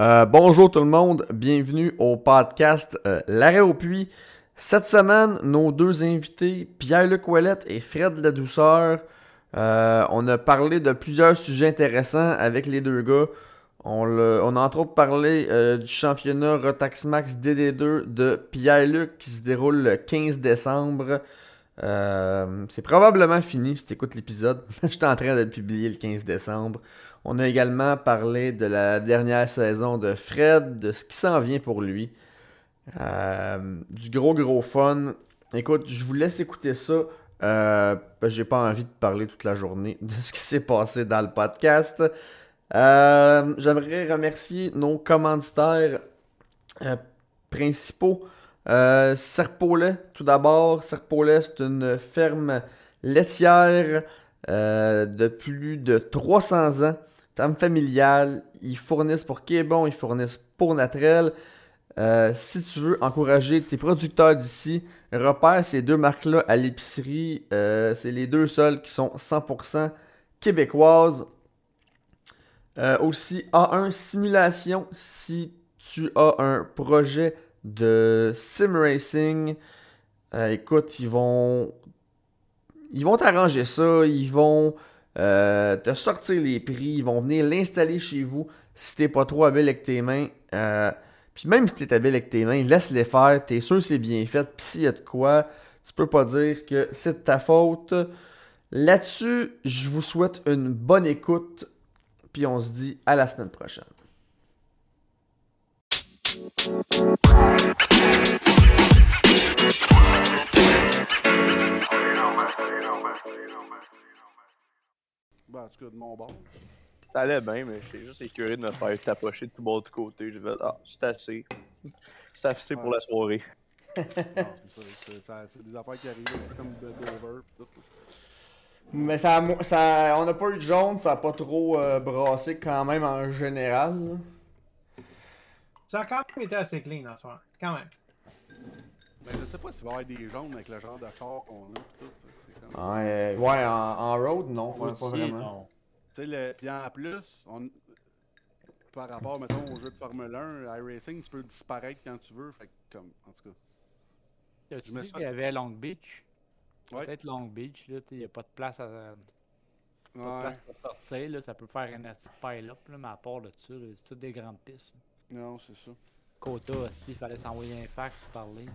Euh, bonjour tout le monde, bienvenue au podcast euh, L'arrêt au puits. Cette semaine, nos deux invités, Pierre-Luc Ouellette et Fred La Douceur, euh, on a parlé de plusieurs sujets intéressants avec les deux gars. On, a entre autres parlé du championnat Rotax Max DD2 de Pierre-Luc qui se déroule le 15 décembre. c'est probablement fini si tu écoutes l'épisode. J'étais en train de le publier le 15 décembre. On a également parlé de la dernière saison de Fred, de ce qui s'en vient pour lui. Euh, du gros gros fun. Écoute, je vous laisse écouter ça. Euh, J'ai pas envie de parler toute la journée de ce qui s'est passé dans le podcast. Euh, j'aimerais remercier nos commanditaires euh, principaux. Serpolet, tout d'abord. Serpolet, c'est une ferme laitière de plus de 300 ans Tam familial, ils fournissent pour Québon, ils fournissent pour Natrel. Euh, si tu veux encourager tes producteurs d'ici, repère ces deux marques-là à l'épicerie. Euh, c'est les deux seuls qui sont 100% québécoises. Euh, aussi, A1 Simulation, si tu as un projet de sim racing, écoute, ils vont ils vont t'arranger ça, ils vont euh, te sortir les prix, ils vont venir l'installer chez vous si t'es pas trop habile avec tes mains. Euh, puis même si t'es habile avec tes mains, laisse-les faire, t'es sûr que c'est bien fait. Puis s'il y a de quoi, tu peux pas dire que c'est de ta faute. Là-dessus, je vous souhaite une bonne écoute, puis on se dit à la semaine prochaine. Ben, en tout cas, de mon bord. Ça allait bien, mais j'étais juste écœuré de me faire tapocher de tout bord de côté. J'ai fait, ah, c'est assez. C'est assez pour la soirée. non, c'est ça. C'est des affaires qui arrivent, comme de Dover tout. Mais ça, ça, on n'a pas eu de jaune, ça a pas trop euh, brassé quand même en général. Là. Ça a quand même été assez clean en soir, quand même. Ben, je sais pas s'il va y avoir des jaunes avec le genre de char qu'on a. Tout, Ouais, ouais en, en, road, non, pas, vraiment. Tu sais, le, puis en plus, on, par rapport, mettons, au jeu de Formule 1, iRacing, tu peux disparaître quand tu veux. Fait comme, en tout cas. Tu me qu'il y avait Long Beach? Ouais. Peut-être Long Beach, là, il n'y a pas de place à. Pas de place pour sortir, là, ça peut faire un petit pile-up, mais à part de ça, c'est toutes des grandes pistes. Non, c'est ça. Quota aussi, il fallait s'envoyer un fax pour parler.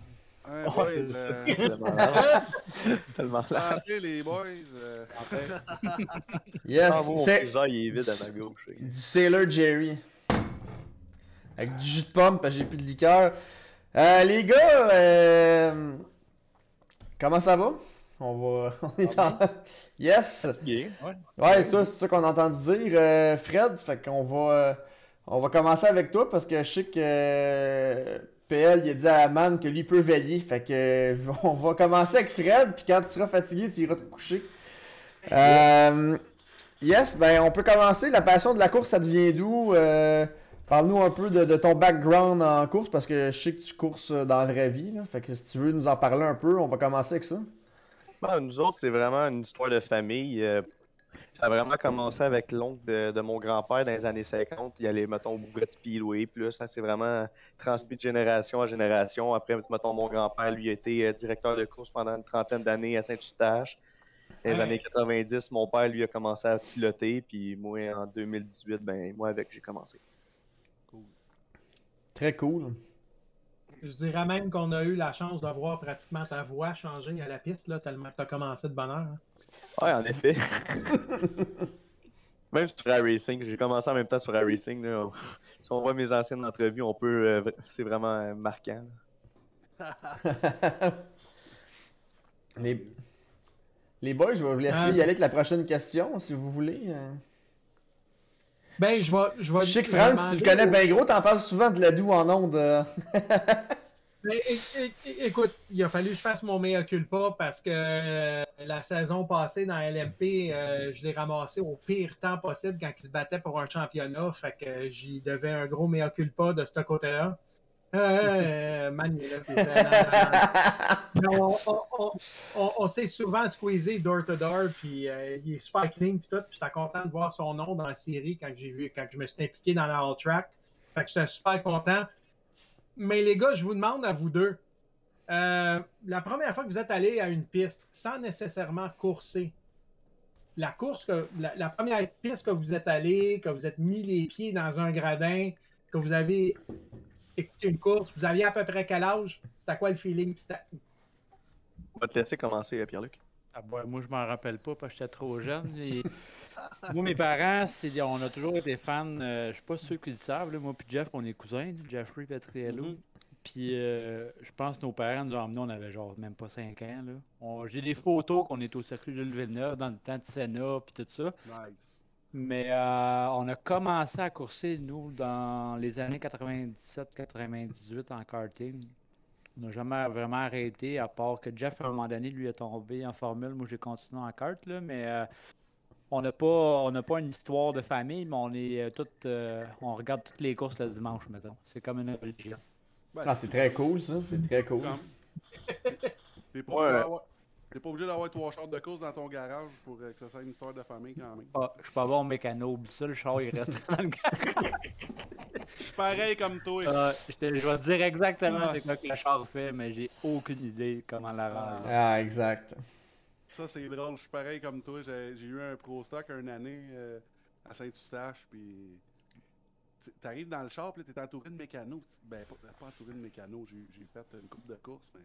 Ouais, oh, boys, euh... tellement tellement Rentrez les boys. Euh... yes, ah, mon freezer, il est vide à ma gauche. Du Sailor Jerry. Avec du jus de pomme, parce que j'ai plus de liqueur. Euh, les gars, euh... comment ça va? On va. On est en... Yes! Ouais, ouais ça, c'est ça qu'on a entendu dire. Euh, Fred, fait qu'on va. Euh, on va commencer avec toi parce que je sais que PL, il a dit à Man que lui peut veiller. Fait que on va commencer avec Fred, puis quand tu seras fatigué, tu iras te coucher. Euh, yes, ben on peut commencer. La passion de la course, ça devient d'où? Euh, Parle-nous un peu de, ton background en course, parce que je sais que tu courses dans la vraie vie. Fait que si tu veux nous en parler un peu, on va commencer avec ça. Ben, nous autres, c'est vraiment une histoire de famille. Ça a vraiment commencé avec l'oncle de, mon grand-père dans les années 50. Il allait, mettons, au Bugatti Speedway. Puis ça s'est vraiment transmis de génération en génération. Après, mettons, mon grand-père, lui, a été euh, directeur de course pendant une trentaine d'années à Saint-Eustache. Dans les années 90, mon père, lui, a commencé à piloter. Puis moi, en 2018, ben, moi, avec, j'ai commencé. Cool. Très cool. Je dirais même qu'on a eu la chance de voir pratiquement ta voix changer à la piste, là, tellement que tu as commencé de bonne heure. Hein. Ouais, en effet. Même sur iRacing, j'ai commencé en même temps sur iRacing. Là. Si on voit mes anciennes entrevues, on peut. Euh, c'est vraiment euh, marquant. les... les boys, je vais vous laisser y aller avec la prochaine question, si vous voulez. Euh. Ben, je vais. Je, vais je sais que Franck, tu le connais bien gros, t'en parles souvent de la doux en ondes. Mais, écoute, il a fallu que je fasse mon mea culpa parce que euh, la saison passée dans LMP, euh, je l'ai ramassé au pire temps possible quand il se battait pour un championnat. Fait que j'y devais un gros mea culpa de ce côté-là. Euh, man, on, on, on, on s'est souvent squeezé door to door, puis euh, il est super clean, puis tout. Puis j'étais content de voir son nom dans la série quand j'ai vu, quand je me suis impliqué dans la All Track. Fait que j'étais super content. Mais les gars, je vous demande à vous deux, euh, la première fois que vous êtes allé à une piste, sans nécessairement courser, la course, que, la, première piste que vous êtes allé, que vous êtes mis les pieds dans un gradin, que vous avez écouté une course, vous aviez à peu près quel âge? C'était quoi le feeling? On va te laisser commencer, Pierre-Luc. Ah bah, moi, je m'en rappelle pas parce que j'étais trop jeune. moi, mes parents, on a toujours été fans. Euh, je sais pas ceux qui le savent. moi puis Jeff, on est cousins. Jeffrey Petriello. Mm-hmm. Puis euh, je pense que nos parents nous ont emmenés, on avait genre même pas 5 ans. là. J'ai des photos qu'on est au circuit de Villeneuve dans le temps de Senna puis tout ça. Nice. Mais euh, on a commencé à courser, nous, dans les années 97-98 en karting. On n'a jamais vraiment arrêté, à part que Jeff, à un moment donné, lui est tombé en formule. Moi, j'ai continué en kart, là, mais euh, on n'a pas on n'a pas une histoire de famille, mais on est euh, toutes euh, on regarde toutes les courses le dimanche, mettons. C'est comme une religion. Ben, ah, c'est très cool, ça. C'est très cool. T'es pas, pas, obligé d'avoir trois chars de course dans ton garage pour que ça soit une histoire de famille quand même. Ah, je suis pas bon mécano. Oublie ça, le char, il reste dans le garage. Je suis pareil comme toi. Ah, je, te, je vais te dire exactement ce que le char fait, mais j'ai aucune idée comment la rendre. Ah, exact. Ça, c'est drôle. Je suis pareil comme toi. J'ai eu un Pro Stock une année euh, à Saint-Eustache, puis t'arrives dans le char, puis t'es entouré de mécanos. Ben, pas, pas entouré de mécanos, j'ai fait une coupe de course, mais.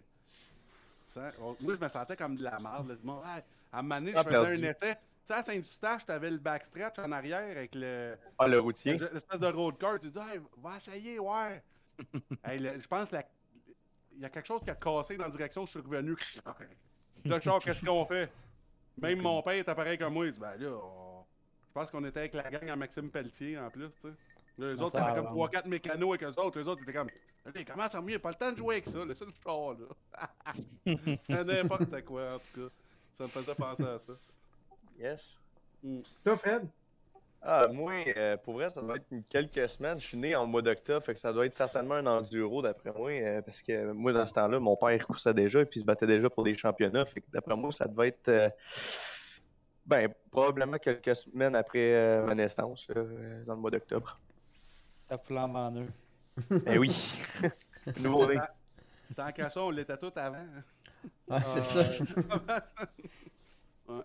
Ça, moi, je me sentais comme de la merde. Là, ouais, à un moment donné, je faisais un essai. Tu sais, à Saint-Eustache, t'avais le backstretch en arrière avec le. Ah, le routier. L'espèce de road car. Tu dis, hey, va essayer, ouais. hey, je pense qu'il y a quelque chose qui a cassé dans la direction où je suis revenu. le char, qu'est-ce qu'on fait? Même mon père était pareil comme moi. Il dit, ben là, je pense qu'on était avec la gang à Maxime Pelletier en plus, tu sais. Les autres, t'avais comme 3-4 mécanos avec eux autres. Les autres, étaient comme, allez, comment ça mieux? Pas le temps de jouer avec ça, laissez le char, là. C'est n'importe quoi, en tout cas. Ça me faisait penser à ça. Yes. Mm. Toi, Fred? Ah, moi, euh, pour vrai, ça doit être quelques semaines. Je suis né en mois d'octobre, fait que ça doit être certainement un enduro d'après moi. Euh, parce que moi, dans ce temps-là, mon père coursait déjà et puis il se battait déjà pour des championnats. Fait que d'après moi, ça devait être. Euh, ben, probablement quelques semaines après ma naissance, dans le mois d'octobre. Ça flambe en eux. Eh oui. Nouveau né. Tant qu'à ça, on l'était tout avant. Ah, c'est ça. ouais.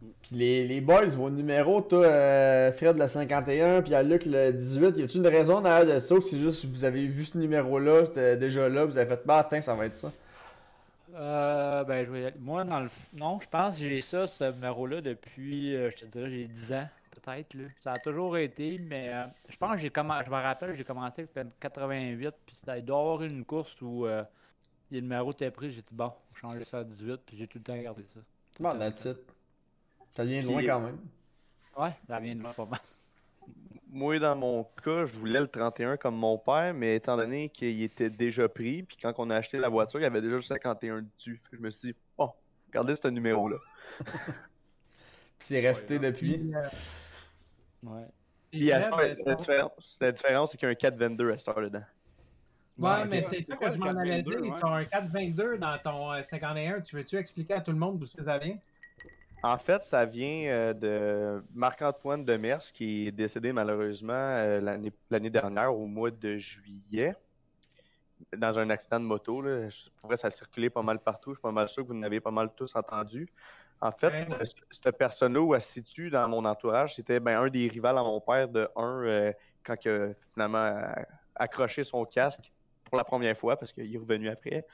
Puis les, les boys, vos numéros, toi, euh, Fred le 51, puis Luc le 18, y a-t-il une raison derrière de ça ou c'est juste que vous avez vu ce numéro-là, c'était déjà là, vous avez fait, bah, attends, ça va être ça? Euh, ben, je vais... moi, dans le... non, je pense que j'ai ça, ce numéro-là, depuis, euh, je te dirais, j'ai 10 ans, peut-être, là. Ça a toujours été, mais euh, je pense que j'ai commencé, je me rappelle, j'ai commencé avec 88, puis c'était d'avoir une course où euh, le numéro était pris, j'ai dit, bon, changer ça à 18, puis j'ai tout le temps gardé ça. Bon, that's it. Ça vient loin quand même. Ouais, ça vient de loin pas mal. Moi, dans mon cas, je voulais le 31 comme mon père, mais étant donné qu'il était déjà pris, puis quand on a acheté la voiture, il y avait déjà le 51 dessus. Je me suis dit, bon, regardez ce numéro-là. c'est resté depuis. Ouais. Puis la, différence, la différence, c'est qu'il y a un 422 à cette heure dedans. Ouais, mais c'est ça que je m'en avais dit. Tu as un 422 dans ton 51. Euh, tu veux-tu expliquer à tout le monde d'où ça vient? En fait, ça vient euh, de Marc-Antoine Demers, qui est décédé malheureusement euh, l'année dernière, au mois de juillet, dans un accident de moto. Là. Je ça a circulé pas mal partout. Je suis pas mal sûr que vous en avez pas mal tous entendu. En fait, cette personne-là où elle se situe dans mon entourage, c'était ben, un des rivales à mon père de un euh, quand il a finalement accroché son casque pour la première fois, parce qu'il est revenu après.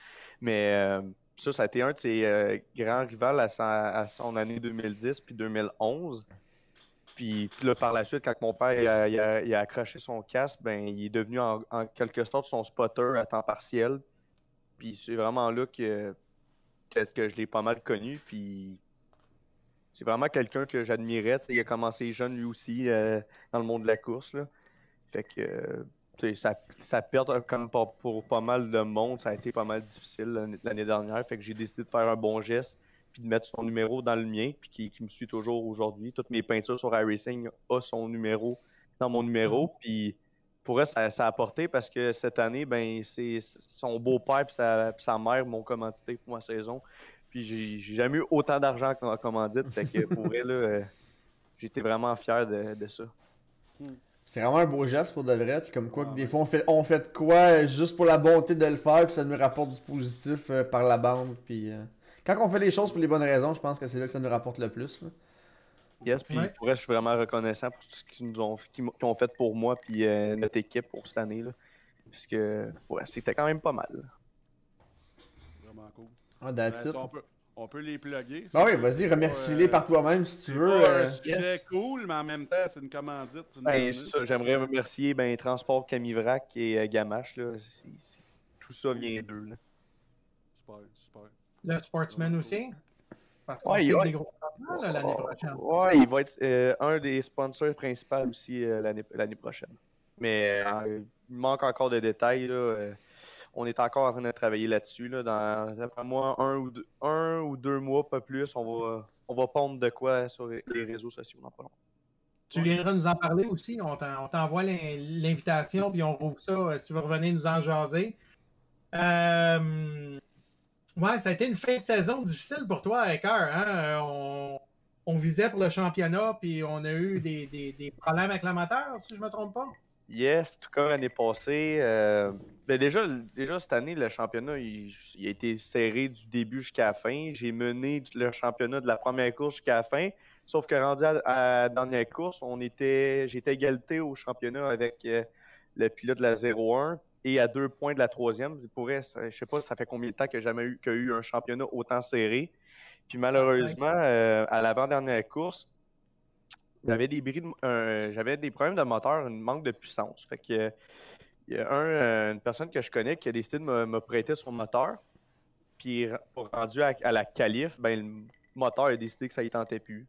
Mais ça, ça a été un de ses euh, grands rivales à, son année 2010 puis 2011. Puis là, par la suite, quand mon père il a, accroché son casque, ben il est devenu en, quelque sorte son spotter à temps partiel. Puis c'est vraiment là que, je l'ai pas mal connu. Puis c'est vraiment quelqu'un que j'admirais. Il a commencé jeune lui aussi euh, dans le monde de la course. Là. Fait que ça, ça perd comme pour, pour, pas mal de monde, ça a été pas mal difficile l'année dernière. Fait que j'ai décidé de faire un bon geste, puis de mettre son numéro dans le mien, puis qui, qui me suit toujours aujourd'hui. Toutes mes peintures sur iRacing ont son numéro dans mon numéro, mm-hmm. puis pour eux, ça, ça, a apporté parce que cette année, ben c'est son beau-père et sa, sa, mère m'ont commandité pour ma saison. Puis j'ai jamais eu autant d'argent qu'en commandite. Fait que pour elle, euh, j'étais vraiment fier de, de ça. Mm. C'est vraiment un beau geste pour de vrai. Puis comme quoi, Ah que des ouais. fois, on fait, on fait de quoi euh, juste pour la bonté de le faire, puis ça nous rapporte du positif euh, par la bande. Puis euh, quand on fait les choses pour les bonnes raisons, je pense que c'est là que ça nous rapporte le plus. là. Yes, puis Ouais. pour vrai, je suis vraiment reconnaissant pour tout ce qu'ils nous ont, qu'ils ont fait pour moi puis euh, notre équipe pour cette année là. Parce que ouais, c'était quand même pas mal. là. Vraiment cool. Ah, Ben, that's it. ça, on, peut, on peut les plugger. Ah oui, c'est vas-y, remercie-les euh, par toi-même si tu C'est veux. pas euh. cool, mais en même temps, c'est une commandite. c'est une Ben, c'est j'aimerais remercier ben, Transport Camivrac et euh, Gamache. Là. C'est- c'est- Tout ça vient d'eux. là. Super, super. Le Sportsman aussi? Parce Ouais, sait ouais. des gros changements, là, l'année prochaine. Ouais, il va être euh, un des sponsors principaux aussi euh, l'année l'année prochaine. Mais euh, il manque encore de détails. Là. On est encore en train de travailler là-dessus. Là. Dans moi, un ou, deux, un ou deux mois, pas plus, on va, on va pondre de quoi sur les réseaux sociaux dans pas longtemps. Tu viendras nous en parler aussi. On t'en- on t'envoie l'in- l'invitation, puis on rouvre ça euh, si tu veux revenir nous en jaser. Euh, ouais, ça a été une fin de saison difficile pour toi, Hacker. Hein? Euh, On, on visait pour le championnat, puis on a eu des, des, des problèmes avec l'amateur, si je me trompe pas. Yes, tout comme l'année passée. euh, ben déjà, déjà, cette année, le championnat, il, il a été serré du début jusqu'à la fin. J'ai mené le championnat de la première course jusqu'à la fin. Sauf que rendu à, à la dernière course, on était, j'étais égalité au championnat avec euh, le pilote de la 01 et à deux points de la troisième. Je pourrais, je sais pas, ça fait combien de temps que j'ai jamais eu, qu'il y a eu un championnat autant serré. Puis malheureusement, euh, à l'avant-dernière course, j'avais des bris de- j'avais des problèmes de moteur, un manque de puissance. Fait que il y a euh, une personne que je connais qui a décidé de me, prêter son moteur. Puis rendu à, à la qualif, ben le moteur a décidé que ça y tentait plus.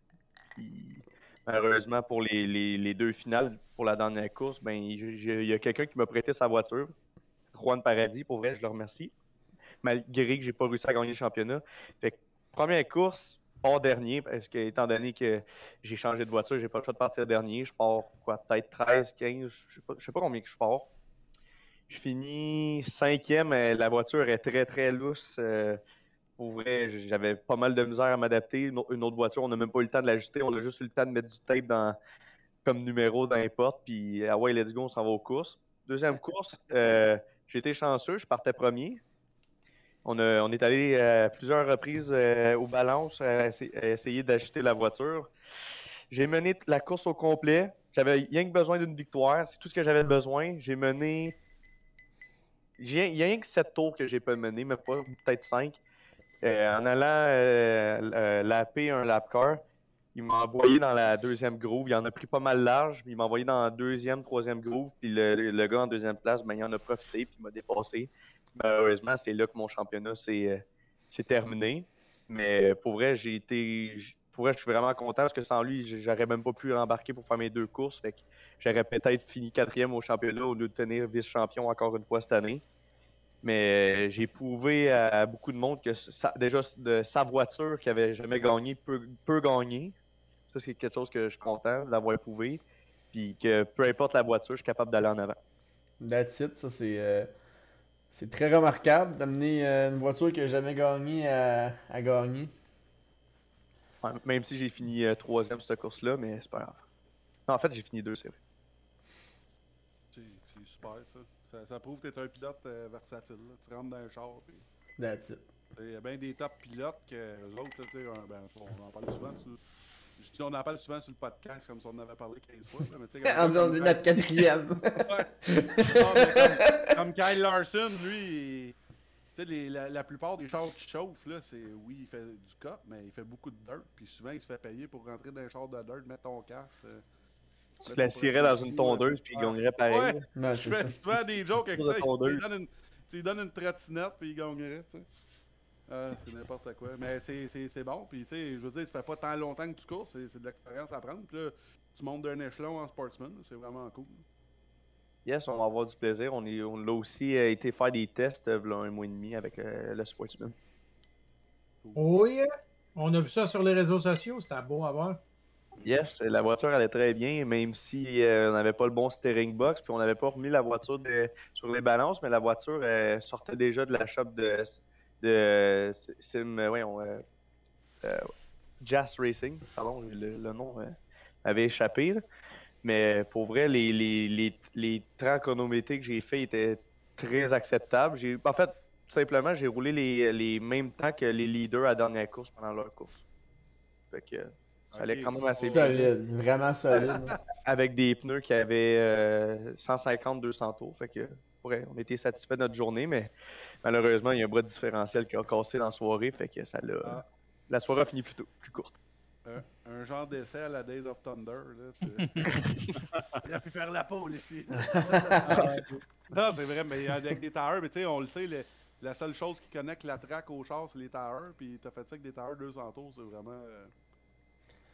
Malheureusement pour les, deux finales pour la dernière course, ben il il y a quelqu'un qui m'a prêté sa voiture. Juan Paradis, pour vrai, je le remercie. Malgré que j'ai pas réussi à gagner le championnat. Fait que première course, hors dernier, parce que étant donné que j'ai changé de voiture, j'ai pas le choix de partir dernier. Je pars quoi, peut-être 13, 15, je sais pas, je sais pas combien que je pars. Je finis cinquième, la voiture est très très lousse. euh, pour vrai, j'avais pas mal de misère à m'adapter. Une autre voiture, on n'a même pas eu le temps de l'ajuster, on a juste eu le temps de mettre du tape dans comme numéro dans les portes, puis ah ouais, let's go, on s'en va aux courses. Deuxième course, euh, j'ai été chanceux, je partais premier. On, est allé à plusieurs reprises euh, aux balances à, essa- à essayer d'ajuster la voiture. J'ai mené la course au complet. J'avais rien que besoin d'une victoire. C'est tout ce que j'avais besoin. J'ai mené. Il y a rien que 7 tours que j'ai pas mené, même pas, peut-être 5. en allant euh, euh, lapper un lap car, il m'a envoyé dans la deuxième groove. Il en a pris pas mal large. Il m'a envoyé dans la deuxième, troisième groove. Puis le gars en deuxième place, ben, il en a profité. Puis il m'a dépassé. Malheureusement, c'est là que mon championnat s'est euh, terminé. Mais pour vrai, j'ai été. Pour vrai, je suis vraiment content parce que sans lui, j'aurais même pas pu embarquer pour faire mes deux courses. Fait que j'aurais peut-être fini quatrième au championnat au lieu de tenir vice-champion encore une fois cette année. Mais euh, j'ai prouvé à, beaucoup de monde que déjà de sa voiture qui avait jamais gagné peut, peut gagner. Ça, c'est quelque chose que je suis content d'avoir prouvé. Puis que peu importe la voiture, je suis capable d'aller en avant. That's it, ça c'est euh, c'est très remarquable d'amener euh, une voiture qui a jamais gagné à, à gagner. Ouais, Même si j'ai fini euh, troisième sur cette course-là, mais c'est pas grave. Non, en fait, j'ai fini deux, c'est vrai. C'est super, ça. ça. Ça prouve que t'es un pilote euh, versatile. là. Tu rentres dans un char, puis That's it. Il y a bien des top pilotes que les autres, là, tu sais, ben, on en parle souvent sur, je dis on en parle souvent sur le podcast comme si on en avait parlé 15 fois. là, mais tu sais, notre quatrième. Comme, comme Kyle Larson, lui, il- tu sais, les- la, la plupart des chars qui chauffent, là, c'est oui, il fait du cop, mais il fait beaucoup de dirt, puis souvent il se fait payer pour rentrer dans un char de dirt, mettre ton casque. euh, Je mettre la ton cirais dans une tondeuse, puis il gagnerait pareil. Ouais. Non, Je fais souvent des jokes avec ça. Tu une, tu lui donnes une trottinette, puis il gagnerait, tu sais. Ah, c'est n'importe quoi. Mais c'est, c'est, c'est bon, puis tu sais, je veux dire, ça fait pas tant longtemps que tu cours, c'est, c'est de l'expérience à prendre. Puis là, tu montes d'un échelon en sportsman, c'est vraiment cool. Yes, on va avoir du plaisir. On, est, on l'a aussi euh, été faire des tests euh, un mois et demi avec euh, le Sportsman. Oui, on a vu ça sur les réseaux sociaux, c'était beau à voir. Yes, la voiture allait très bien, même si euh, on n'avait pas le bon steering box, puis on n'avait pas remis la voiture de- sur les balances, mais la voiture euh, sortait déjà de la shop de, de Sim, euh, voyons, euh, euh, Jazz Racing, pardon, le, le nom euh, avait échappé. là. Mais pour vrai, les, les, les, les trains chronométrés que j'ai fait étaient très acceptables. J'ai, en fait, tout simplement, j'ai roulé les, les mêmes temps que les leaders à la dernière course pendant leur course. Fait que ça allait quand même assez bien. Solide, vraiment solide. Avec des pneus qui avaient euh, 150-200 tours. Fait que, ouais, on était satisfait de notre journée, mais malheureusement, il y a un bras de différentiel qui a cassé dans la soirée. Fait que ça l'a. Ah. La soirée a fini plus tôt, plus courte. Un, un genre d'essai à la Days of Thunder. Là, Il a pu faire la pole ici. non, c'est vrai, mais avec des tires, mais tu sais, on le sait, le- la seule chose qui connecte la track au char, c'est les tires. Puis t'as fait ça avec des tires 200 tours, c'est vraiment. euh,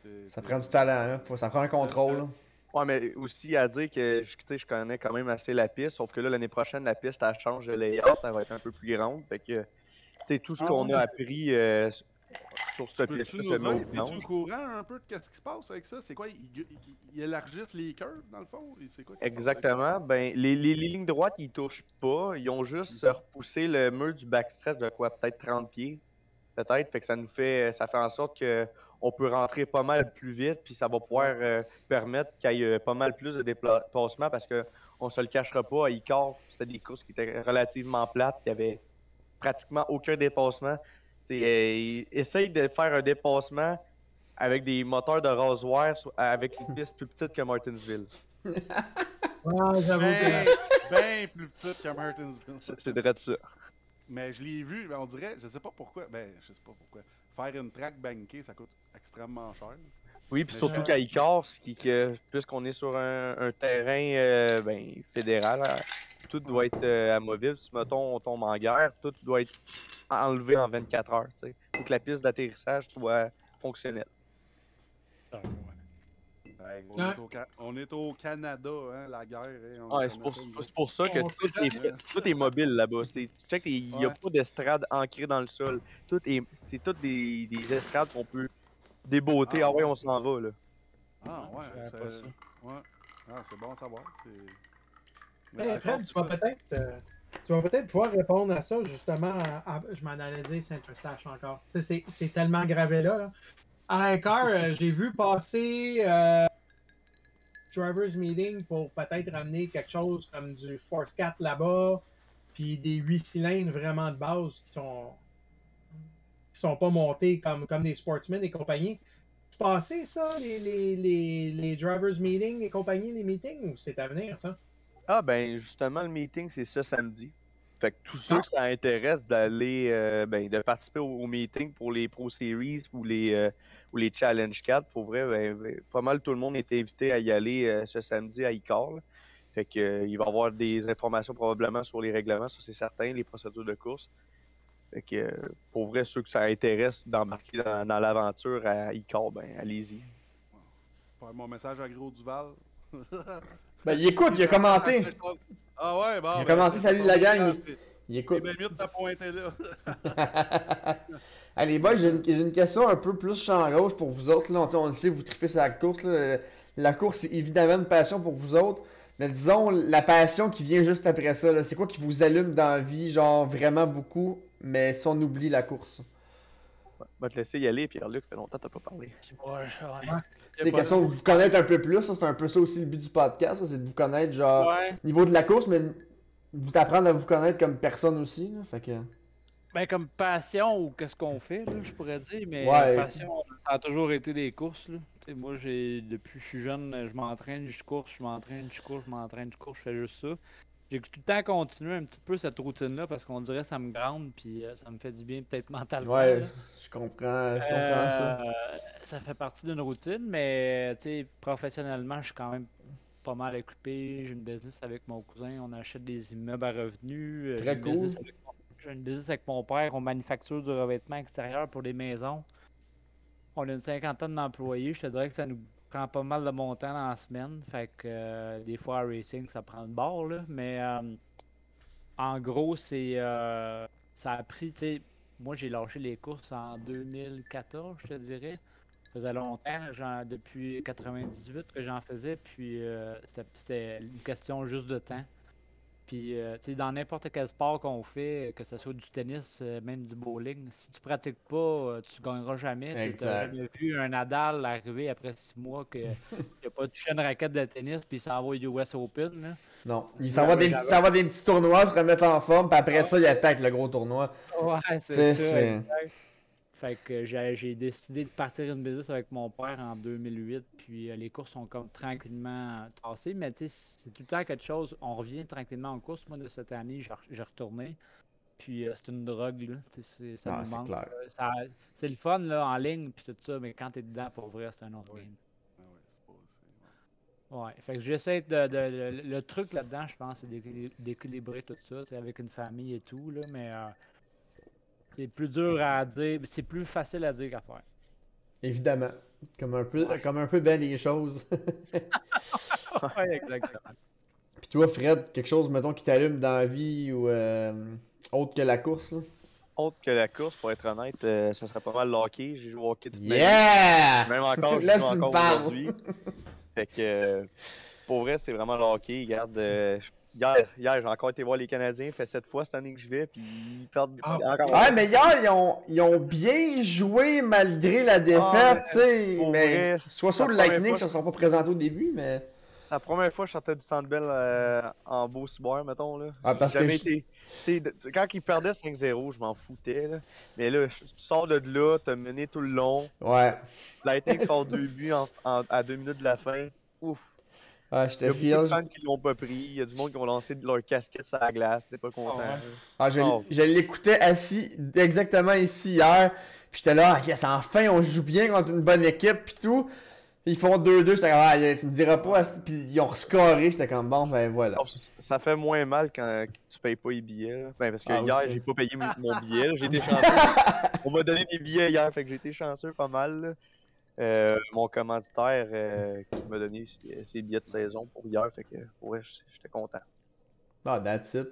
c'est- Ça c'est- prend du talent, là. Faut- Ça prend un contrôle. Ouais, mais aussi à dire que je, tu sais, je connais quand même assez la piste, sauf que là, l'année prochaine, la piste, elle change de layout, elle va être un peu plus grande. Fait que, tu sais, tout ce Ah qu'on ouais? a appris euh, sur cette piste-là, c'est es-tu vidanges. au courant un peu de ce qui se passe avec ça? C'est quoi? Ils, élargissent les curves, dans le fond? C'est quoi se ça? Exactement. Ben, les, les, les lignes droites, ils touchent pas. Ils ont juste repoussé le mur du backstretch de quoi, peut-être 30 pieds. Peut-être. Fait que ça nous fait, ça fait en sorte que on peut rentrer pas mal plus vite, puis ça va pouvoir euh, permettre qu'il y ait euh, pas mal plus de déplacements parce que on se le cachera pas, à Icar, c'était des courses qui étaient relativement plates, il y avait pratiquement aucun dépassement. C'est, euh, essaye de faire un dépassement avec des moteurs de rasoir so- avec une piste plus petite que Martinsville. Ouais, j'avoue Ben, que. ben plus petite que Martinsville. C'est c'est vrai de ça. Mais je l'ai vu, ben, on dirait, je sais pas pourquoi, ben je sais pas pourquoi. Faire une track bankée, ça coûte extrêmement cher. Oui, puis surtout qu'à Icar, que, puisqu'on est sur un, un terrain euh, ben, fédéral, hein, tout doit être euh, amovible. Si, mettons, on tombe en guerre, tout doit être enlevé en 24 heures. Il faut que la piste d'atterrissage soit fonctionnelle. Ouais, on, Ouais. est au Ca- on est au Canada, hein, la guerre. hein, c'est pour, ça, pour que tout est, jamais. tout est mobile là-bas. Tu n'y a Ouais. pas d'estrade ancrée dans le sol. Tout est, c'est toutes des, des estrades qu'on peut déboter. Ah, Ah, ouais, ouais. on s'en va là. Ah ouais, c'est- ouais. Ah, c'est bon à savoir. Mais Hey, Fred, contre, tu vas peut-être euh, tu vas peut-être pouvoir répondre à ça justement. à- à- je m'en allais dire Saint-Eustache encore. C'est c'est tellement gravé là. là. À euh, j'ai vu passer euh, Drivers Meeting pour peut-être ramener quelque chose comme du Force 4 là-bas, puis des 8 cylindres vraiment de base qui sont qui sont pas montés comme, comme des sportsmen et compagnie. Tu passé ça, les, les, les, les Drivers Meeting et compagnie, les meetings, ou c'est à venir ça? Ah ben justement le meeting c'est ça samedi. Fait que tous ceux que ça intéresse d'aller euh, ben de participer au, au meeting pour les Pro Series ou les euh, ou les Challenge 4, pour vrai, ben, ben, pas mal tout le monde est invité à y aller euh, ce samedi à ICAR. là. Fait que il va y avoir des informations probablement sur les règlements, ça c'est certain, les procédures de course. Fait que pour vrai, ceux que ça intéresse d'embarquer dans, dans l'aventure à ICAR, ben allez-y. Mon message à Gros Duval. Ben, il écoute, il a commenté. Ah ouais, bon. Il a ben, commenté, salut la gang. Il C'est écoute. bien mieux de t'appointer là. Allez, boys, j'ai une, question un peu plus champ gauche pour vous autres. Là. On, on le sait, vous tripez sur la course. Là. La course, c'est évidemment une passion pour vous autres. Mais disons, la passion qui vient juste après ça, c'est quoi qui vous allume dans la vie, genre vraiment beaucoup, mais si on oublie la course? On va te laisser y aller, Pierre-Luc, ça fait longtemps que t'as pas parlé. C'est des questions de vous connaître un peu plus. C'est un peu ça aussi le but du podcast. C'est de vous connaître, genre, Ouais. niveau de la course, mais vous apprendre à vous connaître comme personne aussi. Là. Fait que... Ben, comme passion ou qu'est-ce qu'on fait, là, je pourrais dire, mais Ouais. passion, ça a toujours été des courses, là. Moi, j'ai, depuis que je suis jeune, je m'entraîne, je cours, je m'entraîne, je cours, je m'entraîne, je cours, je fais juste ça. J'ai tout le temps continué un petit peu cette routine-là parce qu'on dirait que ça me grande puis euh, ça me fait du bien peut-être mentalement. Ouais, là. je comprends, je comprends ça. Euh, ça fait partie d'une routine, mais professionnellement, je suis quand même pas mal occupé. J'ai une business avec mon cousin, on achète des immeubles à revenus. euh, Très j'ai une cool. business avec mon- J'ai une business avec mon père, on manufacture du revêtement extérieur pour les maisons. On a une cinquantaine d'employés, je te dirais que ça nous prend pas mal de mon temps dans la semaine. Fait que euh, des fois à racing, ça prend le bord, là. Mais euh, en gros, c'est euh, ça a pris, moi j'ai lâché les courses en 2014, je te dirais. Ça faisait longtemps, genre, depuis 98 que j'en faisais, puis c'était une question juste de temps. Puis, euh, tu sais, dans n'importe quel sport qu'on fait, que ce soit du tennis, euh, même du bowling, si tu pratiques pas, euh, tu gagneras jamais. Tu n'as jamais vu un Nadal arriver après six mois que il a pas touché une raquette de tennis, puis ça va au US Open. Là. Non. Il s'en va, des, il s'en va des petits tournois, se remettre en forme, puis après ça, il attaque le gros tournoi. Ouais, C'est- c'est ça. Fait que j'ai j'ai décidé de partir une business avec mon père en 2008, puis euh, les courses sont comme tranquillement tassées, mais tu sais, c'est tout le temps quelque chose, on revient tranquillement en course. Moi, de cette année, j'ai re- j'ai retourné, puis euh, c'est une drogue, là. Tu sais, c'est- ça Ah, nous c'est manque. Euh, C'est le fun, là, en ligne, puis tout ça, mais quand t'es dedans, pour vrai, c'est un autre Oui. game. Ah ouais, pas- fait que j'essaie de, de- le, le truc là-dedans, je pense, c'est d'équili- d'équilibrer tout ça, c'est avec une famille et tout, là, mais euh, c'est plus dur à dire, c'est plus facile à dire qu'à faire. Évidemment. Comme un peu, comme un peu bien les choses. ouais, exactement. Puis toi, Fred, quelque chose, mettons, qui t'allume dans la vie ou euh, autre que la course, là? Autre que la course, pour être honnête, euh, ça serait pas mal le hockey. J'ai joué au hockey toute. Yeah! Même encore, je Là, joue tu me encore parles. aujourd'hui. Fait que, euh, pour vrai, c'est vraiment le hockey. Regarde, euh, hier, hier j'ai encore été voir les Canadiens. fait sept fois cette année que je vais, puis ils perdent Ah, encore. Ouais, mais hier, ils ont, ils ont bien joué malgré la défaite, Ah, tu sais. pour Mais vrai, soit ça la le Lightning, ne sera pas présenté au début, mais. C'est la première fois que je sortais du Centre Bell euh, en beau ciboire, mettons. Là. Ah, parce que- été. Quand ils perdaient 5-0, je m'en foutais. Là. Mais là, je- tu sors de là, t'as mené tout le long. Ouais. Lightning sort deux buts en- en- à deux minutes de la fin. Ouf. Ah, je Il y a beaucoup de fans qui l'ont pas pris. Il y a du monde qui ont lancé leur casquette sur la glace. T'es pas content. Ah. Ah, je, Oh. je l'écoutais assis exactement ici hier. Puis j'étais là, ah, yes, enfin, on joue bien contre une bonne équipe, puis tout. Ils font 2-2, j'étais comme, ah, tu me diras pas, puis ils ont rescoré, j'étais comme, bon, ben voilà. Alors, Ça fait moins mal quand tu payes pas les billets. Ben, parce que Ah, hier, aussi. j'ai pas payé mon billet. J'ai été chanceux. On m'a donné des billets hier, fait que j'ai été chanceux pas mal. Euh, mon commanditaire euh, qui m'a donné ses, ses billets de saison pour hier, fait que ouais, j'étais content. Ah, that's it.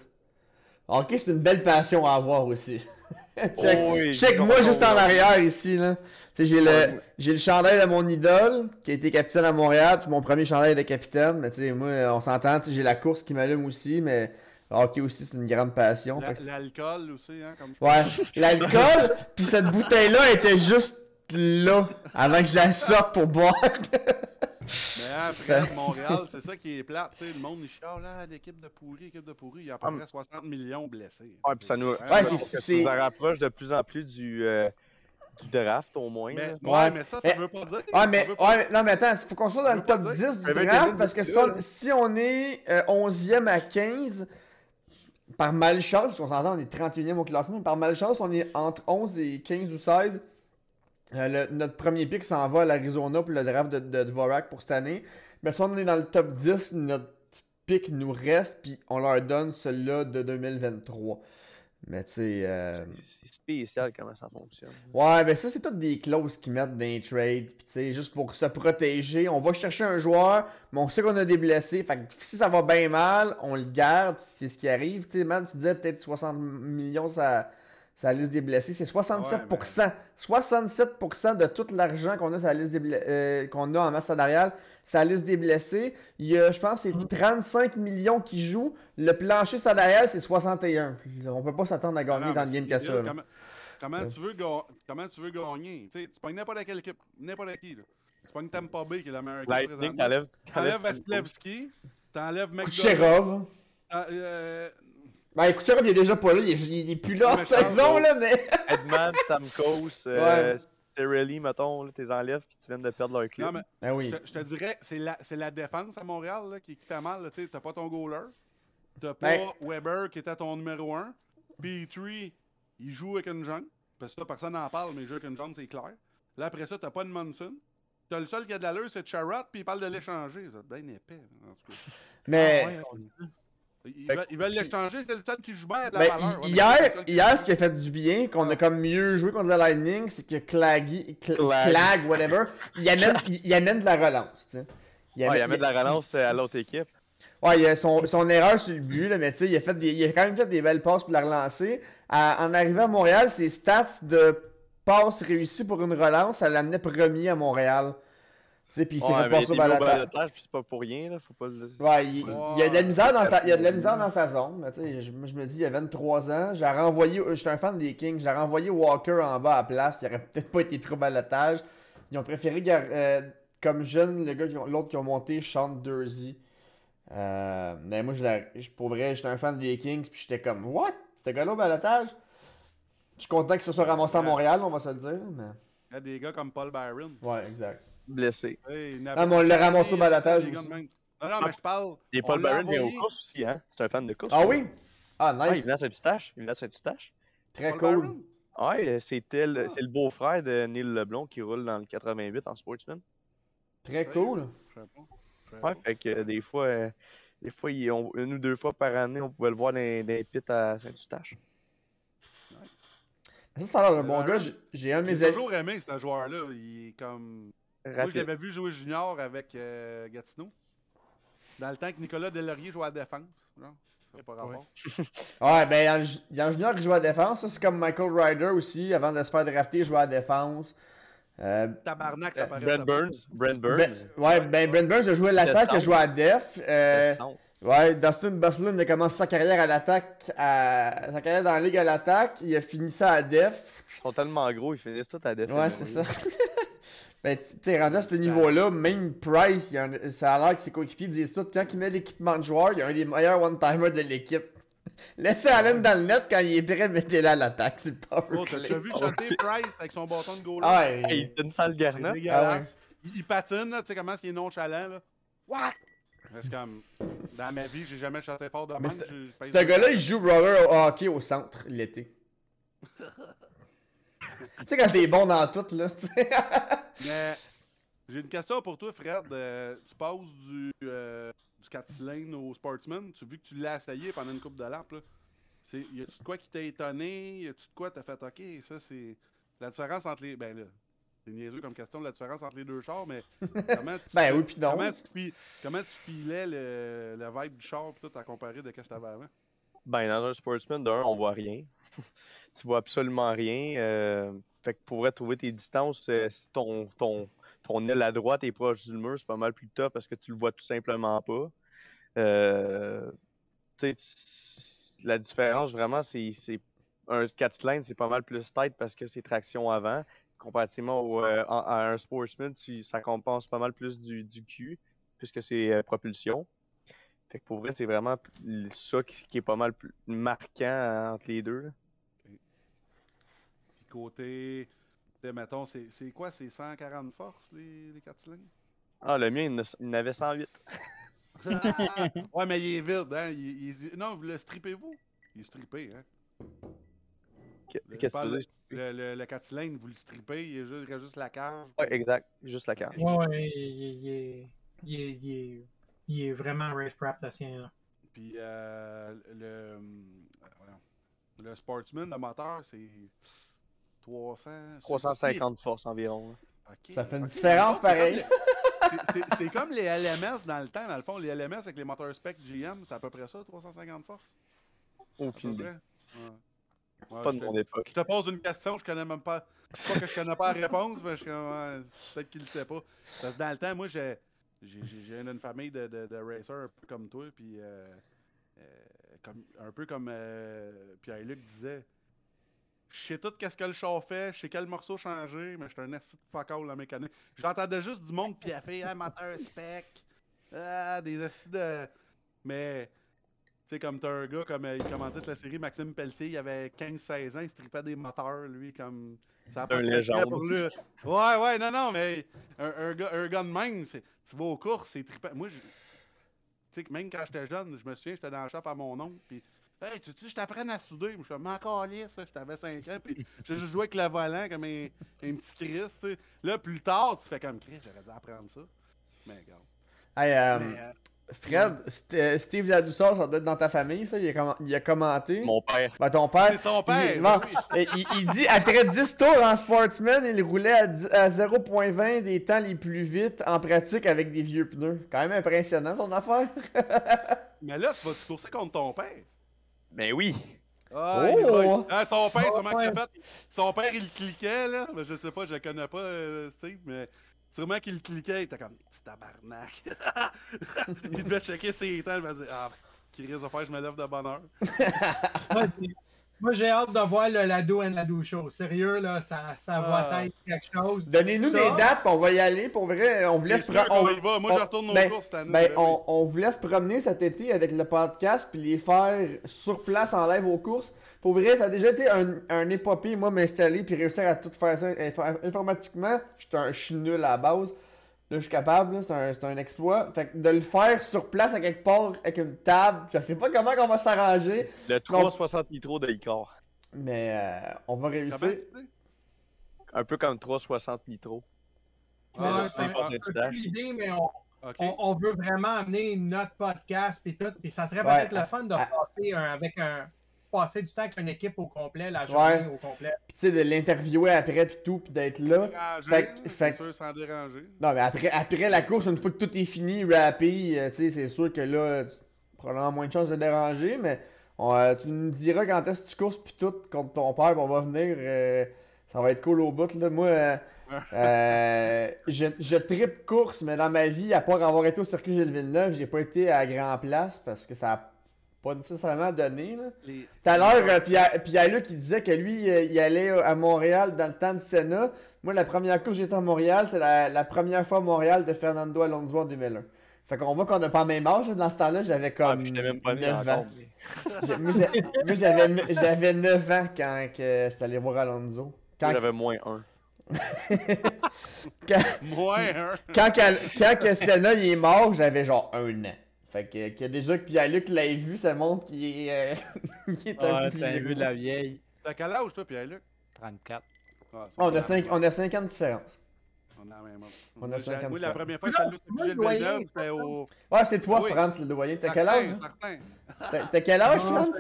Ok, c'est une belle passion à avoir aussi. check, Oh oui, check moi juste en arrière ici, là. Tu sais, j'ai le, j'ai le chandail de mon idole, qui a été capitaine à Montréal, puis mon premier chandail de capitaine, mais tu sais, moi, on s'entend, tu sais, j'ai la course qui m'allume aussi, mais le hockey aussi, c'est une grande passion. L'alcool aussi, hein, comme Ouais, l'alcool, puis cette bouteille-là était juste là, avant que je la sorte pour boire. Mais hein, Fred, Montréal, c'est ça qui est plate. Tu sais, le monde, il chiale, là, l'équipe de pourri, l'équipe de pourri, il y a à peu Ah, près 60 millions blessés. Ouais, puis ça nous, Ouais, ça nous- c'est- ça nous rapproche de plus en plus du, euh, du draft au moins. Mais, ouais, Ouais. mais ça, ça Eh, veut pas dire. Ouais, ça mais, veut pas- ouais, mais- non, mais attends, il faut qu'on soit dans le top dire. 10 du draft, parce que si on, là. si on est euh, 11e à 15, par malchance, on s'entend, on est 31e au classement, mais par malchance, on est entre 11 et 15 ou 16. Euh, le- notre premier pick s'en va à l'Arizona pour le draft de, de Dvorak pour cette année. Mais si on est dans le top 10, notre pick nous reste, puis on leur donne celui-là de 2023. Mais tu sais... euh, C'est spécial comment ça fonctionne. Ouais, ben ça, c'est toutes des clauses qu'ils mettent dans les trades. Pis tu sais, juste pour se protéger. On va chercher un joueur, mais on sait qu'on a des blessés. Fait que si ça va bien mal, on le garde. C'est ce qui arrive. Tu sais, man, tu disais peut-être 60 millions, ça. Ça liste des blessés, c'est 67%. 67% de tout l'argent qu'on a sur la liste des euh, qu'on a en masse salariale, c'est la liste des blessés. Il y a, je pense, c'est 35 millions qui jouent. Le plancher salarial, c'est 61. On peut pas s'attendre à gagner Non, dans le game que ça. Comment, comment Ouais. tu veux ga- comment tu veux gagner? Tu sais, tu pognes n'importe quelle équipe, n'importe qui. Là. Tu pognes Tampa Bay qui est la meilleure équipe t'enlèves. Vasilevski, t'enlèves McDonald. Kucherov. Euh, Ben, écoute, Kucherov, il est déjà pas là, il est, il est plus là en saison, là, mais. Edman, Stamkos, euh, Cirelli, mettons, là, tes enlèves qui viennent de perdre leur club. non, mais Ben oui. je te- dirais, c'est la, c'est la défense à Montréal là, qui, qui fait mal. Tu sais, T'as pas ton goaler. T'as pas Ben- Weber qui était ton numéro 1. Petrie, il joue avec une jambe. Parce que ça, personne n'en parle, mais il joue avec une jambe, c'est clair. Là, après ça, t'as pas de Monson. T'as le seul qui a de l'allure, c'est Charrot, puis il parle de l'échanger. C'est bien épais, en tout cas. Mais. Ah ouais. Ils veulent, ils veulent l'échanger, c'est le seul qui joue bien à de la Ben, valeur. Ouais, hier, hier, ce qui a fait du bien, qu'on a comme mieux joué contre le Lightning, c'est que Claggy, Cl- Clag. Clag, whatever, il amène, il, il amène de la relance. Il Ouais, il amène- amène de la relance euh, à l'autre équipe. Ouais, il a son, son erreur sur le but, là, mais tu sais, il a fait des, il a quand même fait des belles passes pour la relancer. À- en arrivant à Montréal, ses stats de passes réussies pour une relance, ça l'amenait premier à Montréal. Sais, puis il s'est Ouais, fait passer puis c'est pas pour rien, là. Faut pas le. Ouais, il, il y a de la misère dans sa, il y a de la misère dans sa zone. Mais tu sais, je, je me dis, il y a 23 ans, j'ai renvoyé, j'étais un fan des Kings, j'ai renvoyé Walker en bas à la place, il aurait peut-être pas été trop balotage. Ils ont préféré, euh, comme jeune, le gars, qui ont- l'autre qui ont monté, Sean Dursey. Euh, mais moi, je, pour vrai, j'étais un fan des Kings, puis j'étais comme, what? Ce gars-là au balotage? Je suis content que ce soit ramassé à Montréal, on va se le dire, mais. Il y a des gars comme Paul Byron. Ouais, exact. Blessé. Hey, Ah, mais on l'a ramassé au même. Non, non, mais je parle. Et Paul l'a Byron vient aux courses aussi, hein? C'est un fan de course. Ah oui? Ah, Ouais, il nice. venait à Saint-Eustache. Il venait à Saint-Eustache. Très Paul cool. Byron? Ouais, le, Ah. c'est le beau-frère de Neil Leblond qui roule dans le 88 en sportsman. Très cool. Je sais pas. Je sais Ouais, fait que euh, des fois, euh, des fois, il- on- une ou deux fois par année, on pouvait le voir dans, les- dans les pits à Saint-Eustache. Ça, ça a l'air d'un bon gars. J'ai- J'ai un de J'ai mes amis. toujours aimé ce joueur-là. Il est comme. Moi, je Rapide. l'avais vu jouer junior avec euh, Gatineau. Dans le temps que Nicolas Delaurier jouait à la défense. Fait pas rapport. Ouais, ben, en, il y a un junior qui joue à la défense. Ça, c'est comme Michael Ryder aussi. Avant de se faire drafter, il jouait à la défense. Euh, Tabarnak, Euh, ça paraît. Brent Burns. Brent Burns. ben, ouais, ben, Brent Burns a joué à l'attaque, il a joué à def. Euh, Non. ouais, Dustin Bufflin a commencé sa carrière à l'attaque, à, sa carrière dans la ligue à l'attaque. Il a fini ça à def. Ils sont tellement gros, ils finissent tout à défendre. Ouais, c'est ça. ben, tu sais, rendu à ce niveau-là, même Price, il a ça a l'air que ses coéquipiers disent ça. Quand il met l'équipement de joueur, il y a un des meilleurs one-timers de l'équipe. Laissez Allen dans le net quand il est prêt, mettez-le à l'attaque. C'est le power Oh, t'as vu chanter Price avec son bâton de goal Ah, ouais. Hey, il fait une sale dégueulasse. Ah ouais. il, il patine, là, tu sais comment c'est nonchalant, là. What? C'est comme. Dans ma vie, j'ai jamais chanté fort de même. Ce gars-là, il joue roller au hockey au centre l'été. tu sais, quand t'es bon dans tout, là. tu sais. Mais j'ai une question pour toi, Fred. Euh, tu passes du, euh, du 4 cylindres au Sportsman. Tu vu que tu l'as essayé pendant une coupe de lampe, là. C'est, y a-tu de quoi qui t'a étonné? Y a-tu de quoi t'as fait OK, ça c'est. La différence entre les. Ben là, c'est niaiseux comme question, la différence entre les deux chars, mais comment tu. ben oui, puis non. Comment tu, comment tu filais le, le vibe du char pis tout à comparer de ce que t'avais avant? Ben, dans un sportsman, d'un, on voit rien. Tu vois absolument rien. euh, fait que pour trouver tes distances, euh, si ton, ton, ton à droite est proche du mur, c'est pas mal plus top parce que tu le vois tout simplement pas. Euh, la différence vraiment, c'est un 4 cylindres, c'est pas mal plus tight parce que c'est traction avant. Comparativement euh, à un sportsman, tu, ça compense pas mal plus du, du cul puisque c'est propulsion. Fait que pour vrai, c'est vraiment ça qui, est pas mal plus marquant euh, entre les deux. Côté. mettons, c'est, quoi? C'est 140 forces, les, les 4 cylindres? Ah, le mien, il en avait 108. Ah! ouais, mais il est vide, hein? Il, il- non, vous le strippez-vous? Il est strippé, hein? Qu'est-ce que tu? Le, le, le 4 cylindres, vous le strippez, il, est juste, il reste juste la cage. Ouais, exact. Juste la carte. Ouais, ouais, il, il- il est, il, est, il, est, il est vraiment racetrap, le sien. Là. Puis euh, le, voyons, le Sportsman, le moteur, c'est 300. 350 forces environ. Ok, Ça fait une différence, pareil. C'est- comme les LMS dans le temps, dans le fond. Les LMS avec les moteurs spec GM, c'est à peu près ça, 350 forces? Aucune idée. Ouais. Ouais, Pas je de mon époque. Je te pose une question, je connais même pas. C'est pas que je connais pas la réponse, mais je suis comme, ouais, peut-être qu'il le sait pas. Parce que dans le temps, moi, j'ai j'ai j'ai- j'ai une famille de, de, de racers un peu comme toi, puis euh, euh, comme, un peu comme euh, Pierre-Luc disait. Je sais tout qu'est-ce que le char fait, je sais quel morceau changer, mais je suis un assis de fuck all en mécanique. J'entendais juste du monde piaffer, un moteur spec, ah, des assis de... Mais, tu sais, comme t'as un gars, comme euh, il commentait la série, Maxime Pelletier, il avait 15-16 ans, il se tripait des moteurs, lui, comme... Ça a pas Un légende. pour lui. Ouais, ouais, non, non, mais un, un gars, un gars de même, tu vas aux courses, c'est trippant. Moi, je- tu sais, que même quand j'étais jeune, je me souviens, j'étais dans le shop à mon oncle, puis Hey, tu sais, je t'apprends à souder? Je suis encore lisse, ça, j'avais 5 ans, puis j'ai juste joué avec le volant comme un, un petit Chris, tu sais. Là, plus tard, tu fais comme Chris, j'aurais dû apprendre ça. Mais regarde. Hey, euh, Mais, euh, Fred, St- euh, Steve Ladouceur, ça doit être dans ta famille, ça. Il a, comm- il a commenté. Mon père. Ben, ton père. C'est son père, Il, ben bon, oui. et il, il dit, après 10 tours en sportsman, il roulait à, 10 à 0.20 des temps les plus vite en pratique avec des vieux pneus. Quand même impressionnant, ton affaire. mais là, tu vas te courser contre ton père. Ben oui. Ah, Oh! il va- ah, son père, Oh, qu'il ouais. fait? Son père, il cliquait, là. Mais je sais pas, je le connais pas, euh, Steve, mais Sûrement qu'il cliquait, il était comme, petit tabarnak. il devait checker ses temps, il va dire, ah, qui risque de faire, je me lève de bonne heure. Moi, j'ai- hâte de voir le Lado and Lado Show. Sérieux, là, ça, ça va Ah. être quelque chose. Donnez-nous des dates, puis on va y aller. Pour vrai, on voulait C'est se sûr pro- qu'on on- y va. Moi, on- je retourne aux ben, courses cette année. Ben, ben on, on voulait se promener cet été avec le podcast, puis les faire sur place en live aux courses. Pour vrai, ça a déjà été un, un épopée, moi, m'installer, puis réussir à tout faire ça inf- informatiquement. Je suis un- je suis nul à la base. Là, je suis capable, là, c'est un, c'est un exploit. Fait que de le faire sur place à quelque part, avec une table, je sais pas comment on va s'arranger, Le 360 nitro de Icar. mais euh, on va réussir. Un peu comme 360 nitro. Ouais, Ah, c'est un peu plus l'idée, mais on, on, on veut vraiment amener notre podcast et tout. Et ça serait Ouais. peut-être le fun de Ah. passer un- avec un passer du temps avec une équipe au complet, la journée Ouais. au complet. Puis tu sais, de l'interviewer après, puis tout, puis d'être là. Déranger, Fait que- c'est fait que- sûr, sans déranger. Non, mais après, après la course, une fois que tout est fini, rappé, euh, tu sais, c'est sûr que là, tu- probablement moins de chances de déranger, mais on, euh, tu nous diras quand est-ce que tu courses pis tout contre ton père, pis on va venir, euh, ça va être cool au bout, là. Moi, euh, euh, je, je tripe course, mais dans ma vie, à part avoir été au circuit Gilles Villeneuve, j'ai pas été à Grand Place parce que ça a pas nécessairement donné, Tout à l'heure, euh, Pierre, Pierre Luc, il disait que lui, euh, il allait à Montréal dans le temps de Senna. Moi, la première fois que j'étais à Montréal, c'est la, la première fois à Montréal de Fernando Alonso en 2001. Fait qu'on voit qu'on n'a pas le même âge. là. Dans ce temps-là, j'avais Ah, comme j'étais même pas né 9 encore. ans. Moi, j'avais ne- j'avais 9 ans quand que j'étais allé voir Alonso. Quand, J'avais moins un. quand, Moins, hein? quand, que- quand que Senna il est mort, j'avais genre un an. Fait que, que déjà que Pierre-Luc l'ait vu, ça montre qu'il est, euh, il est un vieux. vu de la vieille. T'as quel âge, toi, Pierre-Luc? 34. Ah, On a pas 5 grave. on a cinq ans de différence. On a la même. On a Moi, j'ai- 50 Moi, la première fois que au moi, Gilles le c'était au... Ouais, c'est toi, Oui. France, le doyen. T'as quel âge? Certain. T'as quel âge, Ah, France?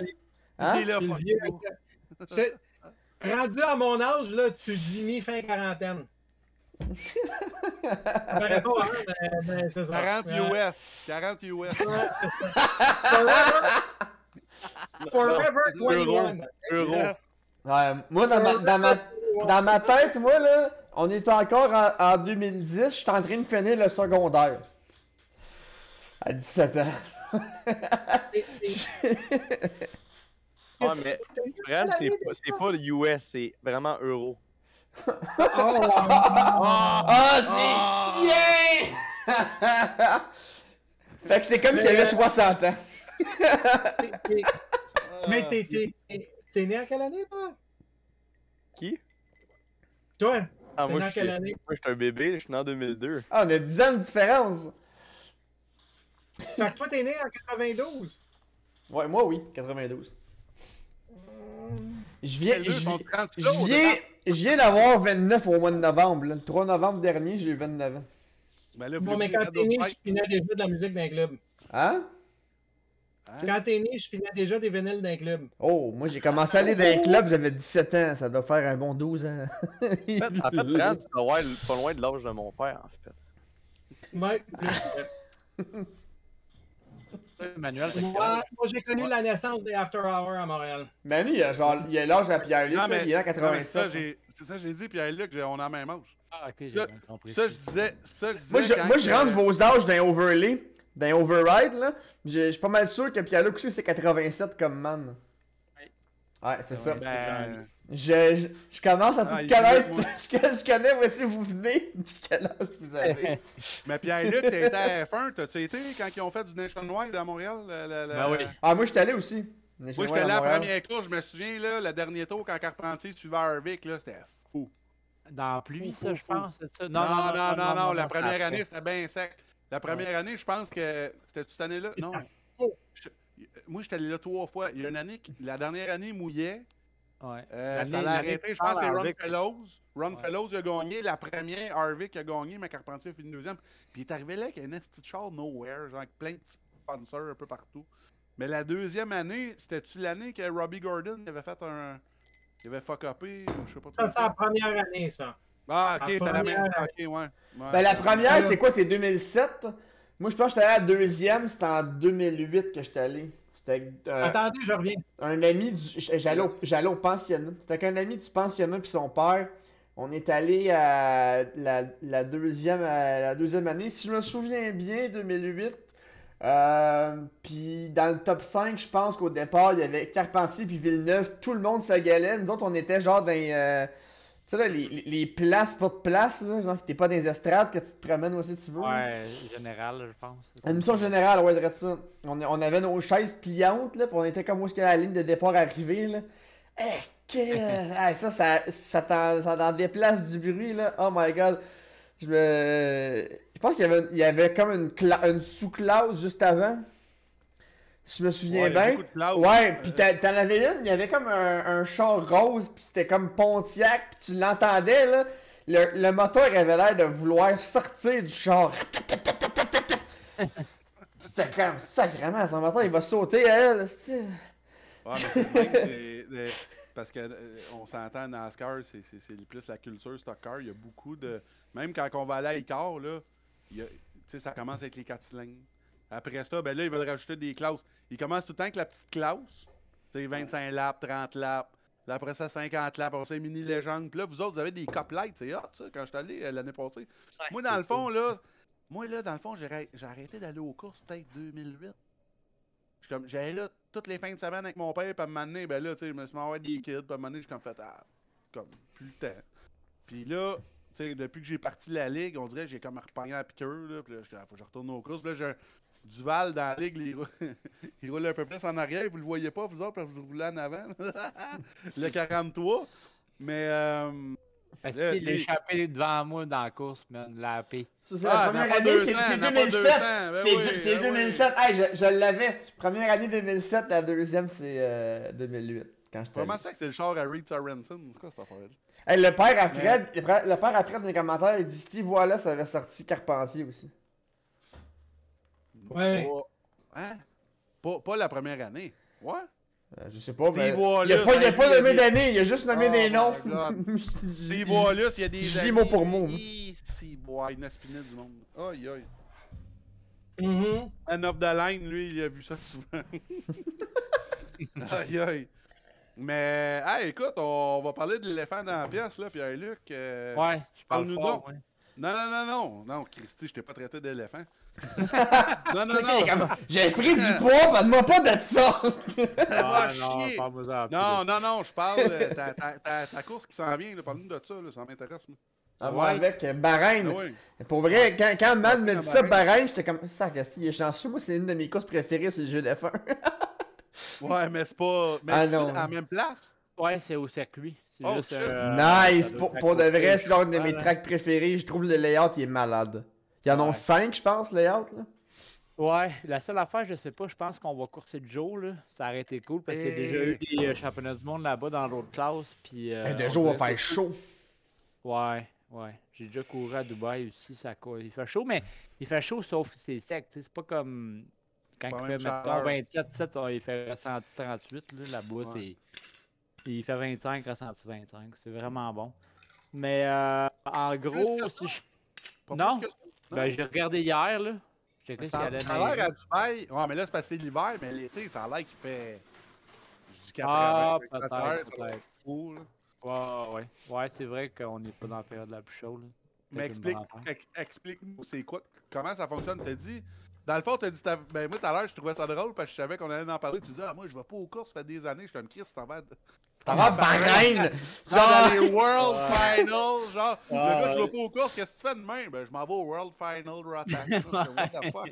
Hein? là, vieux. Rendu à mon âge, là, tu dis mi fin quarantaine. Ça paraît pas, hein, mais, mais c'est ça. 40 Ouais. US. 40 US. Forever, forever 21. Euro. Ouais, moi, dans ma, dans, ma, dans ma tête, moi, là, on est encore en, en 2010, je suis en train de finir le secondaire. À 17 ans. Ah, mais c'est pas, c'est pas le US, c'est vraiment euro. Oh, Ah, c'est bien! fait que c'est comme s'il avait 60 ans. t'es- t'es- Mais t'es, t'es, t'es- t'es né en quelle année, toi? Qui? Toi? Ah, T'es moi, né en je quelle suis année? moi, je suis un bébé, je suis né en 2002. Ah, on a 10 ans de différence. Fait que toi, t'es né en 92. Ouais, moi, oui, 92. Je viens, je viens, 30 je viens, d'avoir 29 au mois de novembre. là. Le 3 novembre dernier, j'ai eu 29 ans. Ben là, Bon, mais quand t'es né, je finais déjà de la musique d'un club. Hein? Hein? Quand t'es né, je finais déjà des vinyles d'un club. Oh, moi j'ai commencé à aller dans les clubs, j'avais 17 ans. Ça doit faire un bon 12 ans. En fait, en fait Brad, tu pas loin de l'âge de mon père, en fait. Ouais. plus, Manuel, t'as quel moi, moi, j'ai connu la naissance des After Hours à Montréal. Manu, il a genre, il a l'âge à Pierre-Luc, il est en non, mais 87. ça, j'ai- c'est ça, j'ai dit, puis avec Luc, j'ai- on a la même âge. Ah, ok, j'ai compris. Ça, je disais, ça, je disais moi, je, moi, je rentre vos âges d'un overlay, d'un override, là. Je je suis pas mal sûr que Pierre-Luc aussi, c'est 87 comme man. Ouais, c'est ça. Ben, Je, je, je commence à tout Ah, il- connaître. Je, je connais où est-ce que vous venez, de quel âge vous avez. mais Pierre-Luc, t'as été à F1, t'as-tu été quand ils ont fait du Nationwide à Montréal? la- la- la- Ben oui. Ah, moi, je suis allé aussi. Moi, j'étais là à la première course, je me souviens, là, le dernier tour, quand Carpentier suivait Harvick, là, c'était fou. Dans la pluie, Fou, ça, je pense, c'est ça? Non, non, non, non, non, la première année, c'était bien sec. La première année, je pense que, c'était cette année-là? Non. Je- Moi, j'étais allé là trois fois. Il y a une année, qui- la dernière année, il mouillait. Ouais. Euh, ça l'a arrêté, je pense que c'est Ron. Fellows. Ron Ouais. Fellows a gagné. La première, Harvick a gagné, mais Carpentier a fini deuxième. Puis il est arrivé là avec un petit char nowhere, genre avec plein de petits sponsors un peu partout. Mais la deuxième année, c'était-tu l'année que Robbie Gordon avait fait un. Il avait fuck upé, ou je sais pas Ça, c'est la première année, ça. Ah, ok, c'était la même. première. Ok, ouais. ouais. Ben, la première, c'est quoi? C'est 2007. Moi, je pense que j'étais allé à la deuxième, c'était en 2008 que j'étais allé. Euh, Attendez, je reviens. un ami du. J'allais au, j'allais au pensionnat. C'était avec un ami du pensionnat puis son père. On est allé à la, la deuxième, à la deuxième année, si je me souviens bien, 2008. Euh, puis dans le top 5, je pense qu'au départ, il y avait Carpentier puis Villeneuve. Tout le monde se galait. Nous autres, on était genre dans euh, tu sais, là, les, les- places, pas de place, là, genre que t'es pas dans les estrades, que tu te promènes où si tu veux. Ouais, général, je pense. Une mission générale, ouais, dirais ça. On, on avait nos chaises pliantes, là, pis on était comme où est-ce que la ligne de départ arrivée, là. Eh, que... ah, ça, ça, ça, t'en, ça t'en déplace du bruit, là. Oh my god. Je me... Je pense qu'il y avait, il y avait comme une, cla- une sous-classe juste avant. Si je me souviens Ouais, bien. Ouais, Euh, pis t'en avais une, il y avait comme un, un char rose, pis c'était comme Pontiac, pis tu l'entendais, là. Le, le moteur avait l'air de vouloir sortir du char. C'était comme sacrément, son moteur il va sauter elle. Ouais, mais même, c'est- c'est- parce que euh, on s'entend NASCAR, c'est c'est- c'est plus la culture stock car. Il y a beaucoup de. Même quand on va aller à Icar, là, il y a- tu sais, ça commence avec les 4 cylindres. Après ça, ben là, ils veulent rajouter des classes. Ils commencent tout le temps avec la petite classe. C'est 25 laps, 30 laps. Là, après ça, 50 laps. Après ça, mini légende. Puis là, vous autres, vous avez des cop lights. C'est hot, ça, quand je suis allé euh, l'année passée. Moi, dans le fond, là, moi, là, dans le fond, j'ai arrêt- j'ai arrêté d'aller aux courses peut-être 2008. Je suis comme, j'allais là toutes les fins de semaine avec mon père, puis à un moment donné, ben là, tu sais, je me suis mis à avoir des kids, puis à un moment donné, j'ai comme fait, ah, comme, plus le temps. Puis là, tu sais, depuis que j'ai parti de la ligue, on dirait que j'ai comme repogné à la piqûre, là, puis là, je suis comme, faut que je retourne aux courses. Puis là, j'ai un Duval dans la ligue, il roule, il roule un peu plus en arrière, vous le voyez pas, vous autres, parce que vous roulez en avant. le 43. Mais, euh, a les- échappé devant moi dans la course, man, la paix. Ça, c'est Ah, la première année, c'est ans, c'est n'a pas deux 2007. ans, ben C'est oui, deux- c'est ben 2007. Hey, je, je l'avais. Première année 2007, la deuxième c'est euh, 2008. Quand j'étais comment ça que c'est le char à Reed Sorensen? C'est quoi cette affaire Hey, le père à Fred, le père- le père à Fred dans les commentaires, il dit Steve voilà, ça avait sorti Carpentier aussi. Ouais. Pas, hein? Pas, pas la première année. Ouais? Euh, je sais pas, mais. Il a Wallace, pas, il a pas nommé d'année, il a juste nommé Oh des noms. Steve Wallace, il y a des je dis mot pour mot. Hi, Steve Wallace, du monde. Aïe, aïe. Mhm. Un off the line, lui, il a vu ça souvent. aïe, aïe. Mais, hey, écoute, on va parler de l'éléphant dans la pièce, là, Pierre-Luc. euh, Ouais, je parle parle-nous fort, donc. ouais. Non, non, non, non. Non, Christy, je t'ai pas traité d'éléphant. Non, non, non. J'ai pris du poids, parle-moi pas de ça! Ah, va non, parle-moi. Non, non, non, je parle de ta, ta, ta, ta course qui s'en vient, parle-nous de ça, là, ça m'intéresse, moi. Ah, Ouais. avec euh, Bahreïn. Ah oui. Pour vrai, quand, quand Man me Ah, dit ça, Bahreïn. Bahreïn, j'étais comme, ça, qu'est-ce qu'il est chanceux. Moi, c'est une de mes courses préférées sur le jeu d'F1. Ouais, mais c'est pas. Mais Ah, c'est non. à la même place? Ouais, c'est au circuit. C'est Oh, juste, euh, nice! Pour, de vrai, c'est l'un de mes tracks préférés. Je trouve le layout, il est malade. Il y en a Ouais. 5, je pense, layout, là. Ouais, la seule affaire, je sais pas, je pense qu'on va courser Joe, là. Ça aurait été cool parce qu'il y a déjà eu des euh, championnats du monde là-bas dans l'autre classe. Puis, euh, Hey, jour, va faire chaud. Ouais, ouais. J'ai déjà couru à Dubaï aussi, ça court. Il fait chaud, mais il fait chaud sauf que c'est sec, tu sais. C'est pas comme quand Pas il fait, mettons, chaleur. 27, 7, oh, il fait ressenti 38, là. Là-bas, Ouais. c'est. Il fait 25, ressenti 25. C'est vraiment bon. Mais, euh, en gros, si je. Pas Non. Ben, j'ai regardé hier, là. J'ai checké Ça s'il a allait ça a l'air à Dubaï. Ouais, mais là, c'est parce que c'est l'hiver, mais l'été, ça a l'air qu'il fait. Je 80, Ah, 24 peut-être, là. Ouais, ouais. Ouais, c'est vrai qu'on n'est pas dans la période la plus chaude. là. Mais explique, explique-nous, c'est quoi, comment ça fonctionne. T'as dit, dans le fond, t'as dit, ben moi, tout à l'heure, je trouvais ça drôle parce que je savais qu'on allait en parler. Tu dis, ah, moi, je vais pas aux courses, ça fait des années, je suis comme Chris, t'en vas. Ça va, Bahreïn! Genre dans les Genre, World Ouais. Finals, genre, le gars, je vais pas aux courses, qu'est-ce que tu fais demain? Ben, je m'en vais au World Final Rotation. What the fuck?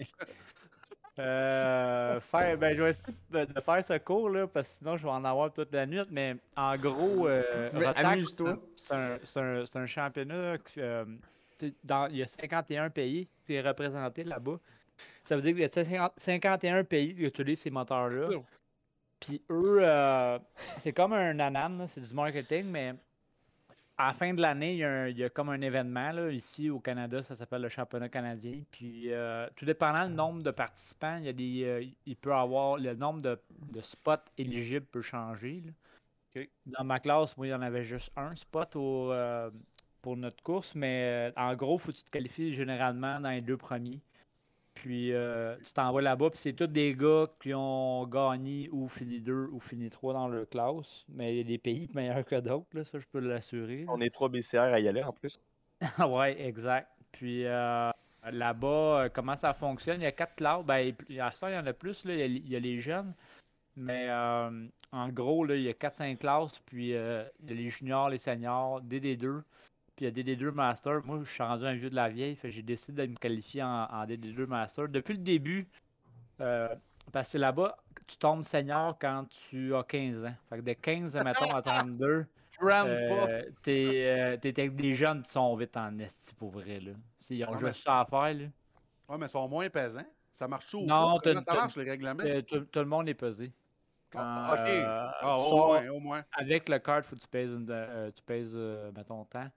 Euh, faire, ben, je vais essayer de, faire ce cours, là, parce que sinon, je vais en avoir toute la nuit. Mais en gros, euh, amuse-toi. c'est un, championnat. euh, dans, il y a 51 pays qui est représenté là-bas. Ça veut dire qu'il y a 50 51 pays qui utilisent ces moteurs-là. Puis eux, euh, c'est comme un anan, c'est du marketing, mais à la fin de l'année, il y, a un- il y a comme un événement là, ici au Canada, ça s'appelle le championnat canadien. Puis euh, tout dépendant du nombre de participants, il y a des, euh, il peut avoir le nombre de, de spots éligibles peut changer. là. Dans ma classe, moi, il y en avait juste un spot au, euh, pour notre course, mais en gros, faut que tu te qualifies généralement dans les deux premiers. Puis euh, tu t'en vas là-bas, puis c'est tous des gars qui ont gagné ou fini deux ou fini trois dans leur classe. Mais il y a des pays meilleurs que d'autres, ça je peux l'assurer. On est trois BCR à y aller en plus. ouais, exact. Puis euh, là-bas, euh, comment ça fonctionne? Il y a quatre classes. Ben, à ça, il y en a plus. Là. Il, y a, il y a les jeunes. Mais euh, en gros, là, il y a 4-5 classes. Puis euh, il y a les juniors, les seniors, DD2. Puis il y a DD2 Master. Moi, je suis rendu un vieux de la vieille. Fait j'ai décidé de me qualifier en, en DD2 Master. Depuis le début, euh, parce que là-bas, tu tombes senior quand tu as 15 ans. Fait que de 15, mettons, à 32. Ramp Euh, t'es, euh, t'es avec des jeunes qui sont vite en esti pour vrai là. Ils ont Ouais, mais- juste ça à faire là. Ouais, mais ils sont moins pesants. Ça marche ou Non, ça marche, le règlement? Euh, tout, tout le monde est pesé. Ah, Quand, ok. euh, Ah, au moins, au moins. Avec le card, faut que tu pèses, une, euh, tu pèses euh, mettons, temps.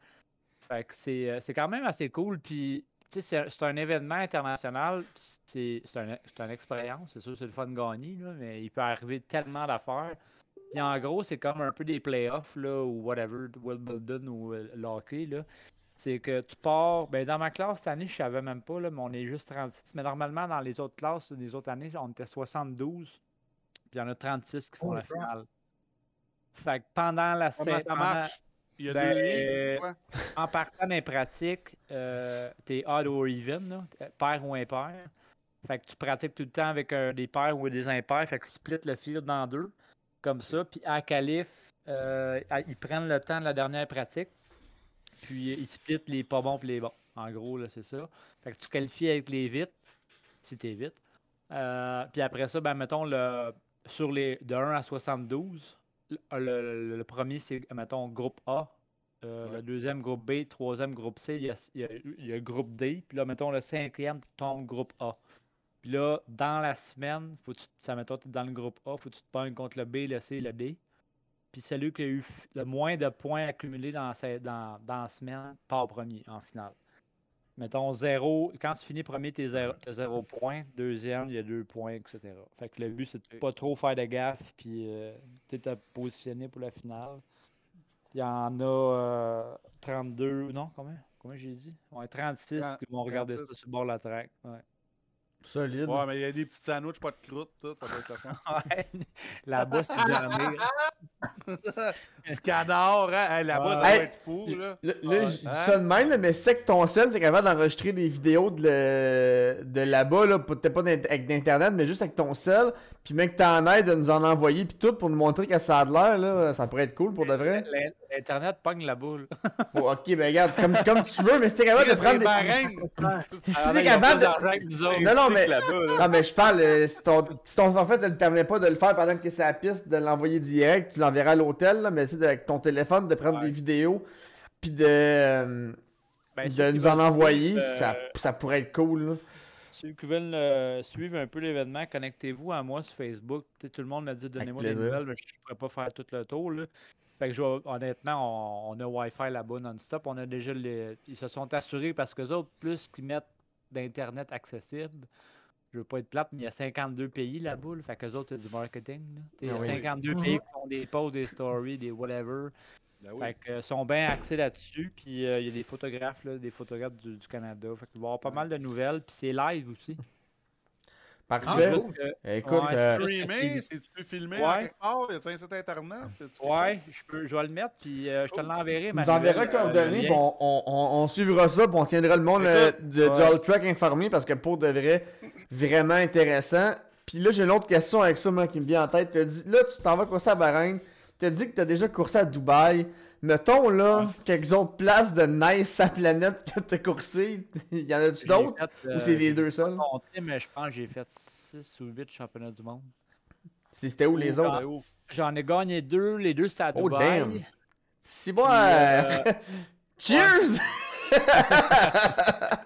Fait que c'est, euh, c'est quand même assez cool. Puis, tu sais, c'est, c'est un événement international. C'est, c'est, un- c'est une expérience. C'est sûr c'est le fun de gagner, là, mais il peut arriver tellement d'affaires. Puis en gros, c'est comme un peu des playoffs, là, ou whatever, Wimbledon ou euh, le hockey, là. C'est que tu pars, ben dans ma classe cette année, je savais même pas, là, mais on est juste 36. Mais normalement, dans les autres classes, les autres années, on était 72. Puis il y en a 36 qui font Holy la finale. Fait que pendant la Comment Il y a Ben, des lignes, euh, en partant des pratiques, euh, t'es odd or even, là, pair ou impair. Fait que tu pratiques tout le temps avec euh, des pairs ou des impairs, fait que tu splits le field dans deux, comme ça. Puis à qualif, euh, ils prennent le temps de la dernière pratique, puis ils splittent les pas bons puis les bons. En gros, là, c'est ça. Fait que tu qualifies avec les vite, si t'es vite. Euh, puis après ça, ben mettons le sur les de 1 à 72, le, le- premier c'est mettons groupe A, euh, le deuxième groupe B, troisième groupe C, il y a, il y a- il y a le groupe D, puis là mettons le cinquième tombe groupe A. Puis là, dans la semaine, faut que tu, ça mettons t'es dans le groupe A, faut que tu te pognes contre le B, le C, le D. Puis celui qui a eu le moins de points accumulés dans, dans, dans la semaine part premier en finale. Mettons zéro, quand tu finis premier, t'es zéro, t'as zéro point. Deuxième, il y a deux points, etc. Fait que le but, c'est de pas trop faire de gaffe, puis euh, tu te positionner pour la finale. Il y en a euh, 32, non, combien? Combien j'ai dit? Ouais, 36 Trente- qui vont regarder ça 36. sur le bord de la track. Ouais. Solide. Ouais, mais il y a des petits sandwichs, pas de croûte, tout. Ça doit être le fun. Ouais, Là-bas, c'est jamais. Du canard, hein? Là-bas, ça doit être fou, là. Là, Ouais. je dis Hein? ça de même, mais c'est que ton sel, c'est capable d'enregistrer des vidéos de, le- de là-bas, là, peut-être pas avec d'internet, mais juste avec ton sel, puis même que t'en aides de nous en envoyer, puis tout, pour nous montrer que ça a de l'air, là, ça pourrait être cool pour de vrai. L'in- L'Internet pogne la boule. Ok, ben regarde, comme, comme tu veux, mais si t'es capable de prendre des... Si t'es ont capable de... Non, non, mais... Non, mais je parle, euh, si ton, ton forfait ne te permet pas de le faire pendant que t'es sur la piste, de l'envoyer direct, tu l'enverras l'hôtel, là, mais c'est avec ton téléphone, de prendre Ouais. des vidéos, puis de, euh, Ben, de nous en envoyer, suivre, euh, ça, ça pourrait être cool, là. Ceux qui veulent euh, suivre un peu l'événement, connectez-vous à moi sur Facebook. Tout le monde m'a dit donnez-moi des nouvelles, mais je ne pourrais pas faire tout le tour. Là. Fait que je honnêtement, on, on a Wi-Fi là-bas non-stop. On a déjà les, ils se sont assurés parce que autres, plus qu'ils mettent d'internet accessible. Je veux pas être plate, mais il y a 52 pays là-bas. Là, fait que autres, c'est du marketing. là. Sais, Il y a Ah oui. 52 Mhm. pays qui font des posts, des stories, des whatever. Ben oui. Fait que, euh, sont bien axés là-dessus. Puis euh, il y a des photographes, là, des photographes du, du Canada. Fait qu'il va y avoir pas mal de nouvelles. Puis c'est live aussi. Parfait. Ah, que- Écoute, Ouais, euh, Streamer, si tu peux filmer Ouais. à quelque part, il y a un site internet. Ouais, je peux, je vais le mettre, puis euh, je te l'enverrai. tu nous enverras nouvelle, euh, coordonnées, on, on, on, on suivra ça, puis on tiendra le monde euh, Écoute, de, du ouais. All Track informé, parce que pour de vrai, vraiment intéressant. Puis là, j'ai une autre question avec ça, moi, qui me vient en tête. T'as dit, là, tu t'en vas courser à Bahreïn, t'as dit que t'as déjà coursé à Dubaï. Mettons, là, quelques autres places de nice à la planète que t'as coursé. y en a-tu d'autres? Ou euh, c'est les j'ai deux seuls? mais je pense que j'ai fait 6 ou 8 championnats du monde. C'était où les autres? J'en ai gagné deux, les deux c'était à Oh, Dubaï. damn. Si bon, euh, euh, Cheers! Ouais,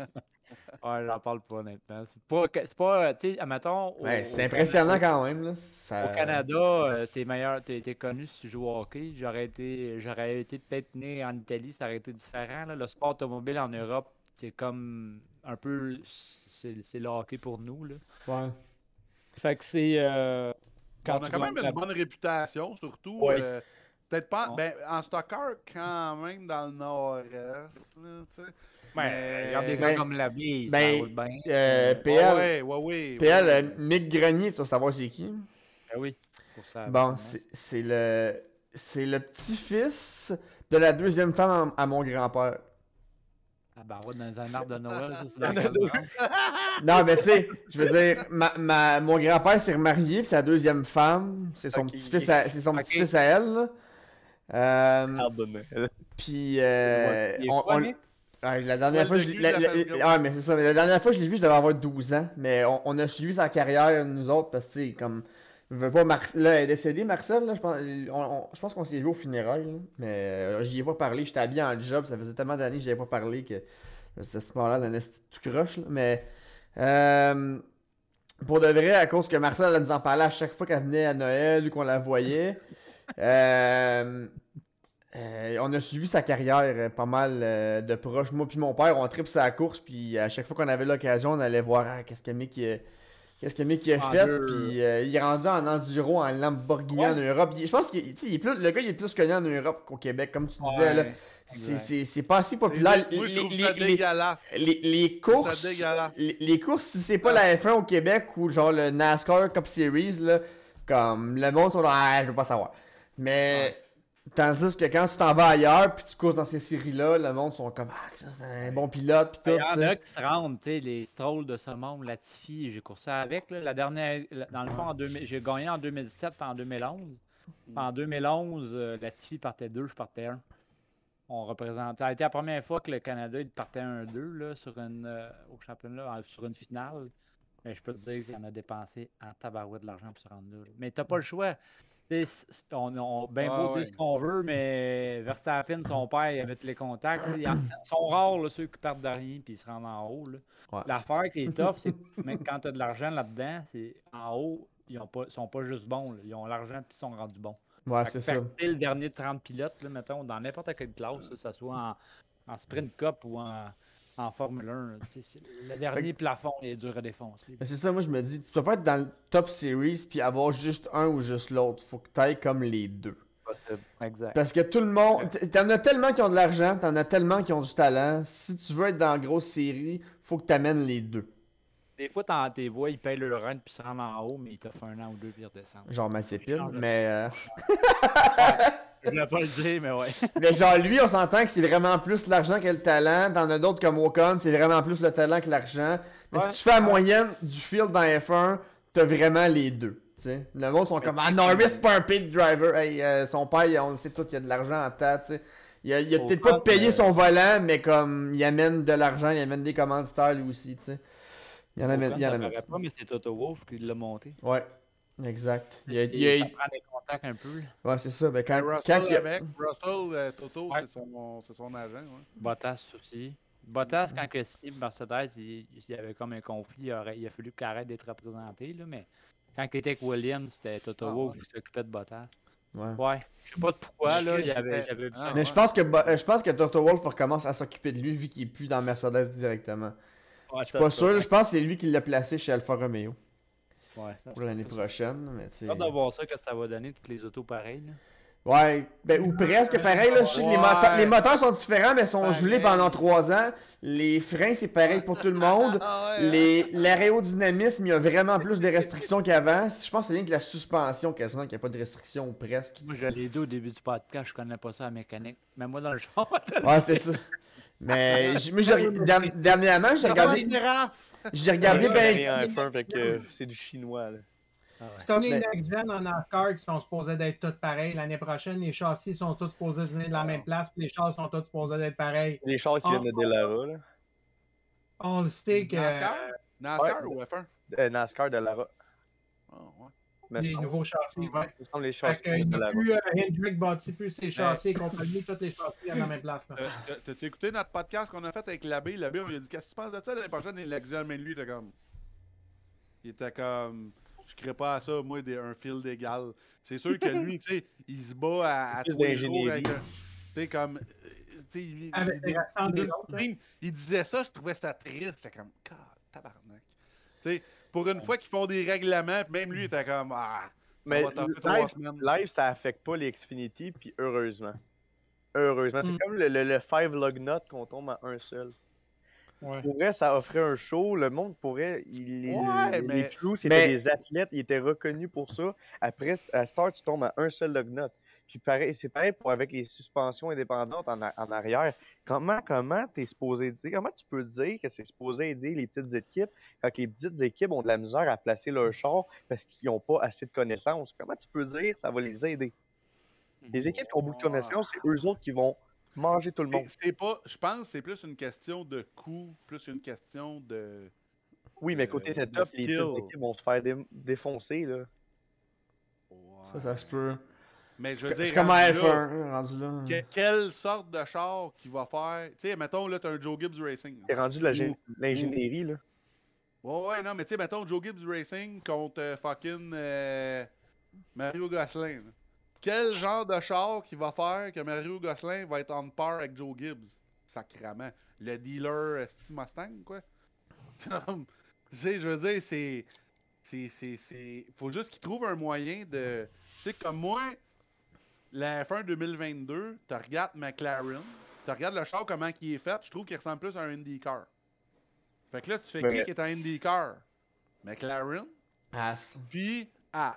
j'en parle pas honnêtement. C'est pas, c'est pas, tu sais, admettons. au- Ouais, au c'est impressionnant Canada- quand même, là. Ça- Au Canada, euh, t'es meilleur, t'es, t'es connu si tu joues au hockey. J'aurais été, j'aurais été peut-être né en Italie, ça aurait été différent. là. Le sport automobile en Europe, c'est comme un peu, c'est, c'est le hockey pour nous là. Ouais. Fait que c'est euh, on a quand même une la- bonne réputation, surtout. Ouais. euh, Peut-être pas. Non. Ben, en stocker, quand même, dans le nord-est. là, tu sais. Ouais, regarde des Ben- gars comme la vie, ben, ça roule bien. Euh, Ouais, PL, ouais, ouais, ouais. PL euh, Mick Grenier, tu vas savoir c'est qui? Ben oui, pour ça. Bon, c'est- c'est le c'est le petit-fils de la deuxième femme à, à mon grand-père. Ah ben ouais, dans un arbre de Noël, ça, c'est? Non, mais tu sais, je veux dire, ma, ma, mon grand-père s'est remarié, puis sa deuxième femme, c'est son Ok. petit-fils à, c'est son Ok. petit-fils à elle, là. Euh, Noël. puis, euh, on, quoi, on- La dernière Ouais, fois, je l'ai- cul la, de la la- face grosse. mais c'est ça, mais la dernière fois que je l'ai vu, je devais avoir 12 ans, mais on, on a suivi sa carrière, nous autres, parce que, comme, je veux pas, Mar là, elle est décédée, Marcel, là, je pense, on, on- je pense qu'on s'est vu au funérailles, là, mais euh, j'y ai pas parlé, j'étais habillé en job, ça faisait tellement d'années que j'y avais pas parlé que c'était à ce moment-là d'un tout croche, là, mais, euh, pour de vrai, à cause que Marcel, elle nous en parlait à chaque fois qu'elle venait à Noël ou qu'on la voyait, euh, euh, on a suivi sa carrière euh, pas mal euh, de proche. Moi puis mon père, on tripe sa course, puis à chaque fois qu'on avait l'occasion, on allait voir ah, qu'est-ce que Mick qu'est-ce que Mick a En fait. Puis il est rendu en enduro, en Lamborghini en Europe. Je pense plus, le gars il est plus connu en Europe qu'au Québec, comme tu disais là. Ouais, C'est- pas assez populaire. Les- courses, les, courses, si c'est pas la F1 au Québec ou genre le NASCAR Cup Series, là, comme le monde sont là, ah, je veux pas savoir. Mais, tandis que quand tu t'en vas ailleurs puis tu courses dans ces séries-là, le monde sont comme, ah, ça, c'est un bon pilote pis Il tout. y en a qui se rendent, tu sais, les strolls de ce monde, Latifi, j'ai coursé avec, là, la dernière, dans le fond, en 2000 j'ai gagné en 2007 puis en 2011. En 2011, euh, Latifi partait 2, je partais 1. On représentait, ça a été la première fois que le Canada il partait 1-2 là, sur une, euh, au championnat, sur une finale. Mais je peux te dire qu'il en a dépensé en tabarouette de l'argent pour se rendre là. Mais t'as pas le choix. On, on, ben Ah beau dire ouais. ce qu'on veut, mais Verstappen, son père, il avait tous les contacts. Ils sont rares là, ceux qui partent de rien puis ils se rendent en haut. Ouais. L'affaire qui est tough, c'est que même quand tu as de l'argent là-dedans, c'est en haut, ils ont pas, sont pas juste bons. là. Ils ont l'argent puis ils sont rendus bons. Ouais, c'est ça. le dernier de 30 pilotes, là, mettons, dans n'importe quelle classe, que ce soit en, en Sprint Cup ou en, en Formule 1, là, tu sais, c'est- le dernier plafond est dur à défoncer. C'est ça, moi je me dis, tu peux pas être dans le top series puis avoir juste un ou juste l'autre. Faut que t'ailles comme les deux. Possible. Exact. Parce que tout le monde, t'en as tellement qui ont de l'argent, t'en as tellement qui ont du talent. Si tu veux être dans la grosse série, faut que t'amènes les deux. Des fois, t'en tes voix, ils payent le run puis se rendent en haut, mais ils t'offrent un an ou deux puis ils redescendent. Genre Mazepin, mais euh, Je voulais pas le dire, mais ouais. mais genre lui, on s'entend que c'est vraiment plus l'argent que le talent. T'en as d'autres comme Ocon, c'est vraiment plus le talent que l'argent. Mais Ouais. si tu fais la moyenne du field dans F1, t'as vraiment les deux. Le monde sont comme ah Norris c'est pas un paid driver. Hey, euh, son père, il- on sait tout qu'il y a de l'argent en sais. Il a, il a peut-être pas payé son volant, mais comme il amène de l'argent, il amène des commanditaires lui aussi, tu sais. Il y en amène, il y en amène. pas, mais c'est Toto Wolff qui l'a monté. Ouais, exact. Il y a, il y a- ça prend des contacts un peu. ouais, c'est ça. Ben, quand, Russell quand il y a- avec, Russell, euh, Toto, Ouais. c'est son, c'est son agent. Ouais. Bottas aussi. Bottas, quand que Steve Mercedes, il, il y avait comme un conflit, il, aurait, il a fallu qu'il arrête d'être représenté, là, mais quand il était avec Williams, c'était Toto Ah, ouais. qui s'occupait de Bottas. Ouais. Ouais. Je sais pas pourquoi, là, il y avait, Ah. Mais ouais. je pense que je pense que Toto Wolff recommence à s'occuper de lui vu qu'il est plus dans Mercedes directement. Ouais, Je suis pas sûr, je pense que c'est lui qui l'a placé chez Alfa Romeo Ouais, ça, pour l'année prochaine, mais tu J'ai sais. hâte de voir ça, que ça va donner, toutes les autos pareilles. Là. Ouais, ben ou presque pareil là, je sais que les, moteurs, les moteurs sont différents mais sont Pareil. gelés pendant trois ans. Les freins c'est pareil pour tout le monde. Ah ouais, Les l'aérodynamisme, il y a vraiment plus de restrictions qu'avant. Je pense que c'est rien que la suspension quasiment qu'il n'y a pas de restrictions ou presque. Moi, je l'ai dit au début du podcast, je connais pas ça la mécanique. Mais moi, dans le genre. Ouais, c'est ça. Mais moi, dernièrement, j'ai regardé j'ai regardé Ouais, ben rien en F1, fait que c'est du chinois, là. Ah ouais. C'est comme les Ben- en NASCAR qui sont supposés d'être tous pareils. L'année prochaine, les châssis sont tous supposés venir de la même place, puis les chars sont tous supposés d'être pareils. Les chars qui Ah. viennent de Delara, là. All stick, euh, NASCAR? NASCAR? Ouais. ou F1? Euh, NASCAR de Lara. Ah, ouais. Mais les nouveaux châssis, ouais. semble les Fait il de n'y a plus, euh, Hendrick bâtit plus ses châssis et compagnie, tous les châssis à la même place. Euh, t'as- T'as-tu écouté notre podcast qu'on a fait avec l'abbé? L'abbé, on lui a dit Qu'est-ce que tu penses de ça? L'année prochaine? Il l'examine, lui, il était comme. Il était comme. Je crée pas à ça, moi, des, un fil d'égal. C'est sûr que lui, tu sais, il se bat à, à tous les jours avec un- Tu sais, comme. euh, Tu sais, il, Avec il- il- des hein. il- il disait ça, je trouvais ça triste. J'étais comme. God, tabarnak. Tu sais, pour une fois qu'ils font des règlements, même lui, il était comme. Ah, Mais live, live, ça affecte pas les Xfinity, puis heureusement. Heureusement. Mm. C'est comme le, le, le five log nut qu'on tombe à un seul. Ouais. pourrait, ça offrait un show. Le monde pourrait. Il, les- Ouais, les, mais- les crews, c'était mais- des athlètes, ils étaient reconnus pour ça. Après, à Star, tu tombes à un seul log Puis pareil, c'est pareil pour avec les suspensions indépendantes en, a- en arrière. Comment comment t'es supposé dire, comment tu peux dire que c'est supposé aider les petites équipes quand les petites équipes ont de la misère à placer leur char parce qu'ils n'ont pas assez de connaissances? Comment tu peux dire que ça va les aider? Les équipes qui ont beaucoup de connaissances, c'est eux autres qui vont manger tout le monde. C'est- pas, je pense que c'est plus une question de coût, plus une question de. Oui, mais côté setup, les petites équipes vont se faire dé- défoncer, là. Ça, ça se peut. Mais je veux dire, comme rendu F1, là, hein, rendu là. que- quelle sorte de char qui va faire. Tu sais, mettons, là, t'as un Joe Gibbs Racing. C'est rendu de l'ingénierie, là. Ouais, ouais, non, mais tu sais, mettons Joe Gibbs Racing contre euh, fucking euh, Mario Gosselin. là. Quel genre de char qui va faire que Mario Gosselin va être en par avec Joe Gibbs? Sacrament. Le dealer euh, Steve Mustang, quoi? Comme, tu sais, je veux dire, c'est. C'est. c'est, c'est... Faut juste qu'ils trouvent un moyen de. Tu sais, comme moi, la F1 2022, tu regardes McLaren, tu regardes le char, comment il est fait, je trouve qu'il ressemble plus à un IndyCar. Fait que là, tu fais qui qui est en IndyCar? McLaren, As. puis Haas.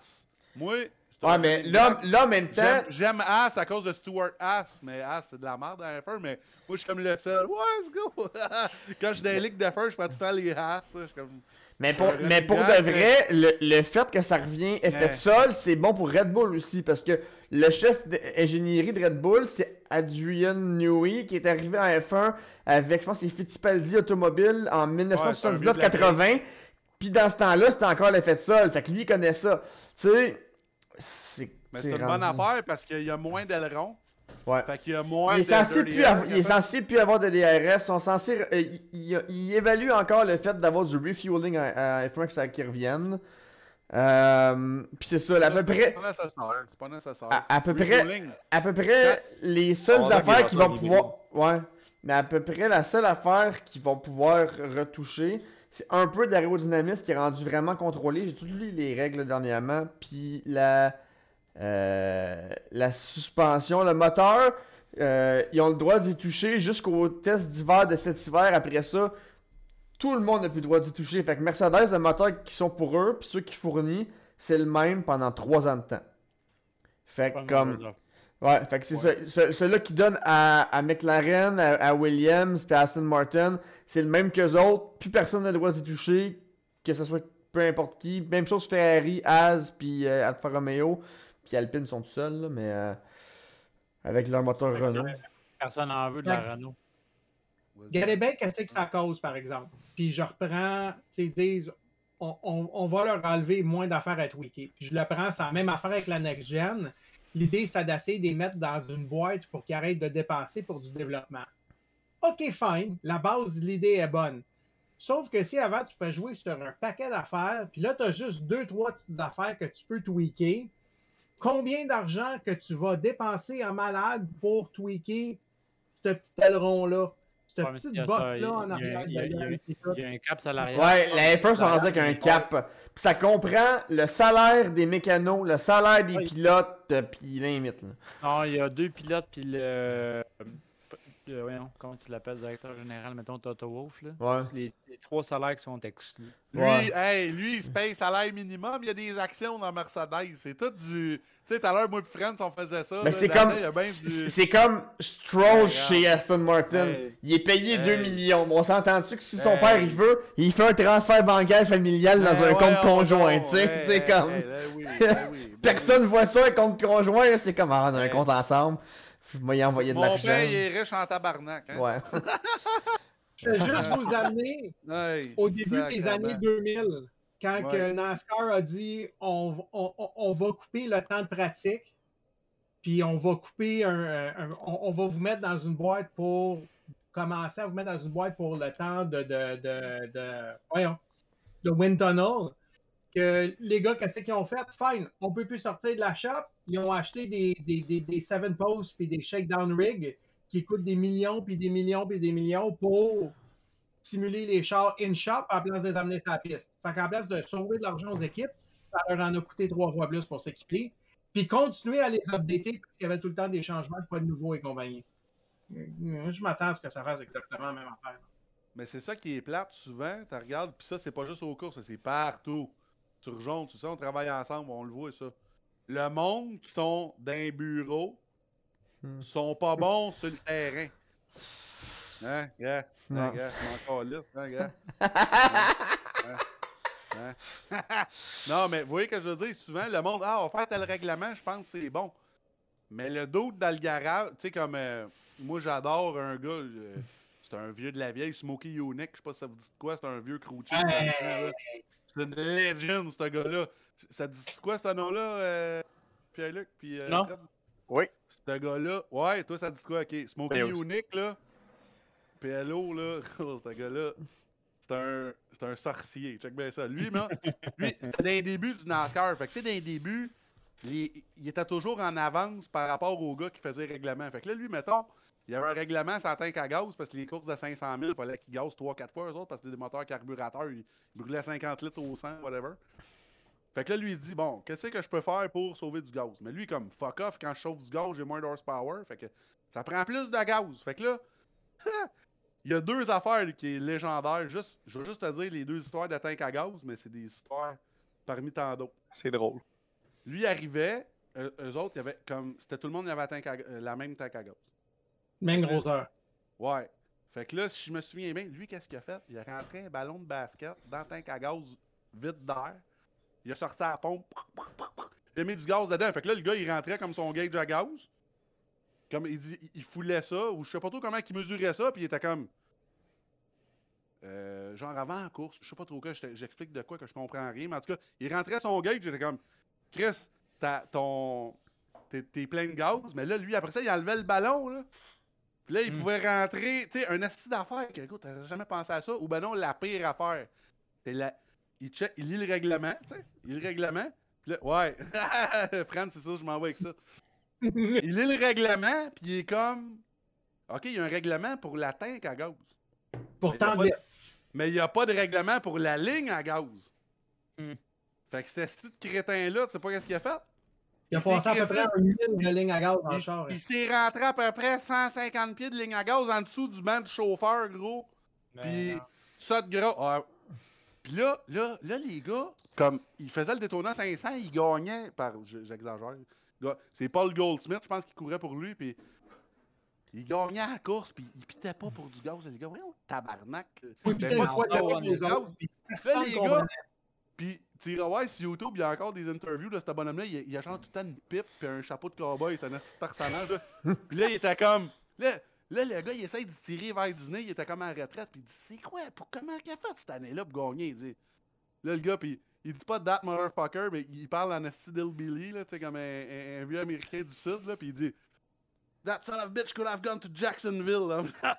Moi, c'est Ouais, un- mais là, là, en même temps, J'aime, Haas à cause de Stuart Haas, mais Haas, c'est de la merde à F1, mais moi, je suis comme le seul. Ouais, let's go! Quand je suis dans les ligues de F1, je prends tout le temps les Haas. là, Je suis comme... Mais pour, Un mais pour de vrai, le, le fait que ça revient effet Ouais. de sol, c'est bon pour Red Bull aussi, parce que le chef d'ingénierie de Red Bull, c'est Adrian Newey, qui est arrivé en F1 avec, je pense, c'est Fittipaldi Automobile en Ouais, c'est un vieux de la 1979-80, puis dans ce temps-là, c'était encore l'effet de sol, fait que lui, il connaît ça. Tu sais, c'est Mais c'est une bonne affaire parce qu'il y a moins d'ailerons. Ouais. Fait qu'il y a moins Il est, de censé dirty plus air, avoir, il est censé plus avoir de DRS. Ils sont censés, euh, il, il- il évalue encore le fait d'avoir du refueling à, à F1 que ça qui revienne. Euh, puis c'est ça, à peu près, C'est pas nécessaire. C'est pas nécessaire. à, à peu près, Refueling. à peu près les seules affaires qui vont pouvoir, ouais, mais à peu près la seule affaire qu'ils vont pouvoir retoucher, c'est un peu d'aérodynamisme qui est rendu vraiment contrôlé. J'ai tout lu les règles dernièrement, puis la, euh, la suspension, le moteur, euh, ils ont le droit d'y toucher jusqu'au test d'hiver de cet hiver. Après ça, tout le monde n'a plus le droit d'y toucher. Fait que Mercedes, le moteur qui sont pour eux, puis ceux qui fournissent, c'est le même pendant trois ans de temps. Fait que comme. Ouais, fait que c'est Ouais. ça. Ce- Celui-là qui donne à, à McLaren, à, à Williams, à Aston Martin, c'est le même qu'eux autres. Plus personne n'a le droit d'y toucher, que ce soit peu importe qui. Même chose Ferrari, As, puis euh, Alfa Romeo, puis Alpine sont tout seuls, là, mais euh, avec leur moteur Renault. Personne n'en veut de la. Renault. Regardez bien qu'est-ce que ça cause, par exemple? Puis je reprends, tu sais, ils disent, on, on, on va leur enlever moins d'affaires à tweaker. Puis je le prends, c'est la même affaire avec la next gen. L'idée, c'est d'essayer de les mettre dans une boîte pour qu'ils arrêtent de dépenser pour du développement. OK, fine. La base de l'idée est bonne. Sauf que si avant, tu fais jouer sur un paquet d'affaires, puis là, tu as juste deux, trois petites affaires que tu peux tweaker, combien d'argent que tu vas dépenser en malade pour tweaker ce petit aileron-là? Ce Ouais, petit il- en arrière. il y a- il y a-. Il y a un cap salarial. Ouais, la F1 sont rendus avec un cap. Puis ça comprend le salaire des mécanos, le salaire des Ouais. pilotes, euh, puis limite. Là. Non, il y a deux pilotes, puis le. Voyons, comment tu l'appelles, directeur général, mettons Toto Wolff, là. Ouais. Les, les trois salaires qui sont exclus. Lui, Ouais. hey, lui, il se paye salaire minimum, il y a des actions dans Mercedes. C'est tout du. Tu sais, tout à l'heure, moi et Friends, on faisait ça. Mais c'est comme- du. C'est comme Stroll Hey, chez Aston Martin. Hey. Il est payé Hey. 2 millions. Bon, on s'entend-tu que si son père il veut, il fait un transfert bancaire familial dans Ben un ouais, compte oh, conjoint, tu sais, hey, c'est hey, comme... hey, ben oui, ben oui, ben Personne voit ça, un compte conjoint, là, c'est comme, ah, on a un Hey. compte ensemble, je vais y envoyer de Mon l'argent. père, il est riche en tabarnak. Hein? Ouais. Je vais juste vous amener au début des années 2000, quand Ouais. que NASCAR a dit on, on, on- on va couper le temps de pratique, puis on va couper un, un- on, on va vous mettre dans une boîte pour commencer à vous mettre dans une boîte pour le temps de de de, de voyons de wind tunnel. Que les gars, qu'est-ce qu'ils ont fait? Fine, on peut plus sortir de la shop. Ils ont acheté des, seven posts puis des shakedown rigs qui coûtent des millions puis des millions puis des millions pour simuler les chars in-shop à la place de les amener sur la piste. Fait qu'en place de sauver de l'argent aux équipes, ça leur en a coûté trois fois plus pour s'équiper. Puis continuer à les updater parce qu'il y avait tout le temps des changements, pas de nouveaux et compagnie. Euh, Je m'attends à ce que ça fasse exactement la même affaire. Mais c'est ça qui est plate souvent. Tu regardes, puis ça, c'est pas juste aux courses, c'est partout. Jaune, tout ça, on travaille ensemble, on le voit ça. Le monde qui sont dans un bureau Hmm. sont pas bons sur le terrain. Hein, gars? Hein, Non. gars? Je suis encore là. Hein, gars? Hein? Hein? Hein? non, mais vous voyez que je veux dire, souvent, le monde, ah, on va faire tel règlement, je pense que c'est bon. Mais le doute dans le garage, tu sais, comme euh, moi, j'adore un gars, euh, c'est un vieux de la vieille, Smokey Unique, je sais pas si ça vous dit de quoi, c'est un vieux là. C'est une légende, ce gars-là. Ça te dit quoi, ce nom-là, euh, Pierre-Luc? Puis, euh, Non. Fred? Oui. Ce gars-là, ouais, toi, ça te dit quoi? Ok, Smokey Ben. Unique, là. PLO, là, ce gars-là, c'est un, c'est un sorcier. Check bien ça. Lui, man, lui, c'était dans les débuts du NASCAR. Fait que, tu sais, dans les débuts, les- il était toujours en avance par rapport au gars qui faisait le règlement. Fait que là, lui, mettons, il y avait un règlement sans tank à gaz parce que les courses de 500 000, il fallait qu'ils gazent 3-4 fois eux autres parce que des moteurs carburateurs, ils, ils brûlaient 50 litres au 100, whatever. Fait que là, lui, il dit, bon, qu'est-ce que je peux faire pour sauver du gaz? Mais lui, comme, fuck off, quand je chauffe du gaz, j'ai moins d'horsepower. Fait que ça prend plus de gaz. Fait que là, il y a deux affaires qui est légendaire. Juste, je veux juste te dire les deux histoires de tank à gaz, mais c'est des histoires parmi tant d'autres. C'est drôle. Lui arrivait, eux, eux autres, il y avait comme, c'était tout le monde, il y avait tank à euh, la même tank à gaz. Même grosseur. Ouais. Fait que là, si je me souviens bien, lui, qu'est-ce qu'il a fait? Il a rentré un ballon de basket dans le tank à gaz vide d'air. Il a sorti à la pompe. Il a mis du gaz dedans. Fait que là, le gars, il rentrait comme son gauge à gaz. Comme il dit, il- foulait ça, ou je sais pas trop comment il mesurait ça, puis il était comme. Euh, genre avant la course, je sais pas trop quoi, j'explique de quoi que je comprends rien, mais en tout cas, il rentrait son gauge, j'étais comme. Chris, t'as ton. T'es plein de gaz, mais là, lui, après ça, il enlevait le ballon, là. Puis là, il Hmm. pouvait rentrer, tu sais, un assis d'affaires, que, écoute, t'aurais jamais pensé à ça, ou ben non, la pire affaire. C'est la. Il, check, il lit le règlement, tu sais. Il lit le règlement. Puis là, ouais. Fran, c'est ça, je m'en vais avec ça. Il lit le règlement, puis il est comme. Ok, il y a un règlement pour la tank à gaz. Pourtant, Mais de- Mais il n'y a pas de règlement pour la ligne à gaz. Hmm. Fait que ce petit crétin-là, tu sais pas qu'est-ce qu'il a fait? Il a il passé à s'est peu près un mille de ligne à gaz dans le Il, char. il s'est rentré à peu près 150 pieds de ligne à gaz en dessous du banc du chauffeur, gros. Puis ça de gras. Ah, Puis là, là, là, les gars, comme ils faisaient le détournant 500, ils gagnaient par. je- J'exagère. C'est Paul Goldsmith, je pense, qui courait pour lui. Puis il gagnait à la course, puis il pitait pas pour du gaz. Les gars, voyons, tabarnak. Oui, Ben, pas de pour du les gaz. autres. puis Là, personne les comprenait. gars, puis tu iras voir sur YouTube, il y a encore des interviews de ce bonhomme-là. Il, il a genre tout le temps une pipe puis un chapeau de cowboy. C'est un personnage. Là. puis là, il était comme. Là, là, le gars, il essaye de tirer vers du nez. Il était comme en retraite. Puis il dit C'est quoi pour, Comment il a fait cette année-là pour gagner Il dit Là, le gars, puis il dit pas that motherfucker, mais il parle en esti Billy, là, tu sais, comme un, un- un vieux américain du Sud, là, puis il dit That son of a bitch could have gone to Jacksonville. là.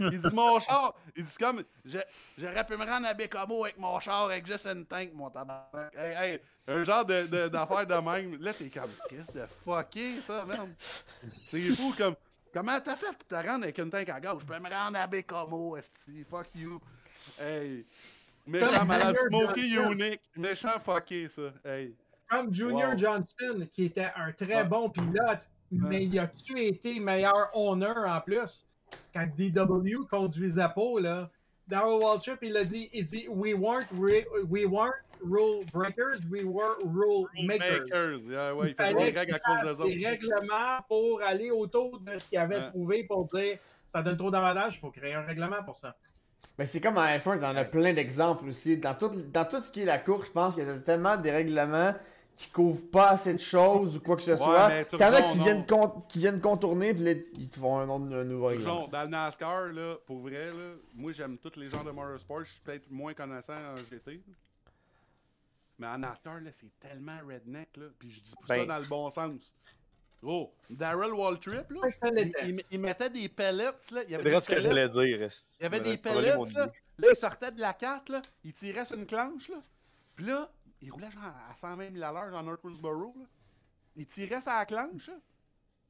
il dit Mon char, il dit comme je- J'aurais pu me rendre à Bécamo avec mon char, avec juste une tank, mon tabac. Hey, hey, un genre de, de, d'affaire de même. Là, t'es comme, qu'est-ce de fucké, ça, merde? C'est fou, comme, comment t'as fait pour te rendre avec une tank à gaz? Je peux me rendre à Bécamo, esti, fuck you. Hey, méchant malade, Johnson. unique, méchant fucké, ça. Hey. Comme Junior Wow. Johnson, qui était un très Ouais. bon pilote, mais il a-tu été meilleur owner en plus? Quand DW conduisait pas, là, Darrell Waltrip, il a dit, il dit, we weren't, re- we weren't rule breakers, we were rule makers. Makers, yeah, ouais, il fallait des règles à cause des des autres. règlements pour aller autour de ce qu'il avait Ouais. trouvé pour dire ça donne trop d'avantages, il faut créer un règlement pour ça. Mais c'est comme en F1, t'en as plein d'exemples aussi. Dans tout, dans tout ce qui est la course, je pense qu'il y a tellement des règlements qui couvrent pas assez de choses ou quoi que ce Ouais, soit. mais Qu'il y en a Turgeon, qui viennent, con- qui viennent contourner, puis ils te font un, autre, un nouveau. Genre, dans le NASCAR, là, pour vrai, là, moi j'aime tous les genres de motorsport, je suis peut-être moins connaissant en GT. Mais en NASCAR, là, c'est tellement redneck, là, puis je dis ça Ben. dans le bon sens. Oh, Daryl Waltrip, là, ça il, l'était. il- il mettait des pellets, là, il y C'est avait vrai des ce que pellets, j'allais dire. il y avait des pellets, là, là, il sortait de la carte, là, il tirait sur une clenche, là, puis là, il roulait genre à 120 000 à l'heure dans North Woodsboro, là. Il tirait sur la clenche, là.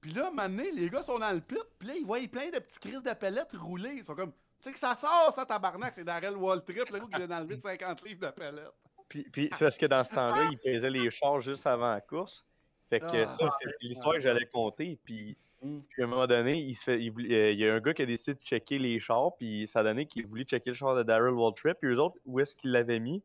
Puis là, maintenant, les gars sont dans le pit, puis là, ils voient plein de petits crises de pellets rouler. Ils sont comme, tu sais que ça sort, ça, tabarnak, c'est Darrell Waltrip, le gars qui vient d'enlever 50 livres de pellets. Puis, puis c'est parce que dans ce temps-là, il pesait les chars juste avant la course. Fait que Ah. ça, c'est l'histoire que j'allais compter. Puis, Hmm. puis à un moment donné, il, se fait, il, voulait- euh, il y a un gars qui a décidé de checker les chars, puis ça a donné qu'il voulait checker le char de Daryl Waltrip. Puis eux autres, où est-ce qu'ils l'avaient mis?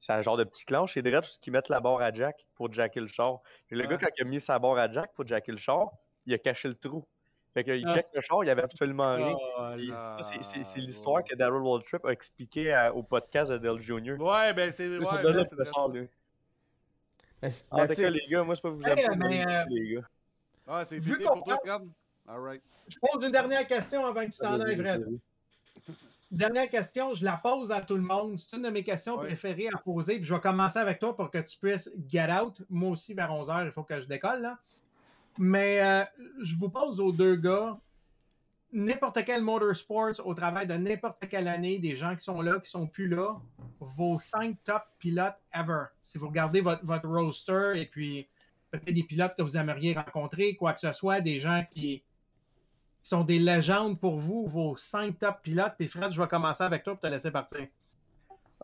C'est un genre de petit clanche, c'est direct où ils mettent la barre à Jack pour jacker le char. Puis le Ah. gars, quand il a mis sa barre à Jack pour jacker le char, il a caché le trou. Fait qu'il Ah. check le char, il y avait absolument rien. Oh, c'est- Ah, l'histoire que Daryl Waltrip a expliqué à- au podcast de Dale Jr. Ouais, ben c'est. Ouais, c'est le vrai. char, c'est- En tout cas, les gars, moi, pas que vous Hey, aimez, mais, mais euh, les gars. Ah, c'est fini pour toi. Je pose une dernière question avant que tu t'en ailles, Fred. Dernière question, je la pose à tout le monde. C'est une de mes questions préférées à poser. Puis je vais commencer avec toi pour que tu puisses get out. Moi aussi, vers 11h, il faut que je décolle. Là. Mais euh, je vous pose aux deux gars, n'importe quel motorsports au travail de n'importe quelle année, des gens qui sont là, qui sont plus là, vos cinq top pilotes ever. Si vous regardez votre, votre roster et puis peut-être des pilotes que vous aimeriez rencontrer, quoi que ce soit, des gens qui sont des légendes pour vous, vos cinq top pilotes. Puis Fred, je vais commencer avec toi pour te laisser partir.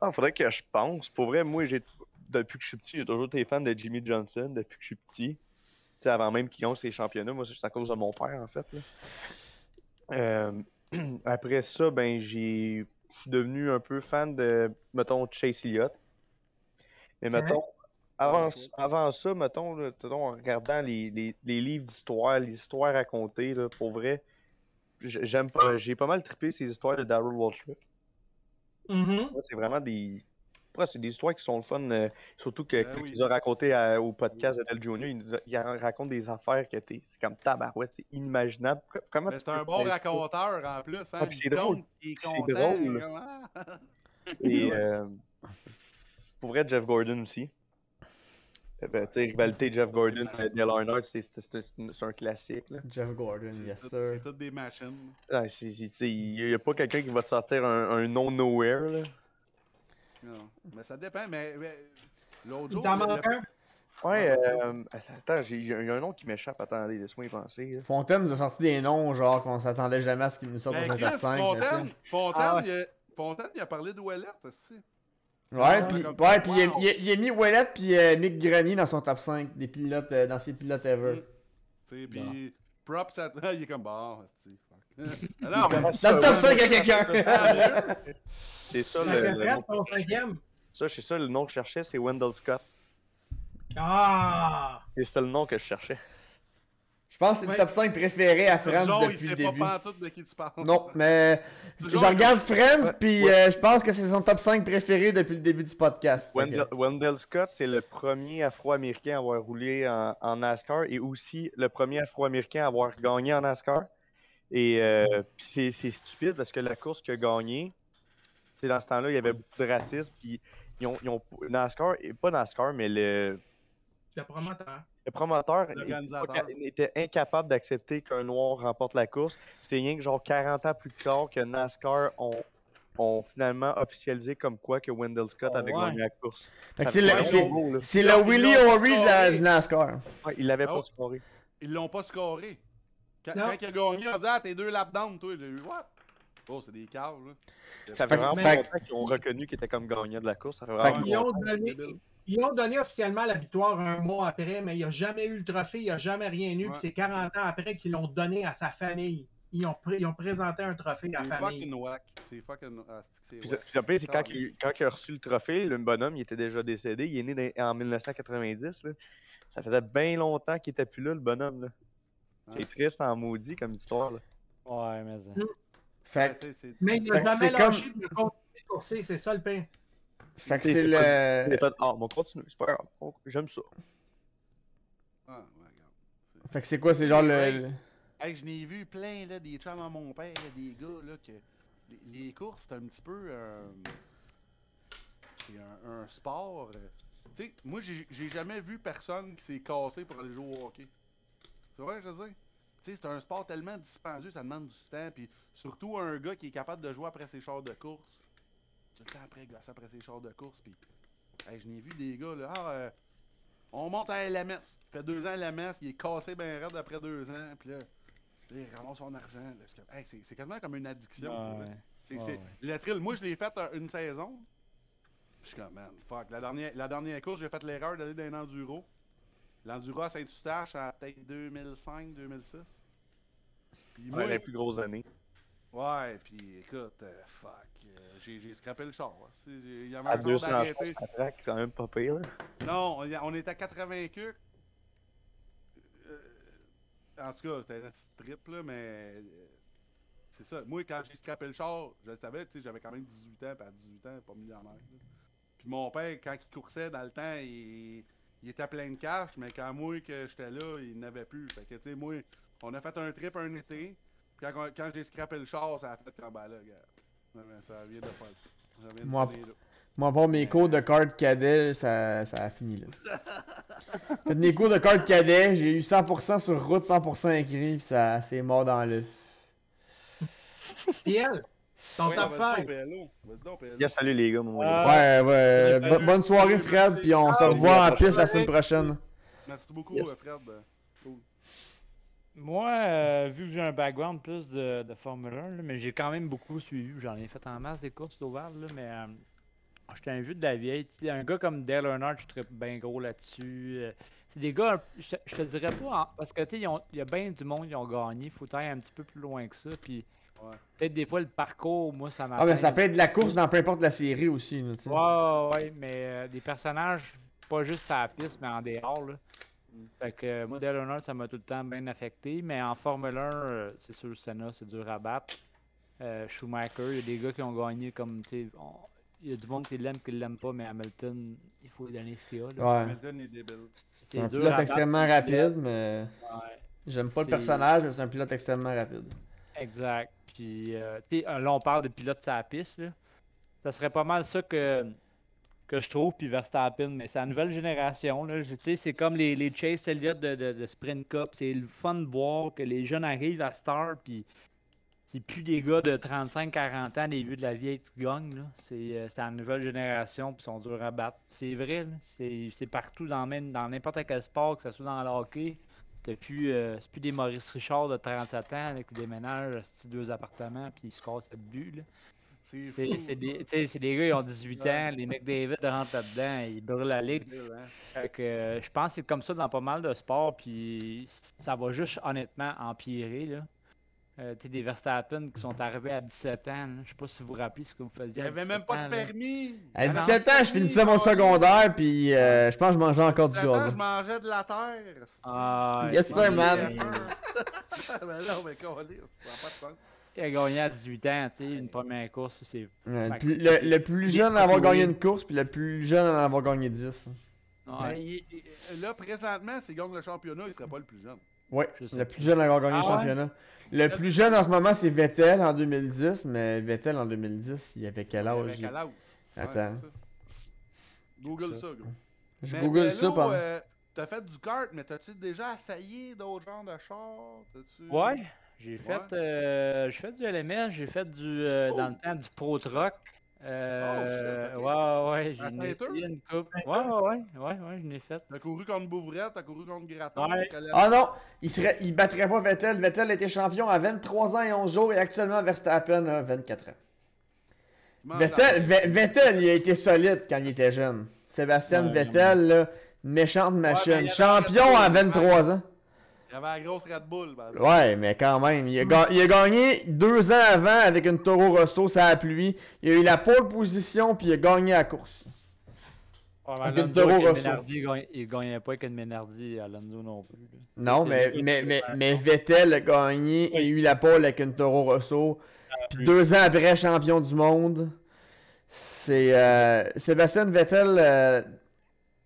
Ah, faudrait que je pense. Pour vrai, moi, j'ai depuis que je suis petit, j'ai toujours été fan de Jimmy Johnson, depuis que je suis petit. Tu sais, avant même qu'il gagne ses championnats, moi, c'est à cause de mon père, en fait. là. Euh, après ça, ben, j'ai. Je suis devenu un peu fan de, mettons, Chase Elliott. Mais mettons, avant, ça, mettons, là, en regardant les, les, les livres d'histoire, les histoires racontées, là, pour vrai, j'aime pas, j'ai pas mal trippé ces histoires de Daryl Waltrip. Mhm. Ouais, c'est vraiment des. C'est des histoires qui sont le fun, euh, surtout que Ben quand oui. a raconté à- au podcast de Del Junior, il, nous a- il en raconte des affaires que t'es. C'est comme tabarouette, c'est inimaginable. Co- Comment c'est un bon raconteur en plus. Hein? Ah, puis c'est Il drôle. compte, Il est C'est drôle. Et euh, pour vrai, Jeff Gordon aussi. Euh, Ben, tu sais, rivalité Jeff Gordon, Dale Earnhardt, c'est un classique. Là. Jeff Gordon, yes C'est sir. c'est toutes des machines. Ah, c'est- c'est- c'est- Il n'y a pas quelqu'un qui va te sortir un, un nom nowhere. Là. Non. Mais ça dépend. Mais, mais l'autre Il jour. t'en manque un? Ouais, euh, attends, il y a un nom qui m'échappe. Attendez, laisse-moi y penser. là. Fontaine nous a sorti des noms, genre, qu'on s'attendait jamais à ce qu'il nous sorte Ben, dans un Chris, top 5. Fontaine, Fontaine, Ah ouais. il a, Fontaine, il a parlé de Ouellette aussi. Ouais, Ah, puis ouais, ça, puis il, wow. il a- il a mis Ouellet puis euh, Mick Grenier dans son top 5 des pilotes, euh, dans ses pilotes ever. Mm. Tu sais, puis props à il est comme bon, c'est fuck. Ah Dans le top ouais, 5 à quelqu'un. C'est ça le, le nom. Ça, c'est ça le nom que je cherchais, c'est Wendell Scott. Ah! Et c'était le nom que je cherchais. Je pense que c'est le Ouais. top 5 préféré à Friends Genre, il depuis le début. pas de qui tu parles. Non, mais je Genre, regarde Friends Ouais, puis ouais. euh, je pense que c'est son top 5 préféré depuis le début du podcast. Wendell, Scott, c'est le premier Afro-Américain à avoir roulé en, en NASCAR et aussi le premier Afro-Américain à avoir gagné en NASCAR. Et euh, c'est stupide parce que la course qu'il a gagnée, c'est dans ce temps-là, il y avait beaucoup de racisme. Puis ils ont, ils ont NASCAR, et pas NASCAR, mais le, Le promoteur. le promoteur était, incapable d'accepter qu'un noir remporte la course. C'est rien que genre 40 ans plus tard que NASCAR ont, ont finalement officialisé comme quoi que Wendell Scott Oh, avait ouais. gagné la course. C'est le, Willie O'Reilly de NASCAR. Ouais, il l'avait Oh. pas scoré. Ils l'ont pas scoré. Quand, il a gagné, il a dit Ah, t'es deux laps down, toi. J'ai eu what? Oh, c'est des caves, là. Ça fait vraiment longtemps qu'ils ont reconnu qu'il était comme gagnant de la course. Ça fait vraiment ils ont donné officiellement la victoire un mois après, mais il n'a jamais eu le trophée, il n'a jamais rien eu. Ouais. puis C'est 40 ans après qu'ils l'ont donné à sa famille. Ils ont, pré- ils ont présenté un trophée à C'est la famille. fucking whack. C'est fucking. Ah, c'est Puis whack. le pire, c'est quand, il, quand il a reçu le trophée, le bonhomme, il était déjà décédé. Il est né dans- en 1990. Là. Ça faisait bien longtemps qu'il était plus là, le bonhomme. Là. C'est triste en maudit comme histoire. Là. Ouais, mais. ça. Fait Mais il n'a jamais c'est comme- lâché de courser, c'est ça le pire. Fait que sais, c'est pas- le. fait, ah, on continue, c'est pas grave. On- J'aime ça. Ah, ouais, regarde. Fait que c'est quoi, c'est genre le. Ouais. le- Hey, je n'ai vu plein, là, des chums à mon père, là, des gars, là, que les, courses, c'est un petit peu. euh, c'est un, un sport. euh, tu sais, moi, j'ai j'ai jamais vu personne qui s'est cassé pour aller jouer au hockey. C'est vrai, je veux dire? Tu sais, c'est un sport tellement dispendieux, ça demande du temps, puis surtout un gars qui est capable de jouer après ses chars de course. Tout le temps après, gosser après ses chars de course, puis. Hey, je n'ai vu des gars, là. Ah, euh, on monte à LMS. Ça fait deux ans à LMS, il est cassé ben raide après deux ans, puis là. il ramasse son argent. là, c'est hey, quasiment comme une addiction. Ah, ouais. C'est, ouais. Le thrill, moi je l'ai fait euh, une saison. Je suis comme, man, fuck. La dernière, la dernière course, j'ai fait l'erreur d'aller dans un enduro. L'Enduro à Saint-Eustache en peut-être 2005, 2006. Puis Ouais, moi, les plus grosses années. Ouais, puis écoute, euh, fuck, euh, j'ai j'ai scrappé le char. hein. Il y avait un jour 200 d'arrêter. chars, ça traque, c'est quand même pas pire. Non, on, on était à 80 cucs. Euh, en tout cas, c'était un strip, là, mais. euh, C'est ça. Moi, quand j'ai scrappé le char, je le savais, tu sais, j'avais quand même 18 ans, puis à 18 ans, pas millionnaire. là. Puis mon père, quand il coursait dans le temps, il, il était plein de cash, mais quand moi, que j'étais là, il n'avait plus. Fait que, tu sais, moi, on a fait un trip un été. Quand, quand j'ai scrappé le char, ça a fait comme, ben là, gars. Ça vient- de faire ça. vient de Moi, là. Moi, pour mes cours de carte cadet, ça, ça a fini là. Fait mes cours de carte cadet, j'ai eu 100% sur route, 100% écrit, pis ça c'est mort dans l'œuf. Pierre, ton Ouais, top vas-y donc, 5. PLO. Vas-y donc, PLO. Bien, salut les gars, moi. Ah. Ouais, ouais. salut. bo- bonne soirée, Fred, puis on se Ah, revoit en piste la semaine prochaine. Merci beaucoup, Yes. euh, Fred. Moi, euh, vu que j'ai un background plus de, de Formule 1, là, mais j'ai quand même beaucoup suivi. J'en ai fait en masse des courses d'Oval, là, mais euh, j'étais un vieux de la vieille. un gars comme Dale Earnhardt, je serais bien gros là-dessus. euh, c'est des gars, un- je, te- je te dirais pas, en- parce que tu sais, il y a bien du monde qui ont gagné. faut aller un petit peu plus loin que ça. Puis Ouais. peut-être des fois le parcours, moi, ça m'a. Ah, mais ça peut être de la course dans peu importe la série aussi, là, tu sais. Ouais, ouais, ouais, mais euh, des personnages, pas juste à la piste, mais en dehors, là. Fait que euh, moi, Dale Earnhardt, ça m'a tout le temps bien affecté, mais en Formule 1, euh, c'est sûr, Senna, c'est dur à battre. Euh, Schumacher, il y a des gars qui ont gagné comme, tu sais, on- il y a du monde qui l'aime, qui l'aime pas, mais Hamilton, il faut lui donner ce qu'il a, là. Ouais. Hamilton est débile. C'est un pilote extrêmement rapide, mais Ouais. j'aime pas le personnage, mais c'est un pilote extrêmement rapide. Exact. Puis, euh, tu sais, euh, là, on parle de pilote sur la piste, là. Ça serait pas mal ça que, que je trouve, puis Verstappen, mais c'est la nouvelle génération, c'est comme les, Chase Elliott de, Sprint Cup. C'est le fun de voir que les jeunes arrivent à Star, puis c'est plus des gars de 35-40 ans, des vieux de la vieille qui gagnent, euh, c'est la nouvelle génération, puis ils sont durs à battre. C'est vrai, là. C'est partout, dans dans n'importe quel sport, que ce soit dans le hockey. Euh, c'est plus des Maurice Richard de 37 ans là, qui déménagent c'est deux appartements puis ils se cassent le but. C'est des, tu sais, c'est des gars, ils ont 18 ans, les McDavid rentrent là-dedans, ils brûlent la ligue. Débile, hein. Fait que euh, je pense que c'est comme ça dans pas mal de sports, puis ça va juste honnêtement empirer. Là. Euh, tu sais, des Verstappen qui sont arrivés à 17 ans, je sais pas si vous vous rappelez ce que vous faisiez. Avait même 17 pas ans, de permis. À Ah non. 17 ans, je finissais mon secondaire, puis euh, je pense que je mangeais encore du gaz. je mangeais de la terre. Ah, Yes, sir, man. ben non, mais ça n'a pas de sens. Il a gagné à 18 ans, tu sais, une première course, c'est Ouais, le, plus, que- le, le plus les jeune à avoir gagné une course, puis le plus jeune à en avoir gagné 10. Mais Ouais. il- il- là, présentement, s'il gagne le championnat, il serait pas le plus jeune. Sais le plus jeune à avoir gagné Ah le ouais? championnat. Le plus jeune en ce moment, c'est Vettel en 2010, mais Vettel en 2010, il avait quel âge? Avec quel âge? Attends. Google Ça. ça, gros. Je Mais google ça pendant. euh, T'as fait du kart, mais t'as-tu déjà essayé d'autres genres de chars? Ouais, j'ai Ouais. fait, euh, j'ai fait du LMS, j'ai fait du, euh, dans le temps du Pro Truck. Euh, Oh, ouais, ouais, À j'en ai Saint-Eustache? essayé une coupe. Ouais, ouais, ouais, ouais, ouais, j'en ai fait. T'as couru contre Bouvrette, t'as couru contre Graton. Ouais. Ah non, il serait, il battrait pas Vettel. Vettel était champion à 23 ans et 11 jours et actuellement Verstappen a 24 ans. Vettel, Vettel, il a été solide quand il était jeune. Sébastien Ouais, Vettel, là, méchante machine. champion à Red Bull, 23 ans. Il y avait la grosse Red Bull. ben, Ouais, mais quand même. Il a, ga- il a gagné deux ans avant avec une Toro Rosso, ça a plu. Il a eu la pole position puis il a gagné la course. Ouais, mais Avec Alonso une Toro avec une Rosso. Menardi, il gagnait- il gagnait pas avec une Menardi, Alonso non plus. Non, mais, le- mais, mais, mais Vettel a gagné et eu la pole avec une Toro Rosso. Puis deux ans après, champion du monde. C'est euh, Sébastien Vettel. euh,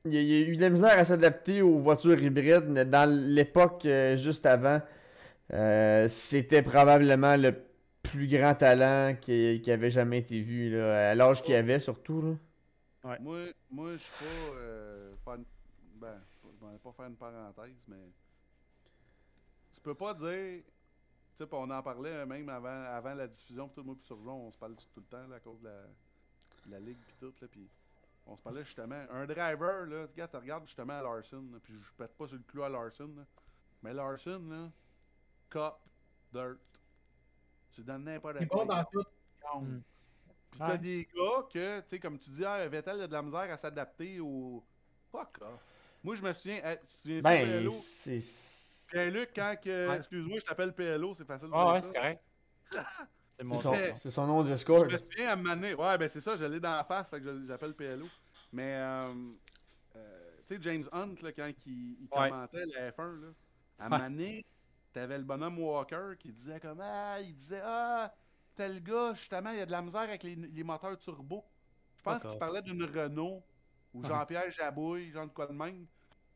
il, il a eu de la misère à s'adapter aux voitures hybrides, mais dans l'époque euh, juste avant, euh, c'était probablement le plus grand talent qui, qui avait jamais été vu, là, à l'âge qu'il avait surtout. Là. Moi, moi je suis pas. Euh, faire une- Ben, je m'en ai pas faire une parenthèse, mais. Tu peux pas dire. Tu sais, on en parlait euh, même avant, avant la diffusion, tout moi, puis Surgeon, on se parle tout le temps là, à cause de la, de la ligue, pis tout, là, puis on se parlait justement. Un driver, là, regarde, tu regardes justement à Larson, là, puis je pète pas sur le clou à Larson, là, mais Larson, là, Cup, Dirt. Tu donnes n'importe C'est quoi. bon dans tout. Mm. Puis t'as Ouais. des gars que, tu sais, comme tu dis, ah, Vettel a de la misère à s'adapter au. Fuck off. Moi, je me souviens, tu souviens Ben, PLO? c'est. Pierre-Luc, quand que. Ouais. Excuse-moi, je t'appelle PLO, c'est facile de Ah ouais, dire c'est correct. C'est mon C'est son, nom. c'est son nom de Discord. Je me souviens à donné- Ouais, ben c'est ça, je l'ai dans la face, fait que je l'appelle PLO. Mais, euh, euh, tu sais, James Hunt, là, quand il, il Ouais. commentait la F1, là, à Ouais. t'avais le bonhomme Walker qui disait comme, ah, il disait, ah, tel gars, justement, il y a de la misère avec les, les moteurs turbo. Je pense qu'il parlait d'une Renault, ou Ah. Jean-Pierre Jabouille, genre de quoi de même.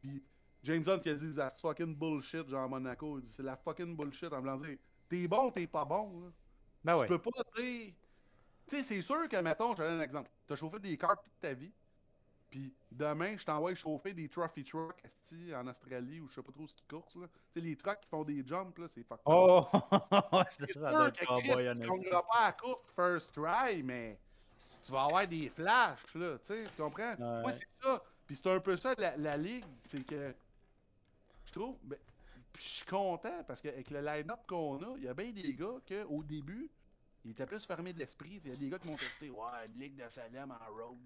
Puis James Hunt qui a dit, that's fucking bullshit, genre à Monaco. Il dit, c'est la fucking bullshit, en dire, t'es bon, t'es pas bon, là. Ben ouais. Tu peux pas dire. Tu sais, c'est sûr que, mettons, je te donne un exemple. T'as chauffé des cars toute ta vie, puis demain, je t'envoie chauffer des trophy trucks en Australie ou je sais pas trop ce qu'ils coursent, là. Tu sais, les trucks qui font des jumps, là, c'est fucked. Oh! C'est sûr que tu honnêtement. gagneras pas à course first try, mais tu vas avoir des flashs, là, tu sais, tu comprends? Ouais. Moi, c'est ça. Puis c'est un peu ça, la, la ligue, c'est que, je trouve, ben, puis je suis content, parce qu'avec le line-up qu'on a, il y a bien des gars qu'au début, ils étaient plus fermés d'esprit. Il y a des gars qui m'ont testé, ouais, une ligue de Salem en road.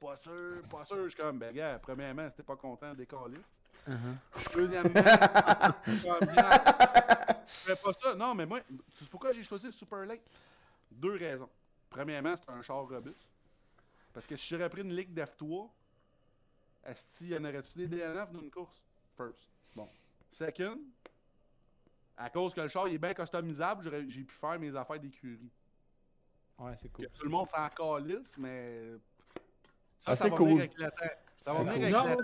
Pas sûr, pas sûr. Je suis comme, ben, gars, premièrement, c'était pas content des calices. Mhm. Deuxièmement, je fais pas ça. Non, mais moi, c'est pourquoi j'ai choisi le Super Lake? Deux raisons. Premièrement, c'est un char robuste. Parce que si j'aurais pris une ligue d'F3, est-ce y en aurait-tu des DNF dans une course? First. Bon. Second, à cause que le char il est bien customisable, j'aurais- j'ai pu faire mes affaires d'écurie. Ouais, c'est cool. Que Tout le monde s'en calisse, mais. Ça, Ah, va cool. venir avec le temps. Ça va C'est venir cool. avec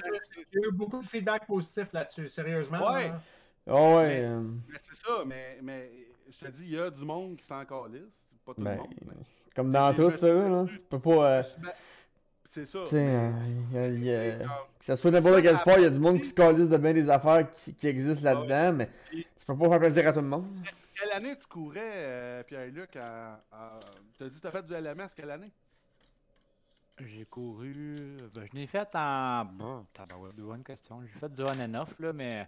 j'ai eu beaucoup de feedback positif là-dessus, sérieusement. Ouais. là. Ah ouais. Mais- euh, Mais c'est ça, mais, mais je te dis, il y a du monde qui s'en calisse. Pas tout le ben, monde. mais- comme dans tout, ça, là. Tu peux pas. euh, Ben, c'est ça. tu sais, euh, y a- y a- C'est comme- que ça soit n'importe quel sport, il y a du monde qui se calisse de bien des affaires qui, qui existent là-dedans, mais tu peux pas faire plaisir à tout le monde. Quelle année tu courais, euh, Pierre-Luc, à, à... T'as dit que t'as fait du LMS, quelle année? J'ai couru. Ben, je l'ai fait en. Bon, tabarouette, bonne question. J'ai fait du on and off, là, mais.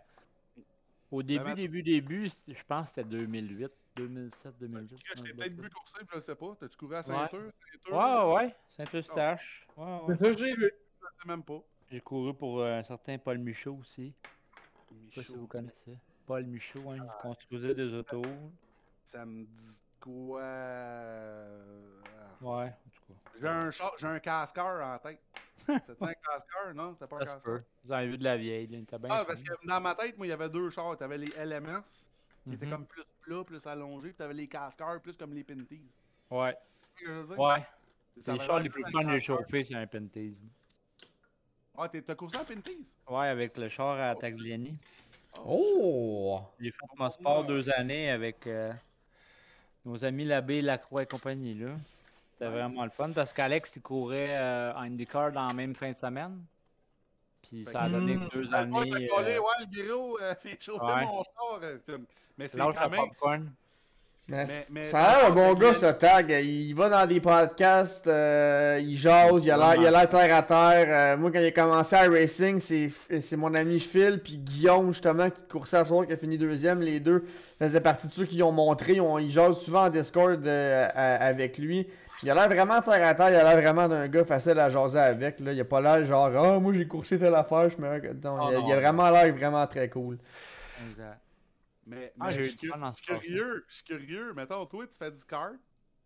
Au début, Vraiment? début, début, je pense que c'était 2008, 2007, 2008. Parce que je dans t'ai ce peut-être vu courser, je sais pas. T'as-tu couru à Ouais. Saint-Eux? Ouais, ouais, Saint-Eustache. Ouais, ouais. C'est ça que j'ai vu. Je sais même pas. J'ai couru pour euh, un certain Paul Michaud aussi. Je sais pas si vous connaissez. Paul Michaud, hein, il construisait des autos. ça me dit quoi? Ouais, en tout cas. J'ai un, j'ai un casqueur en tête. C'était un casqueur, non? C'était pas un casqueur. Vous avez vu de la vieille, là, il était bien Ah, parce que dans ma tête, moi, il y avait deux chars. T'avais les LMS, qui étaient Mhm. comme plus plats, plus allongés, puis t'avais les casqueurs, plus comme les Pinties. Ouais, Tu sais ce que je veux dire? ouais. Ça Les chars les plus fun de chauffer, c'est un Pentase. Ah, t'es- t'as coursé en Pinties? Ouais, avec le char à Tagliani. Oh! J'ai fait mon sport deux années avec euh, nos amis Labbé, Lacroix et compagnie, là. C'était vraiment le fun parce qu'Alex, il courait euh, en IndyCar dans la même fin de semaine. Puis ça a donné deux années. collé, euh, ouais, le bureau, euh, fait chauffer Ouais. mon char. euh, c'est- mais c'est quand même... popcorn. Mais Mais, mais, Ça a l'air un bon gars, ce tag. Il va dans des podcasts, euh, il jase, il a l'air, il a l'air terre à terre. Euh, moi, quand il a commencé à racing, c'est, c'est mon ami Phil puis Guillaume, justement, qui coursait à soir, qui a fini deuxième. Les deux faisaient partie de ceux qui ont montré. Ils, ont, ils jasent souvent en Discord euh, avec lui. Il a l'air vraiment terre à terre. Il a l'air vraiment d'un gars facile à jaser avec. Là. Il a pas l'air genre, ah, moi j'ai coursé telle affaire. Je me... non, Oh, il, a, non, il a vraiment l'air vraiment très cool. Exact. Mais, Ah, mais j'ai curieux, je suis curieux. Mettons, toi, tu fais du kart.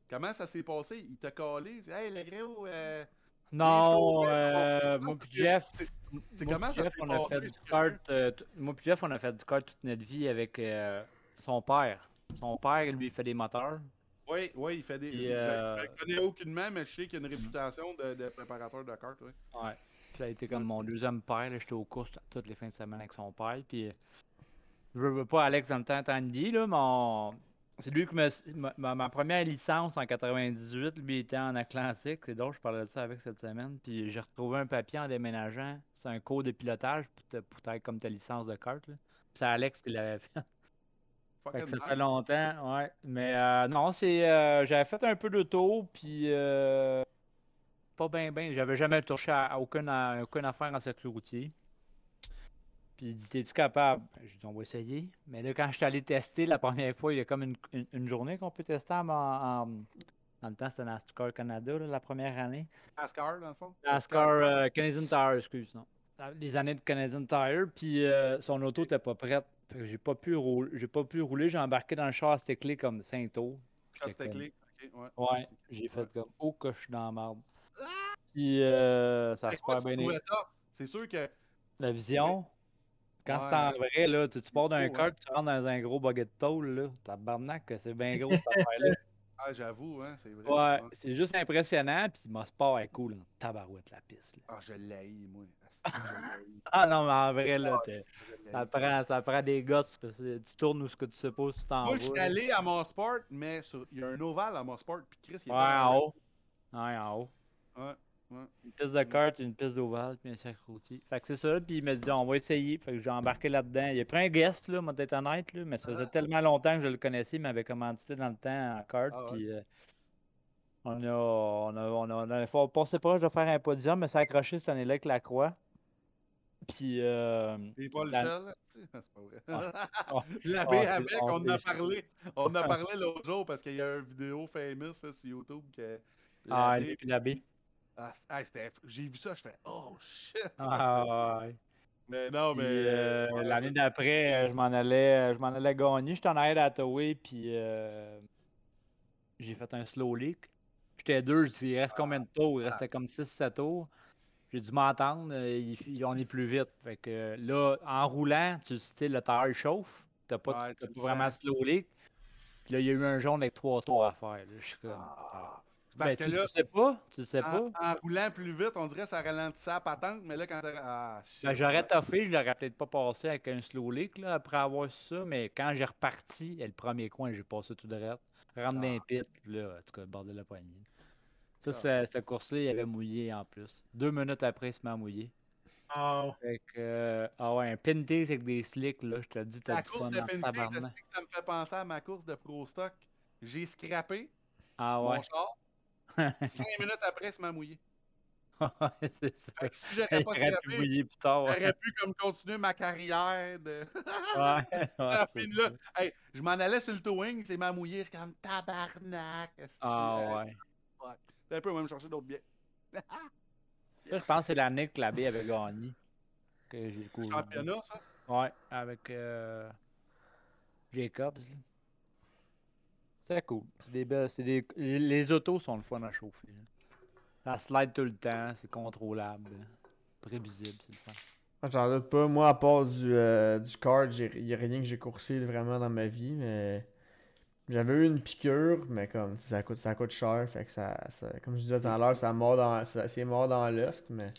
Comment ça s'est passé? Il t'a collé? Il dit, Hey, le gros, euh, Non, euh, moi pis Jeff, moi comment pis ça Jeff, s'est on a fait du kart, euh, moi Jeff, on a fait du kart toute notre vie avec euh, son père. Son père, lui, il fait des moteurs. Oui, oui, il fait des. Je- euh, Je le connais aucunement, mais je sais qu'il a une réputation de, de préparateur de kart, oui. Ouais. Ça a été comme mon deuxième père, j'étais aux courses toutes les fins de semaine avec son père, puis je veux pas Alex dans le temps Tandy, là, mon... c'est lui qui me... ma, ma- ma première licence en 98, lui était en Atlantique, c'est drôle, je parlais de ça avec cette semaine, puis j'ai retrouvé un papier en déménageant, c'est un cours de pilotage pour, te- pour être comme ta licence de kart, là. Puis c'est Alex qui l'avait fait. Fait Fucking que ça fait longtemps, ouais. Mais euh, non, c'est euh, j'avais fait un peu de tour, puis euh, pas bien, bien. J'avais jamais touché à, à aucune, à aucune affaire en circuit routier. Puis il dit T'es-tu capable? Ben, J'ai dit On va essayer. Mais là, quand je suis allé tester la première fois, il y a comme une, une, une journée qu'on peut tester en, en- dans le temps, c'était NASCAR Canada, là, la première année. NASCAR, dans le fond? NASCAR euh, Canadian Tire, excuse, non. les années de Canadian Tire, puis euh, son auto était pas prête. Fait que j'ai pas pu rouler, j'ai pas pu rouler, j'ai embarqué dans le char à clé comme 5 tours. Quand J'étais c'était comme- clé. Ok, ouais. Ouais, j'ai fait comme oh que je suis dans la marde. Puis euh, ça super tu bien? C'est sûr que. La vision, quand Ouais. c'est en vrai, là, tu, tu pars d'un Oh, ouais. kart, tu rentres dans un gros bucket de tôle, là, tabarnak, que c'est bien gros cette affaire-là. Ah, j'avoue, hein, c'est vrai. Ouais, c'est juste impressionnant, puis mon sport est cool, en tabarouette la piste. là. Ah, je l'haïs, moi. Ah non, mais en vrai, là, ça prend, ça prend des gosses, parce que tu tournes où ce que tu si tu t'en Moi, vas. je suis allé à mon sport, mais sur- il y a un ovale à mon sport, puis Chris, il est Ouais, en haut. Ouais, en haut. Ouais, ouais. Une piste de kart, une piste d'ovale, puis un cercle routier. Fait que c'est ça, puis il m'a dit, on va essayer. Fait que j'ai embarqué là-dedans. Il a pris un guest, là, moi, d'être honnête, là, mais ça faisait tellement longtemps que je le connaissais, il m'avait commandité dans le temps en kart, Ah ouais. puis euh, on a, on a, on a, on a, on de faire un podium, mais ça a accroché cette année-là avec la croix. Puis, euh, Il est pas le La-. C'est pas vrai. Ah. L'avais Ah, avec, c'est- on en a parlé. On en a parlé l'autre jour parce qu'il y a une vidéo famous là, sur YouTube que. ah, l'abbé- puis l'abbé. Ah, ah, c'était- J'ai vu ça, je fais Oh shit! Ah, ouais. Mais non, mais. euh, ouais, l'année d'après, euh, je m'en allais, euh, je m'en allais gagner. J'étais en arrière d'Hathaway, puis euh, j'ai fait un slow leak. J'étais deux, je dis, il reste combien de tours? Il restait comme 6-7 tours. J'ai dû m'entendre, euh, on est plus vite. Fait que là, en roulant, tu sais, le tire chauffe. T'as pas, Ouais, t'as tu pas vraiment slow leak. Puis là, il y a eu un jaune avec trois tours à faire. là. Je suis comme. Ah. Ben, tu, là, tu sais pas, tu sais pas. en, en roulant plus vite, on dirait que ça ralentissait la patente, mais là, quand t'as. Ah. Ben, j'aurais toffé, je l'aurais peut-être pas passé avec un slow leak là, après avoir su ça, mais quand j'ai reparti, le premier coin, j'ai passé tout de reste. Rentre dans les pit, là, en tout cas, bordel la poignée. Ça, Ah. c'est- cette course-là, il avait mouillé en plus. Deux minutes après, il se met à mouiller. Oh. Fait que, euh, ah ouais, un pinty avec des slicks, là, je te dis, t'as du fun Pinty, tabarnak. ça me fait penser à ma course de Pro Stock. J'ai scrappé Ah mon ouais. char. Cinq minutes après, il m'a mouillé. Ouais, c'est ça. Fait que si j'aurais pas scrappé, mouiller plus tard. Ouais, j'aurais pu comme continuer ma carrière de. ouais, puis là, hey, je m'en allais sur le towing, c'est m'a mouillé, je suis comme tabarnak. Ah Hey, ouais. Fuck. C'est un peu, on va me chercher d'autres biens. Ça, je pense que c'est l'année que l'abbé avait gagné. Que j'ai couru. Championnat, ça? Ouais, avec euh, Jacobs. C'est cool. C'est des belles. C'est des. Les autos sont le fun à chauffer. là. Ça slide tout le temps, c'est contrôlable. là. Prévisible, c'est le fun. Ah, J'en doute pas. Moi, à part du, euh, du kart, il y a rien que j'ai coursé vraiment dans ma vie, mais j'avais eu une piqûre, mais comme ça coûte ça cher, fait que ça, ça- comme je disais tout à l'heure, ça mord dans c'est mort dans l'œuf, mais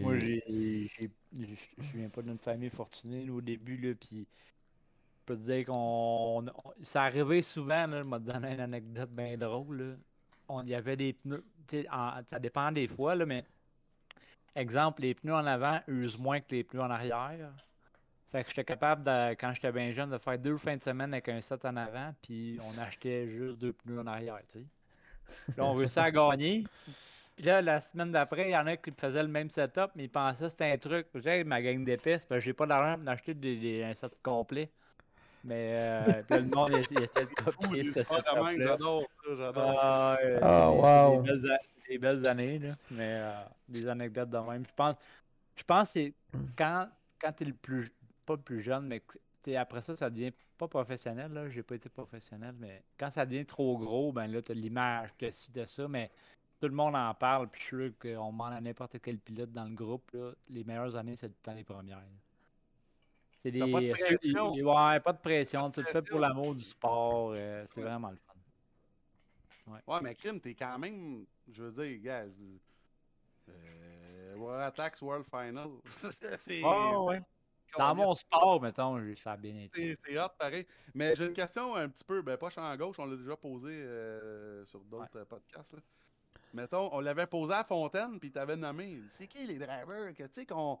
Moi, j'ai. Je viens pas d'une famille fortunée au début, là. Je peux te dire qu'on. on- Ça arrivait souvent, là, je vais te une anecdote bien drôle. Là. On y avait des pneus. en- ça dépend des fois, là, mais. Exemple, les pneus en avant usent moins que les pneus en arrière. Fait que j'étais capable, de, quand j'étais bien jeune, de faire deux fins de semaine avec un set en avant, puis on achetait juste deux pneus en arrière, tu sais. Là, on réussit à gagner. Puis là, la semaine d'après, il y en a qui faisaient le même setup, mais ils pensaient que c'était un truc. J'ai ma gang d'épices, parce que j'ai pas d'argent pour acheter des, des, un set complet. Mais euh, puis le monde, il, essaie de copier des ce j'adore ça, j'adore. Ah, Ah, wow. Des belles, a- des belles années, là. Mais euh, des anecdotes de même. Je pense, je pense que c'est quand, quand t'es le plus, pas le plus jeune, mais après ça, ça devient pas professionnel, là. J'ai pas été professionnel, mais quand ça devient trop gros, ben là, t'as l'image que de ça, mais tout le monde en parle, puis je suis sûr qu'on demande à n'importe quel pilote dans le groupe, là, les meilleures années, c'est tout le temps les premières. C'est des. Pas de pression. ouais, pas de pression. Tu le fais pour l'amour du sport. euh, c'est Ouais. vraiment le fun. Ouais. Ouais, mais Kim, t'es quand même, je veux dire, gars, je- euh, World Attacks World Final. c'est Ah, ouais. Dans mon sport, mettons, ça a bien été. c'est hot, pareil. Mais j'ai une question un petit peu, ben pas champ gauche, on l'a déjà posé euh, sur d'autres euh, podcasts. Là. Mettons, on l'avait posé à Fontaine, puis t'avais nommé, c'est qui les drivers que tu sais qu'on.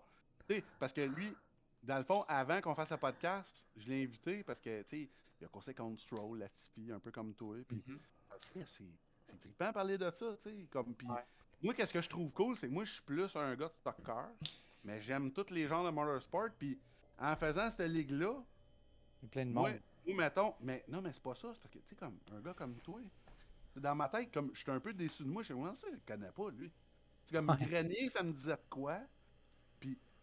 Tu sais, parce que lui, dans le fond, avant qu'on fasse un podcast, je l'ai invité parce que, tu sais, il a coursé contre Stroll, Latifi, un peu comme toi, puis que c'est trippant de parler de ça, tu sais, comme Ouais. moi qu'est-ce que je trouve cool, c'est que moi je suis plus un gars de stock car, mais j'aime tous les genres de motorsport puis en faisant cette ligue là, Il y a plein de moi, monde. moi, mettons, mais non mais c'est pas ça, c'est parce que tu sais comme un gars comme toi, dans ma tête comme je suis un peu déçu de moi, je sais ça, je le connais pas lui. C'est comme Ouais. Grenier, ça me disait de quoi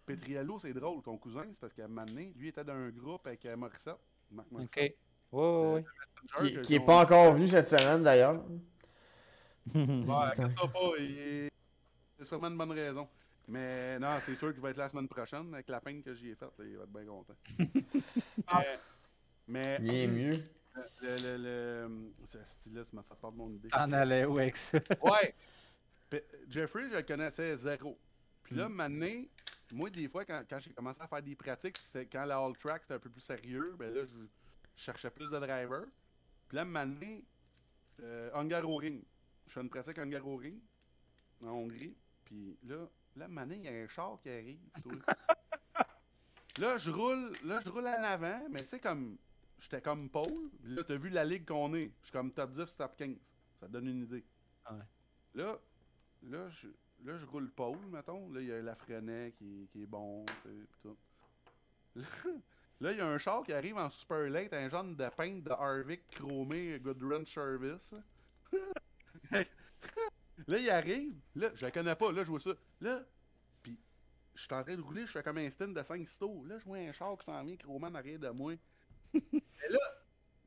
Petriello, c'est drôle, ton cousin, c'est parce qu'à un moment donné, lui était dans un groupe avec euh, Morissette. Marc Ok. Ouais, ouais, ouais. Messenger, Qui, qui est pas encore venu cette semaine d'ailleurs. Ouais, inquiète pas, il est- c'est sûrement une bonne raison. Mais non, c'est sûr qu'il va être là la semaine prochaine avec la peine que j'y ai faite, il va être bien content. mais, mais Il est mieux. le, le, le, ce style-là, tu m'as fait perdre mon idée. T'en allais où avec ça? Ouais. Jeffrey, je le connaissais zéro. Puis là, maintenant, moi, des fois, quand, quand j'ai commencé à faire des pratiques, c'est quand la all track c'était un peu plus sérieux, ben là, je, je cherchais plus de drivers. Puis là, maintenant, euh, Hungaroring. Je fais une pratique Hungaroring en Hongrie. Puis là, là, maintenant, il y a un char qui arrive. là, je roule, là, je roule en avant, mais c'est comme, j'étais comme Paul. Là, t'as vu la ligue qu'on est. Je suis comme top 10, top 15. Ça te donne une idée. Ouais. Là, là, je, là, je roule pole, mettons. Là, il y a la Frenet qui, qui est bon, tu sais, pis tout. Là, il y a un char qui arrive en super late, un genre de peinte de Harvick chromé Good Run Service. là, il arrive. Là, je le connais pas. Là, je vois ça. Là, puis je suis en train de rouler, je fais comme un stint de 5 stows. Là, je vois un char qui s'en vient chromé en arrière de moi. Et là,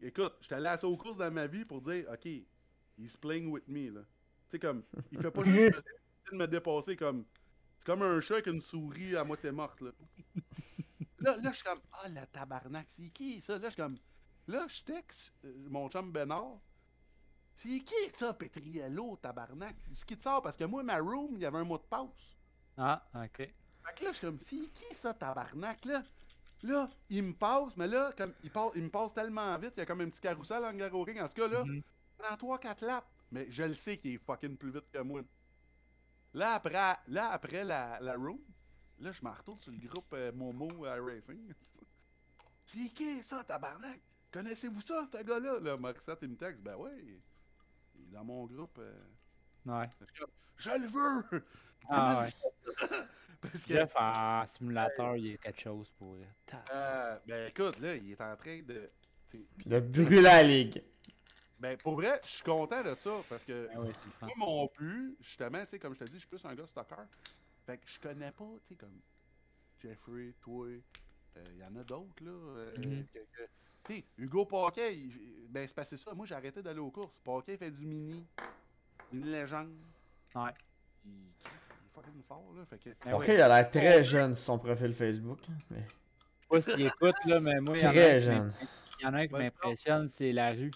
écoute, j'étais allé assez aux courses dans ma vie pour dire, OK, he's playing with me, là. Tu sais, comme, il fait pas juste de me dépasser, comme, c'est comme un chat avec une souris à moitié morte, là. là, là, je suis comme, ah, la tabarnak, c'est qui, ça? Là, je suis comme, là, je texte euh, mon chum Bénard. C'est qui, ça, Petriello, tabarnak? Ce qui te sort, parce que moi, ma room, il y avait un mot de passe. Ah, ok. Fait que là, je suis comme, c'est qui ça, tabarnak, là? Là, il me passe, mais là, comme, il, passe, il me passe tellement vite, il y a comme un petit carrousel en Ring. En tout cas, là, Mhm. prends 3-4 laps. Mais je le sais qu'il est fucking plus vite que moi. Là, après, là, après la, la room, là, je m'en retourne sur le groupe euh, Momo euh, Racing. c'est qui ça, tabarnak? Connaissez-vous ça, ce gars-là? Là, Morissette, il me texte, ben ouais, il est dans mon groupe. euh. Ouais. Je le veux! Ah ouais. Parce que, Jeff en simulateur, il y a quelque chose pour. Euh, ben écoute, là, il est en train de. c'est- De brûler la ligue. Ben pour vrai, je suis content de ça parce que ouais, c'est moi, mon but, justement, tu sais, comme je te dis, je suis plus un gars stalker. Fait que je connais pas, tu sais, comme Jeffrey, toi, il y en a d'autres, là. euh, Mhm. que- que- Tu sais, Hugo Paquet, il- ben c'est passé ça. Moi, j'ai arrêté d'aller aux courses. Paquet fait du mini. Une légende. Ouais. Il, il est fucking fort, là. Fait que. Ben il a l'air très jeune sur son profil Facebook. là, mais Je sais pas s'il écoute, là, mais moi, il y en a Très un qui jeune. il y en a un qui m'impressionne, c'est la rue.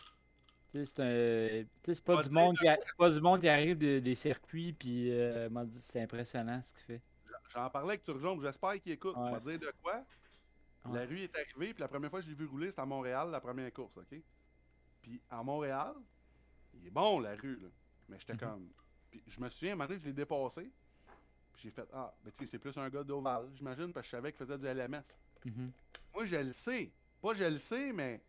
Tu sais, c'est un... tu sais, c'est pas Pas du de monde qui, a- c'est pas du monde qui arrive de- des circuits, puis euh, m'a dit, c'est impressionnant ce qu'il fait. J'en parlais avec Turgeon, j'espère qu'il écoute. Ouais. On va dire de quoi. La rue est arrivée, puis la première fois que je l'ai vu rouler, c'était à Montréal, la première course, ok? Puis à Montréal, il est bon la rue, là. Mais j'étais Mhm. comme. Puis je me souviens, un moment donné, je l'ai dépassé. Puis j'ai fait, ah, ben tu sais, c'est plus un gars d'Oval, j'imagine, parce que je savais qu'il faisait du LMS. Mhm. Moi, je le sais. Pas je le sais, mais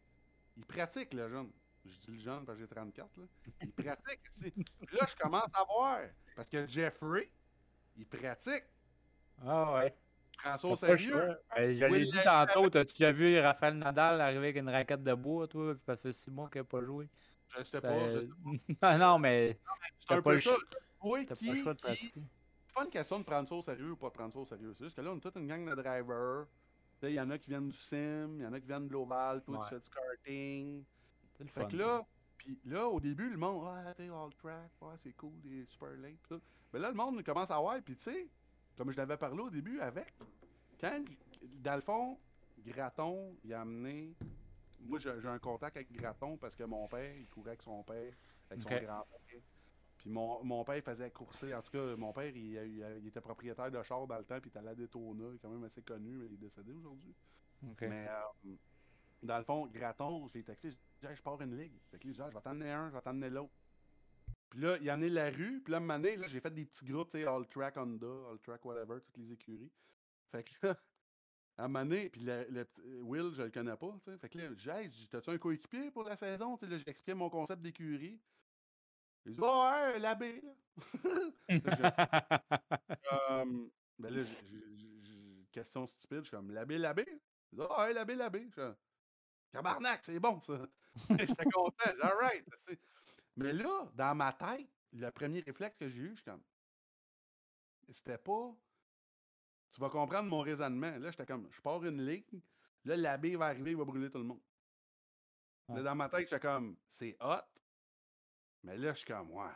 il pratique, le jeune. Je dis le jeune parce que j'ai 34, là. Il pratique, tu sais. Puis là, je commence à voir. Parce que Jeffrey, il pratique. Ah ouais. Le sérieux. Euh, je Oui, l'ai dit tantôt, t'as-tu déjà vu Raphaël Nadal arriver avec une raquette de bois, toi, puis ça fait six mois qu'il n'a pas joué? Je sais pas. Euh, Ah non, mais C'est un pas peu ça. Oui, qui, de. C'est pas une question de prendre ça au sérieux ou pas prendre ça au sérieux. C'est juste que là, on est toute une gang de drivers. Tu Il y en a qui viennent du sim, il y en a qui viennent de l'Oval, toi, tu fais du karting. C'est le Fait fun. que là, puis là, au début, le monde, ah, t'es all track, ouais, c'est cool, des super late, pis tout. Mais là, le monde commence à voir, puis tu sais, comme je l'avais parlé au début avec, quand, dans le fond, Graton, il a amené. Moi, j'ai un contact avec Graton parce que mon père, il courait avec son père, avec son grand-père. Puis mon, mon père faisait courser. En tout cas, mon père, il, il- il était propriétaire de char dans le temps, puis il était à la Daytona, il est quand même assez connu, mais il est décédé aujourd'hui. Mais euh, dans le fond, Graton, je l'ai texté, je dis, Hey, je pars une ligue. Fait que lui, Ah, je vais t'emmener un, je vais t'emmener l'autre. Puis là, il y en a la rue, puis là, à un moment donné, là, j'ai fait des petits groupes, tu sais, All Track Honda, All Track whatever, toutes les écuries. Fait que là, à un moment donné, puis le, le petit- euh, Will, je le connais pas, tu sais. Fait que là, j'ai dit, t'as-tu un coéquipier pour la saison? Tu sais, là, expliqué mon concept d'écurie. Il dit, oh, ouais, l'abbé, là. Euh, ben là, j'ai- question stupide, je suis comme l'abbé, l'abbé. Il dit, Ah, ouais, l'abbé, l'abbé. Je suis comme, Tabarnak, c'est bon ça. J'étais content, alright. tu sais. Mais là, dans ma tête, le premier réflexe que j'ai eu, je suis comme, c'était pas, tu vas comprendre mon raisonnement. Là, j'étais comme, je pars une ligne, là, l'abbé va arriver, il va brûler tout le monde. Là, dans ma tête, j'étais comme, c'est hot. Mais là, je suis comme, ouais,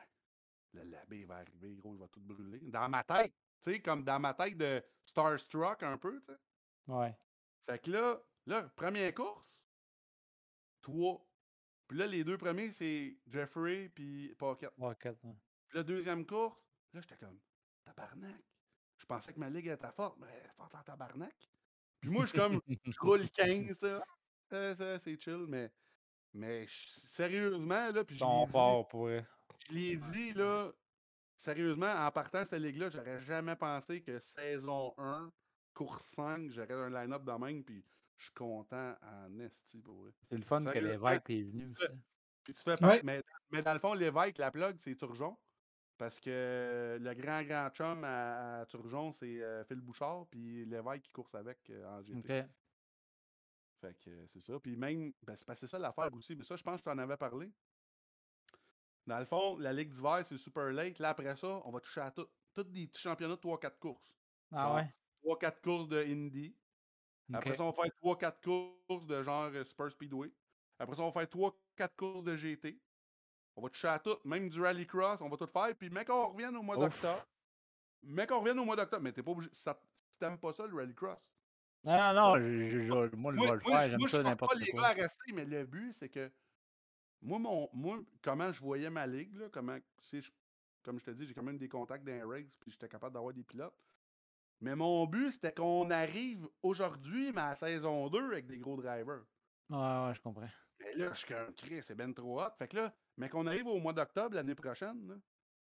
là, l'abbé va arriver, gros, il va tout brûler. Dans ma tête, tu sais, comme dans ma tête de Starstruck un peu, tu sais. Ouais. Fait que là, là, première course, trois. Puis là, les deux premiers, c'est Jeffrey puis Pocket. Ouais. Puis la deuxième course, là, j'étais comme, tabarnak. Je pensais que ma ligue était forte, mais elle est forte en tabarnak. Puis moi, je suis comme, je roule 15, ça. Ça, ça, c'est chill, mais, mais sérieusement, là, puis dit- forts pour je l'ai dit, là, sérieusement, en partant de cette ligue-là, j'aurais jamais pensé que saison 1, course 5, j'aurais un line-up de même, puis je suis content en esti pour vrai. C'est le fun que l'évêque est venu. Puis tu fais Ouais. mais, mais dans le fond, l'évêque, la plug, c'est Turgeon. Parce que le grand, grand chum à, à Turgeon, c'est euh, Phil Bouchard, puis l'évêque qui course avec euh, en GT. Fait que euh, c'est ça. Puis même, ben, c'est c'est ça l'affaire aussi. Mais ça, je pense que tu en avais parlé. Dans le fond, la Ligue d'hiver, c'est super late. Là, après ça, on va toucher à tout. Tous des petits championnats de 3-4 courses. Ah ouais? 3-4 courses de Indy. Après ça, on va faire 3-4 courses de genre euh, Super Speedway. Après ça, on va faire 3-4 courses de GT. On va toucher à tout, même du Rallycross, on va tout faire. Puis, mec, on revient au mois d'octobre. Mec, on revient au mois d'octobre. Mais t'es pas obligé. Ça, si t'aimes pas ça, le Rallycross. Non, non, non, je, je- je- moi, je vais le faire, j'aime je ça n'importe pas les gars quoi. à rester, mais le but, c'est que moi, mon, moi, comment je voyais ma ligue, là, comment, sais, je- comme je te dis, j'ai quand même des contacts dans les races, puis j'étais capable d'avoir des pilotes. Mais mon but, c'était qu'on arrive aujourd'hui, mais à la saison 2, avec des gros drivers. Ouais, ouais, je comprends. Mais là, je suis comme, Chris, c'est ben trop hot. Fait que là, mais qu'on arrive au mois d'octobre l'année prochaine, là,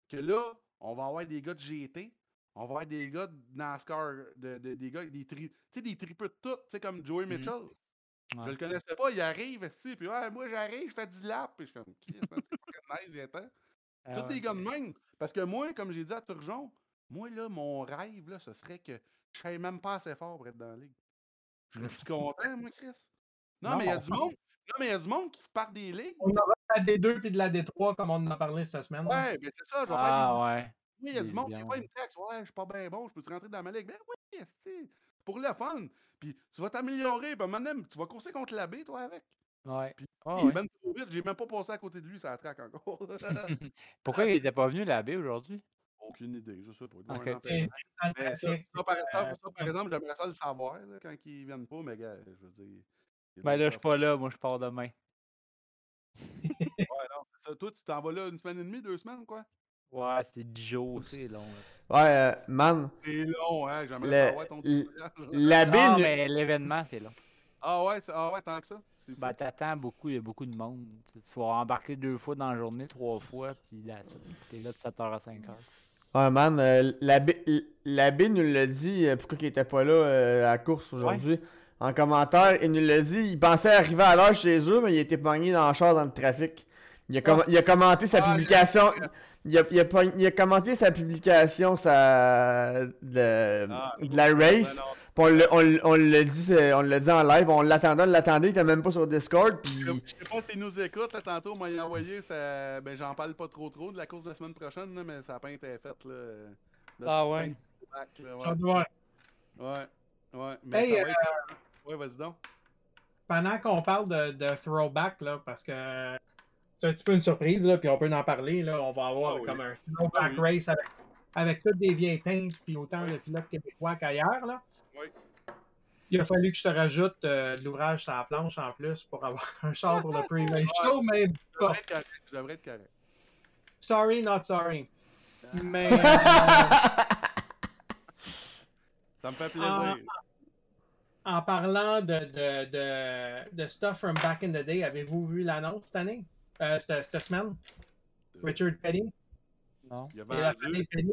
que là, on va avoir des gars de GT, on va avoir des gars de NASCAR, de, de- des gars, des tri, tu sais, des tripeux de tout, tu sais, comme Joey Mhm. Mitchell. Je le connaissais pas, il arrive ici, puis ouais, moi j'arrive, je fais 10 laps, puis je suis comme, Chris, c'est fucking nice, viens-t'en. Ah Tous ouais. des gars de même. Parce que moi, comme j'ai dit à Turgeon, moi, là, mon rêve, là, ce serait que je serais même pas assez fort pour être dans la ligue. Je suis content, moi, Chris. Non, Non, mais il y a du monde. Non, mais il y a du monde qui part des ligues. On aura de la D2 puis de la D3 comme on en a parlé cette semaine. Ouais, mais c'est ça, je Ah ouais. Oui, il y a du monde qui voit une texte. Ouais, je suis pas bien bon, je peux te rentrer dans ma ligue? Ben oui, c'est pour le fun. Puis tu vas t'améliorer. Puis maintenant, tu vas courser contre l'abbé, toi, avec. Ouais. Puis Ah il est ouais. ben trop vite. J'ai même pas passé à côté de lui, ça traque encore. Pourquoi il était pas venu la baie aujourd'hui? Aucune idée, je sais pas. Il doit y Ok. avoir un Et empêchement. dans le Mais ça, par, ça, euh, ça, par exemple, j'aimerais ça le savoir là, quand ils viennent pas, mais gars, je veux dire. Ben là, je suis pas là, moi je pars demain. Ouais, non. Toi, tu t'en vas là une semaine et demie, deux semaines, quoi? Ouais, c'est 10 jours, c'est long. là. Ouais, euh, man, C'est long, hein? J'aimerais Le- savoir ton l- voyage. l'abbé, Non, ne- mais l'événement, c'est long. Ah ouais, c'est- ah ouais, tant que ça? Ben, t'attends beaucoup, il y a beaucoup de monde. Tu tu vas embarquer deux fois dans la journée, trois fois, puis là, t'es là de 7h à 5h. Ouais, man, euh, l'abbé nous l'a dit, euh, pourquoi il était pas là euh, à la course aujourd'hui. En commentaire, il nous l'a dit, il pensait arriver à l'heure chez eux, mais il était pogné dans le char dans le trafic. Il a, com- il a commenté sa Ah, publication, il a, il, a, pogn- il a commenté sa publication sa, de, Ah, de la race, puis on l'a- on, l- on l'a dit, euh, on dit en live, on l'attendait, on l'attendait, il était même pas sur Discord, Je puis je sais pas s'il nous écoute, là, tantôt, on m'a envoyé, ça... ben j'en parle pas trop trop de la course de la semaine prochaine, là, mais ça a pas été fait, là. Le Ah ouais? back, là, ouais. ouais, ouais, mais Hey, euh, va être... Ouais, vas-y donc. pendant qu'on parle de, de throwback, là, parce que c'est un petit peu une surprise, là, puis on peut en parler, là, on va avoir Ah oui. comme un throwback Ah oui. race avec, avec toutes des vieilles teintes, puis autant de pilotes québécois qu'ailleurs. Là. Oui. Il a fallu que je te rajoute euh, de l'ouvrage sur la planche en plus pour avoir un char pour le pre-race show, mais Je devrais être correct, je devrais être correct. sorry, not sorry. Mais euh, Ça me fait Ah, plaisir. en parlant de, de, de, de stuff from back in the day, avez-vous vu l'annonce cette année? Euh, cette, cette semaine? Richard Petty? Non? Il a et la vendu, famille Petty?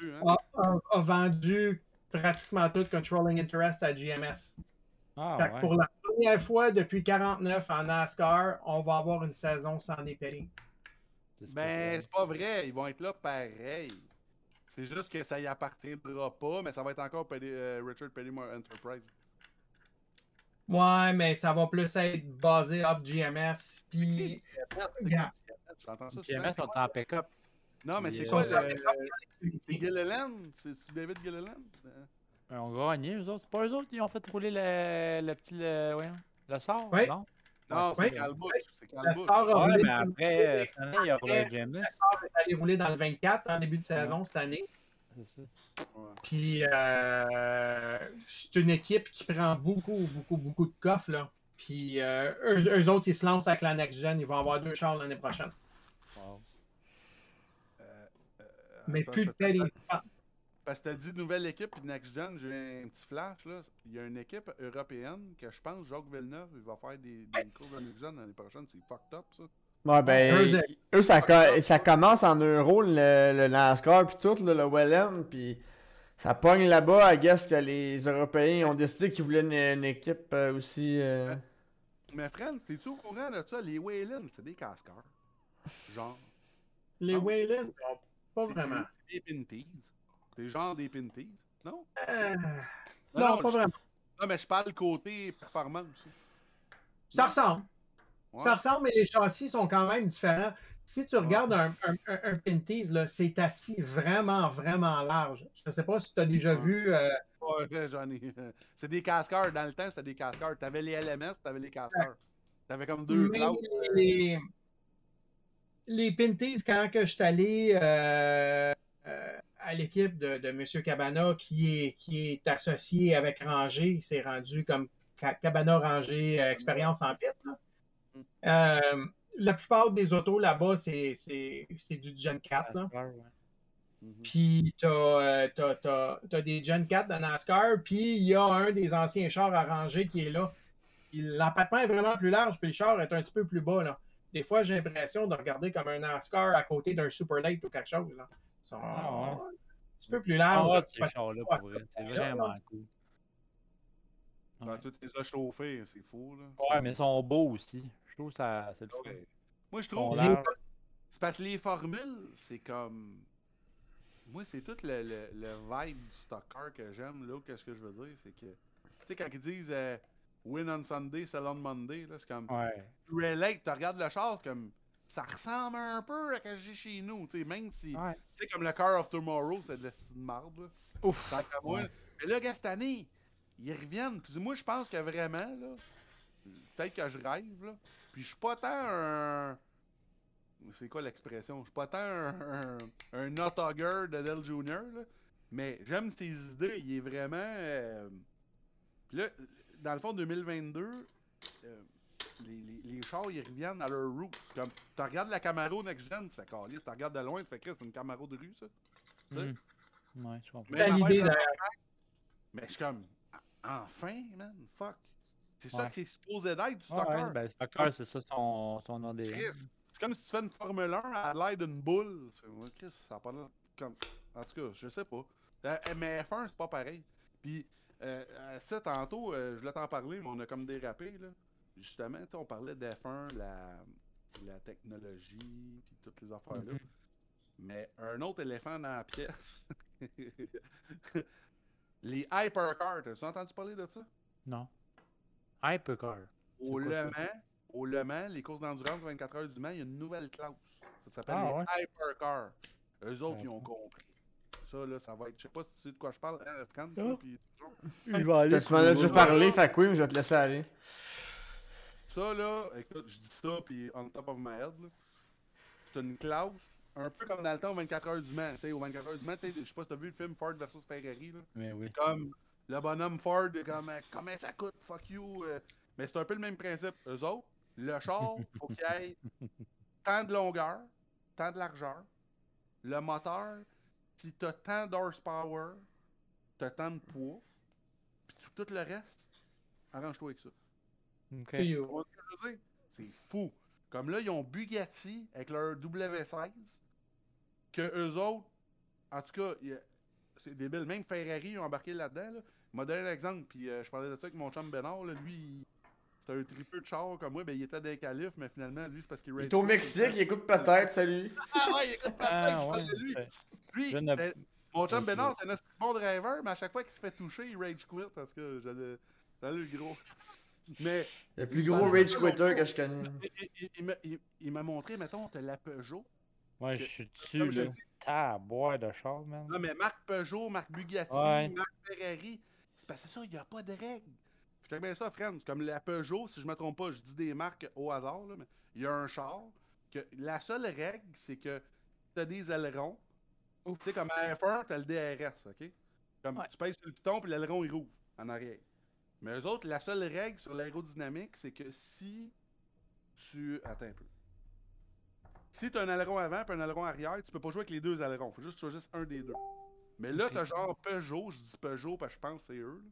Vendu, hein. a, a- a vendu pratiquement tout Controlling Interest à GMS. Ah Fait que ouais. pour la première fois depuis 49 en NASCAR, on va avoir une saison sans. C'est Ben, c'est pas vrai, ils vont être là pareil. C'est juste que ça y appartiendra pas, mais ça va être encore Petty- euh, Richard Petty Enterprise. Ouais, mais ça va plus être basé off GMS. Puis, GMS souvent. sont en pick-up. Non, mais c'est quoi euh, le. C'est Gilliland? C'est David Gilliland? Euh, Ils ont gagné, eux autres. C'est pas eux autres qui ont fait rouler le, le petit. Le, le sort, Oui. non? Non, c'est Calbouche. C'est Ouais, roulé mais après, euh, cette année, il y a roulé James. la Star est allé rouler dans le 24 en début de saison cette année. C'est ça. Puis euh, c'est une équipe qui prend beaucoup, beaucoup, beaucoup de coffres. Là. Puis euh, eux, eux autres, ils se lancent avec la Next Gen. Ils vont avoir deux chars l'année prochaine. Wow. Euh, euh, Mais plus parce- près des. Parce que t'as dit nouvelle équipe puis Next Gen, j'ai un petit flash là. Il y a une équipe européenne que je pense Jacques Villeneuve il va faire des, des courses de Next Gen l'année prochaine. C'est fucked up ça. Ouais, ben, Eux, eux, ça, co- ça commence en euro, le, le NASCAR puis tout, là, le Welland, puis ça pogne là-bas, I guess que les Européens ont décidé qu'ils voulaient une, une équipe euh, aussi... euh, Mais friend, t'es-tu au courant de ça? Les Wayland, c'est des casqueurs. Genre. Les Ah. Pas c'est vraiment. Des pinties. C'est genre des pinties. Non? Euh, Non, non, pas je- vraiment. Non, mais je parle côté performance. Ça ressemble. Ouais. Ça ressemble, mais les châssis sont quand même différents. Si tu regardes un, un, un, un Pinties, là, c'est assis vraiment, vraiment large. Je ne sais pas si tu as déjà Ouais. vu. euh, j'en ai. C'est des casqueurs. Dans le temps, c'était des casqueurs. T'avais les LMS, t'avais les casqueurs. T'avais comme deux mais classes. Les, Pinties, quand que je suis allé euh, euh, à l'équipe de, de M. Cabana, qui est, qui est associé avec Ranger, il s'est rendu comme Ca- Cabana Ranger euh, Expérience en piste. Euh, la plupart des autos là-bas, c'est c'est- c'est du Gen 4. Là. NASCAR, ouais. Mhm. Puis t'as, euh, t'as, t'as, t'as des Gen 4 de NASCAR, puis il y a un des anciens chars arrangés qui est là. L'empattement est vraiment plus large, puis le char est un petit peu plus bas. Là. Des fois, j'ai l'impression de regarder comme un NASCAR à côté d'un Super Late ou quelque chose. Là. Ils sont Ah, un petit peu plus large. Ah, là. ces chars-là, pour vrai. C'est vraiment cool. Ben, Ouais. tout les a chauffés, c'est fou, là. Ouais, mais ils sont beaux aussi. Je trouve que ça, c'est le fun. Ouais. Moi, je trouve. larges. C'est parce que les formules, c'est comme. Moi, c'est tout le, le, le vibe du stock car que j'aime. Là, qu'est-ce que je veux dire, c'est que. Tu sais, quand ils disent euh, Win on Sunday, sell on Monday, là, c'est comme. Ouais. Tu relate, tu regardes le char, comme. Ça ressemble un peu à ce que j'ai chez nous, tu sais, même si. Ouais. Tu sais, comme le Car of Tomorrow, c'est de la de marde. Ouf. Ouais. Mais là, gars, cette année, ils reviennent. Puis moi, je pense que vraiment, là, peut-être que je rêve, là. Puis je suis pas tant un. C'est quoi l'expression? Je suis pas tant un, un, un de Dell Jr., là. Mais j'aime ses idées. Il est vraiment. euh, Puis là, dans le fond, 2022, euh, les, les, les chars, ils reviennent à leur route. Comme, tu regardes la Camaro Next Gen, c'est calé. Tu regardes de loin, tu fais que c'est une Camaro de rue, ça. Hmm. Ouais, je comprends. Mais idée. Mais je suis comme, enfin, man, fuck. C'est ça Ouais. qui est supposé d'être du soccer. ouais, ben, Stocker, c'est ça son, son ADN. Chris, C'est comme si tu fais une Formule 1 à l'aide d'une boule. C'est- ouais, Chris, ça a pas comme. En tout cas, je sais pas. Euh, mais F1, c'est pas pareil. Puis, euh, ça, tantôt, euh, je voulais t'en parler, mais on a comme dérapé, là. Justement, on parlait d'F1, la, la technologie, puis toutes les affaires-là. Mhm. Mais un autre éléphant dans la pièce. les hypercars, t'as-tu entendu parler de ça? Non. Hypercar. Au Le? Mans, au Le Mans, les courses d'endurance 24 heures du Mans, il y a une nouvelle classe. Ça s'appelle Ah, les ouais? Hypercars. Eux autres, Ouais. ils ont compris. Ça, là, ça va être. Je sais pas si tu sais de quoi je parle, hein, Ah. puis toujours. Il va aller. Tu m'en as déjà parlé, fait que oui, mais je vais te laisser aller. Ça, là, écoute, je dis ça, puis on top of my head, là. C'est une classe, un peu comme dans le temps au 24 heures du Mans. Tu sais, au 24 heures du Mans, tu sais, je sais pas si t'as vu le film Ford versus Ferrari, là. Mais oui. comme le bonhomme Ford, est comme combien ça coûte, fuck you. euh. Mais c'est un peu le même principe. Eux autres, le char, faut qu'il y ait tant de longueur, tant de largeur. Le moteur, si t'as tant d'horsepower, t'as tant de poids. Puis tout- tout le reste, arrange-toi avec ça. Ok. Puis, Tu vois ce que je veux dire? C'est fou. Comme là, ils ont Bugatti avec leur W16, que eux autres, en tout cas, c'est débile. Même Ferrari ils ont embarqué là-dedans. Là. Il m'a donné un exemple, puis euh, je parlais de ça avec mon chum Bénard. Là. Lui, il- c'est un tripeux de char comme moi, ben il était des califs, mais finalement, lui, c'est parce qu'il Il est au Mexique, il écoute peut-être, salut. Ah ouais, il écoute pas Ah, ouais. parle de lui. c'est- Lui, Je ne- euh, mon chum. Bénard, c'est un bon driver, mais à chaque fois qu'il se fait toucher, il rage quit parce que j'allais. Salut le gros. Mais Le plus gros rage quitter que je connais. il, il- il m'a- il- il m'a montré, mettons, t'as la Peugeot, Ouais, Que- je suis dessus, là. Ah, boire de char, man. Non, mais Marc Peugeot, Marc Bugatti, Ouais. Marc Ferrari, c'est parce que ça, il n'y a pas de règles. Je te bien ça, Friends. Comme la Peugeot, si je me trompe pas, je dis des marques au hasard, là, mais il y a un char que la seule règle, c'est que tu as des ailerons. Tu sais, comme à F1, tu as le DRS, OK? Comme Ouais. tu pèses sur le piton, puis l'aileron, il rouvre en arrière. Mais eux autres, la seule règle sur l'aérodynamique, c'est que si tu. Attends un peu. Si tu as un aileron avant et un aileron arrière, tu peux pas jouer avec les deux ailerons. faut juste que tu choisisses un des deux. Mais là, tu as genre Peugeot, je dis Peugeot parce que je pense que c'est eux.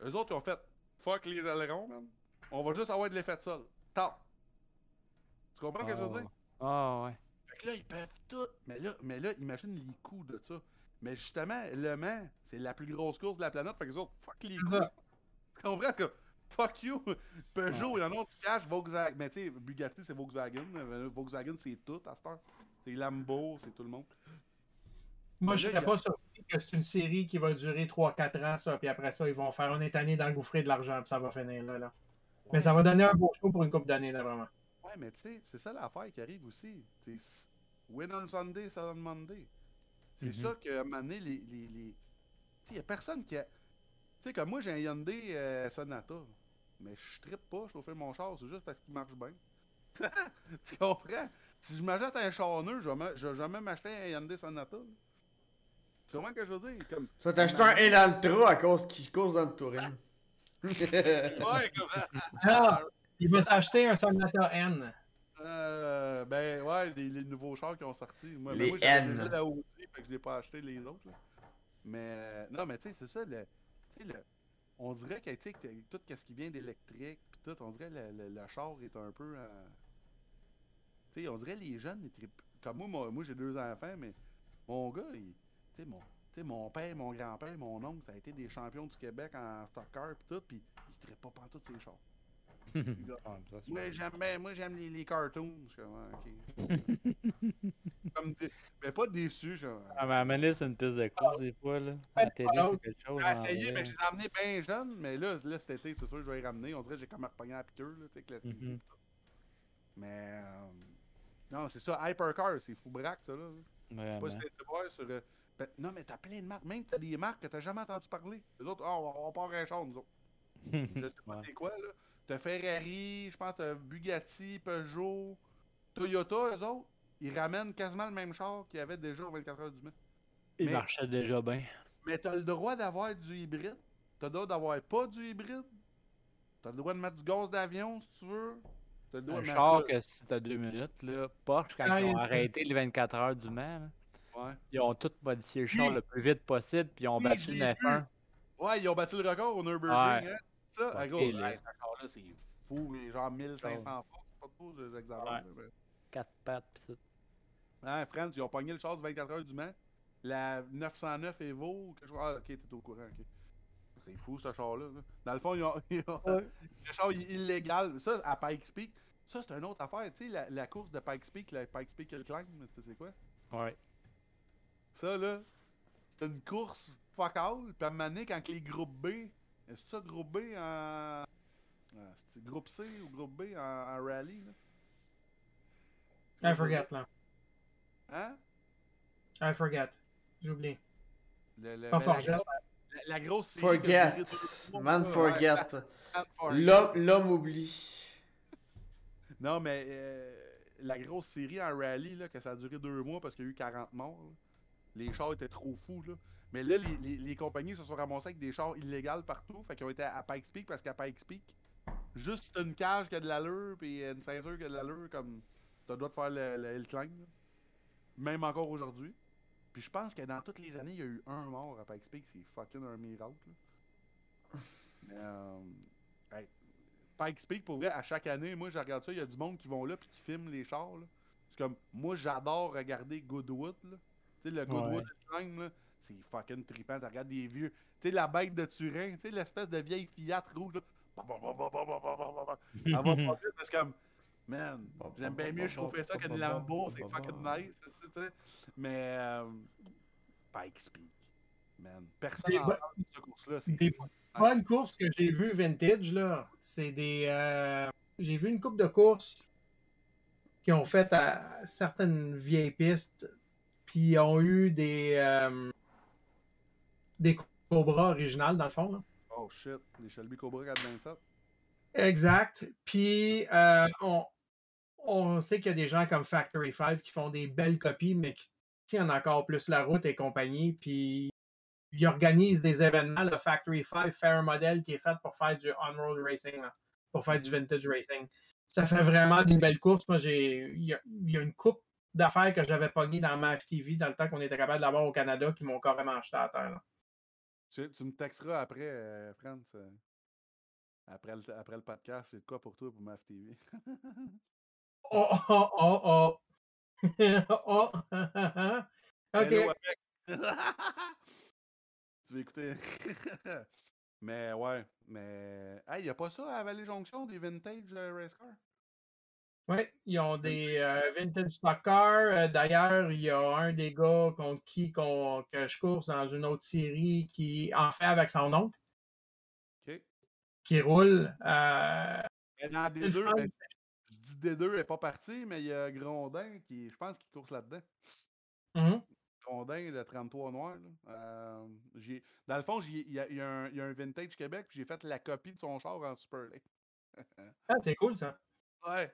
Là. Eux autres, ils ont fait fuck les ailerons, man. On va juste avoir de l'effet de sol. Tant. Tu comprends ce que je veux dire? Ah, ouais. Fait que là, ils peuvent tout. Mais là, mais là, imagine les coûts de ça. Mais justement, Le Mans, c'est la plus grosse course de la planète. Fait que les autres, fuck les coûts. ça. Tu comprends? Que, fuck you. Peugeot, il y en a un qui cache Volkswagen. Mais tu sais, Bugatti, c'est Volkswagen. Euh, Volkswagen, c'est tout à cette heure. C'est Lambo, c'est tout le monde. Moi, je serais pas surpris que c'est une série qui va durer 3-4 ans, ça, puis après ça, ils vont faire une année d'engouffrer de l'argent, puis ça va finir là, là. Mais ça va donner un beau show pour une couple d'années, là, vraiment. Ouais, mais tu sais, c'est ça l'affaire qui arrive aussi. C'est win on Sunday, sell on Monday. C'est Mhm. ça que, à un moment donné, les. les, les... Tu sais, y a personne qui a. Tu sais, comme moi, j'ai un Hyundai euh, Sonata. Mais je trippe pas, je chauffer mon char, c'est juste parce qu'il marche bien. tu comprends? Si je m'achète un char neuf, je vais me- je vais jamais m'acheter un Hyundai Sonata. là. Tu comprends ce que je veux dire? Comme... Ça t'a acheté un et dans le trou à cause qu'il cause dans le touring. Ouais, comme. Ah, il va s'acheter un Sonata N. Euh, ben ouais, les, les nouveaux chars qui ont sorti. Moi, Les moi, j'avais N. déjà la Audi, fait que je l'ai pas acheté les autres. Là. Mais euh, non, mais tu sais, c'est ça, le, tu sais, le, on dirait que tu sais, que tout ce qui vient d'électrique, pis tout, on dirait le, le, le char est un peu. euh, tu sais, on dirait les jeunes, ils trippent- comme moi, moi, moi, j'ai deux enfants, mais mon gars, il, sais, mon, tu sais, mon père, mon grand-père, mon oncle, ça a été des champions du Québec en stock car pis tout, pis ils trippent pas pantoute ces chars. Ah, c'est- Moi j'aime ben, moi j'aime les, les cartoons. Je suis comme, ah, ok. Comme dé- mais pas déçu, je Ah, mais amener sur une piste de course, des fois, là. La télé, c'est quelque chose. J'ai essayé, mais je les ai amenés bien jeunes, mais là, là cet été, c'est sûr que je vais les ramener. On dirait que j'ai comme repogné à la piqûre, là, tu sais, classique. Mhm. Mais, euh, non, c'est ça, Hypercar, c'est fou braque, ça, là. Je sais pas Vraiment. si voir sur. euh, ben, non, mais t'as plein de marques, même t'as des marques que t'as jamais entendu parler. Les autres, oh, on, on part un char, nous autres. Je sais pas Ouais. c'est quoi, là. T'as Ferrari, je pense t'as Bugatti, Peugeot, Toyota, eux autres. Ils ramènent quasiment le même char qu'il y avait déjà au 24 heures du Mans. Il Mais- marchait déjà bien. Mais t'as le droit d'avoir du hybride. T'as le droit d'avoir pas du hybride. T'as le droit de mettre du gaz d'avion si tu veux. T'as le droit Un de char mettre. que si t'as deux minutes, là, Porsche, quand Ah, ils ont il- arrêté les 24 heures du Mans, là, Ouais. ils ont tout modifié le char le plus vite possible, puis ils ont Oui, battu le F1. Ouais, ils ont battu le record au Nürburgring, Ouais. hein. Ça, Ouais, à gros, et ouais, là. ce char-là, c'est fou, genre 1500 forces, c'est pas trop, je les exagère. Ouais. là, mais- Quatre pattes, pis tout. Hein, Friends, ils ont pogné le char du 24 heures du Mans. La 909 Evo, ou quelque chose. Ah, ok, t'es au courant, ok. C'est fou, ce char-là. là. Dans le fond, ils ont, ils ont- le char il est illégal. Ça, à Pikes Peak, ça, c'est une autre affaire. Tu sais, la, la course de Pikes Peak, la Pikes Peak Climb, tu sais c'est quoi? Ouais. Ça, là, c'est une course fuck all. Puis à un moment donné, quand les groupes B, est-ce ça groupe B en. Ah, c'est groupe C ou groupe B en, en rallye, là? I forget, là. Hein? I forget. J'oublie. Le, le- Pas ben, la, forget. grosse- la, la grosse série Forget. Man forget. Man forget. L'homme l'homme oublie. Non, mais euh, la grosse série en rallye, là, que ça a duré deux mois parce qu'il y a eu 40 morts, là. Les chars étaient trop fous. Là. Mais là, les, les, compagnies se sont ramassées avec des chars illégaux partout. Fait qu'ils ont été à Pikes Peak parce qu'à Pikes Peak, juste une cage qui a de l'allure puis une ceinture qui a de l'allure, comme t'as le droit de faire le, le climb. là. Même encore aujourd'hui. Puis je pense que dans toutes les années, il y a eu un mort à Pikes Peak. C'est fucking un miracle. là. Mais, euh, Pikes Peak, pour vrai, à chaque année, moi, je regarde ça, il y a du monde qui vont là puis qui filment les chars. là. C'est comme, moi, j'adore regarder Goodwood, là. Tu sais, le Goodwood ouais. Time, c'est fucking trippant. Tu regardes des vieux. Tu sais, la bête de Turin, tu sais, l'espèce de vieille Fiat rouge, là. Elle va pas parce que, man, bah, bah, j'aime bien bah, mieux chauffer ça que des Lambo, c'est fucking nice. Mais, euh, Pike Speak, man. Personne n'a entendu cette course-là. Des bonnes course que j'ai vue vintage, là. C'est des. Euh, j'ai vu une coupe de courses qui ont fait à certaines vieilles pistes ils ont eu des, euh, des Cobra originales, dans le fond. là. Oh shit, les Shelby Cobra 427. Exact. Puis, euh, on, on sait qu'il y a des gens comme Factory 5 qui font des belles copies, mais qui tiennent encore plus la route et compagnie. Puis, ils organisent des événements. Le Factory 5 fait un modèle qui est fait pour faire du on-road racing, là, pour faire du vintage racing. Ça fait vraiment des belles courses. Moi, j'ai, il y a, il y a une coupe d'affaires que j'avais pogné dans ma FTV dans le temps qu'on était capable d'avoir au Canada qui m'ont carrément acheté à terre. là. Tu, tu me texteras après, euh, France. euh, après, le, après le podcast, c'est quoi pour toi pour ma FTV? Oh, oh, oh, oh. oh. Hello OK. tu veux écouter? mais ouais, mais. Hey, y a pas ça à Valley Jonction, des vintage euh, race cars? Oui, ils ont des euh, vintage stock cars. Euh, D'ailleurs, il y a un des gars contre qui qu'on- que je course dans une autre série qui en fait avec son oncle, Ok. qui roule. Euh, Mais dans je D2, pense- ben, je dis D2 est pas parti, mais il y a Grondin qui, je pense, qui course là-dedans. mhm. Grondin de 33 noir. Là. Euh, dans le fond, il y y a un, il y a un Vintage Québec, puis j'ai fait la copie de son char en Super. Ah, c'est cool ça. Ouais.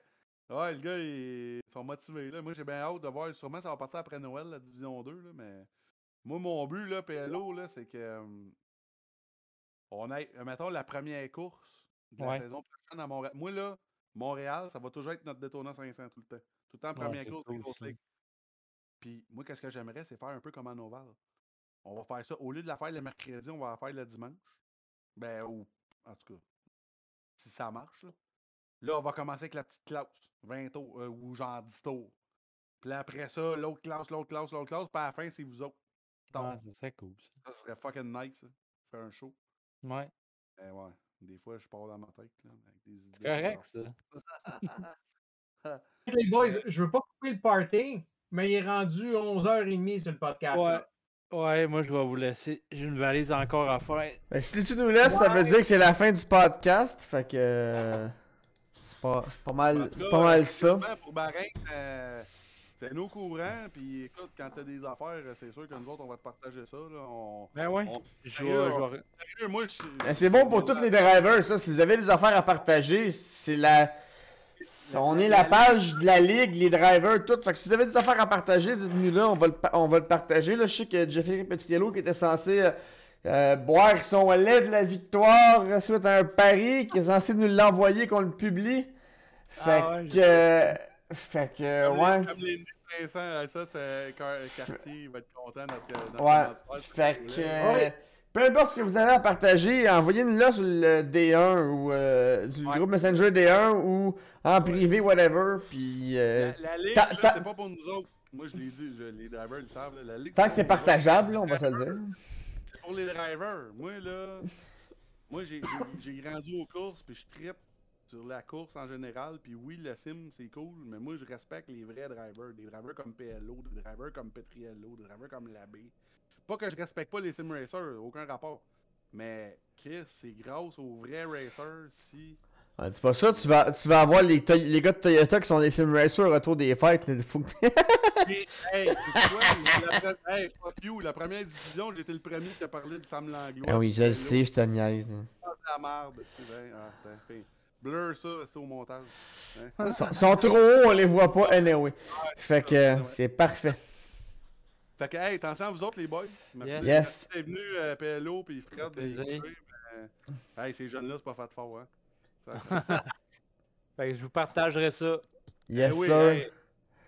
Ouais, le gars, ils sont motivés. Là. Moi, j'ai bien hâte de voir. Sûrement, ça va partir après Noël, la Division 2. Là, mais moi, mon but, là, PLO, là, c'est que. euh, on ait, euh, mettons, la première course de la saison prochaine à Montréal. Moi, là, Montréal, ça va toujours être notre Daytona 500 tout le temps. Tout le temps, première course, cool, ça. ligues. Puis, moi, qu'est-ce que j'aimerais, c'est faire un peu comme en Oval. On va faire ça. Au lieu de la faire le mercredi, on va la faire le dimanche. Ben, ou. En tout cas, si ça marche, là. Là, on va commencer avec la petite classe, 20 tours, euh, ou genre 10 tours. Puis là, après ça, l'autre classe, l'autre classe, l'autre classe, puis à la fin, c'est vous autres. Donc, Ouais, ça serait cool. ça. ça serait fucking nice, ça. Faire un show. Ouais, Ben ouais, des fois, je pars dans ma tête, là, avec des idées. c'est correct, ça. Les boys, je veux pas couper le party, mais il est rendu 11h30 sur le podcast. Ouais. là. Ouais, moi, je vais vous laisser. J'ai une valise encore à faire. Ben, si tu nous laisses, ça veut dire que c'est la fin du podcast. Fait que. C'est pas, pas mal, cas, pas mal euh, ça. Pour Bahreïn, euh, c'est nous courants, puis écoute, quand t'as des affaires, euh, c'est sûr que nous autres, on va te partager ça, là. On... Ben ouais. on- Je vais, Sérieux, je Ben, c'est bon pour tous les drivers, ça. Si vous avez des affaires à partager, c'est la. On est la page de la ligue, les drivers, tout. Fait que si vous avez des affaires à partager, dites-nous là, on va le, pa- on va le partager. Là, je sais que Jeffrey Petiello qui était censé euh, boire son lait de la victoire suite à un pari, qui est censé nous l'envoyer, qu'on le publie. Fait Ah ouais, que. euh, fait que, Comme ouais. les, comme les Vincent, ça, c'est Car- Cartier, il va être content notre, notre Ouais. notre- Fait que. euh, Peu importe ce que vous avez à partager, envoyez-nous là sur le D1 ou euh, du Ouais. groupe Messenger D1 ou en privé, whatever. Puis. euh, La, la ligue, ta- là, ta- c'est pas pour nous autres. Moi, je l'ai dit, je- les drivers le savent. La ligue, tant que c'est partageable, là, on va se le dire. Pour les drivers. Moi, là, moi, j'ai grandi aux courses, puis je trippe sur la course en général. Puis oui, le sim, c'est cool, mais moi, je respecte les vrais drivers. Des drivers comme PLO, des drivers comme Petriello, des drivers comme Labé. Pas que je respecte pas les sim racers, aucun rapport. Mais Chris, c'est grâce aux vrais racers si. Ouais, c'est pas ça, tu vas, tu vas avoir les, gars de Toyota qui sont des sim racers au retour des fêtes. là, faut que- Hey, hey, c'est quoi? La, la, pre- hey, fuck you, la première division, j'étais le premier qui a parlé de Sam Langlois. ah oui, je le sais, je te niaise. hein. La merde. Ah, fait. Blur ça, c'est au montage. Hein? Ils sont, sont trop hauts, on les voit pas anyway. Fait que euh, c'est parfait. Fait que, hey, attention à vous autres, les boys? Merci, Yes. Yes. d'être venus, euh, PLO, puis Fred, de l'écouter, mais, Hey, ces jeunes-là, c'est pas fait fort, hein. Ça- Fait que je vous partagerai ça. Yes, Eh oui, sir. hey,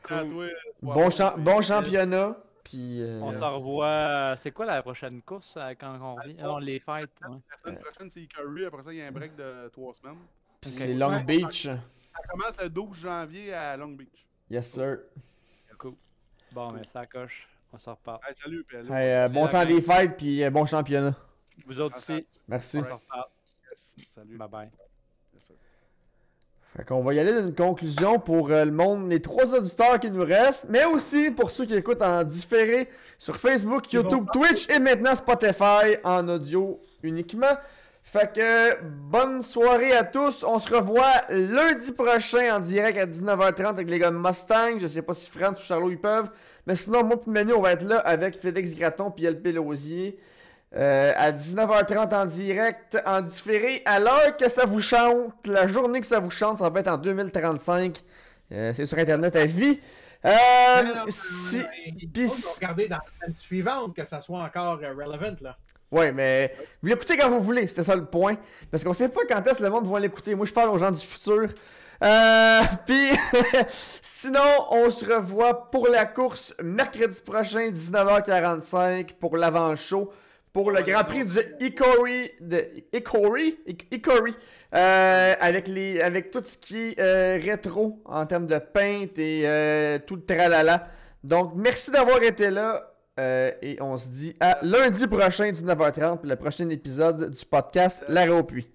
à toi, Bon, puis- bon championnat. Puis. euh, On se revoit. C'est quoi la prochaine course euh, quand on revient? Ah, on les fête. ouais. La semaine prochaine, c'est Curry. Après ça, il y a un break de trois semaines. Les Long Ouais. Beach. Ça commence le 12 janvier à Long Beach. Yes, sir. Cool. Bon, mais ça coche. On s'en repart. Hey, salut. Hey, euh, bon temps des fêtes, puis euh, bon championnat. Vous autres aussi. Merci. On s'en reparle. Salut. Bye bye. Fait qu'on va y aller d'une conclusion pour euh, le monde, les trois auditeurs qui nous restent, mais aussi pour ceux qui écoutent en différé sur Facebook, YouTube, Twitch et maintenant Spotify en audio uniquement. Fait que bonne soirée à tous. On se revoit lundi prochain en direct à 19h30 avec les gars de Mustang. Je sais pas si France ou Charlot ils peuvent. Mais sinon, moi et Manu, on va être là avec Félix Graton puis LP Lausier. Euh, à 19h30 en direct, en différé, à l'heure que ça vous chante, la journée que ça vous chante, ça va être en 2035. Euh, c'est sur Internet à vie. Euh, Non, non, si- non, regarder dans la semaine suivante que ça soit encore euh, relevant, là. Ouais, mais vous l'écoutez quand vous voulez, c'était ça le point. Parce qu'on sait pas quand est-ce que le monde va l'écouter. Moi, je parle aux gens du futur. Euh, puis, sinon, on se revoit pour la course mercredi prochain, 19h45, pour l'avant-show, pour le Grand Prix de Hickory, de Hickory, Hic- Hickory, euh, avec les, avec tout ce qui est euh, rétro en termes de peinte et euh, tout le tralala. Donc, merci d'avoir été là. euh, et on se dit à lundi prochain, 19h30, pour le prochain épisode du podcast L'arrêt au puits.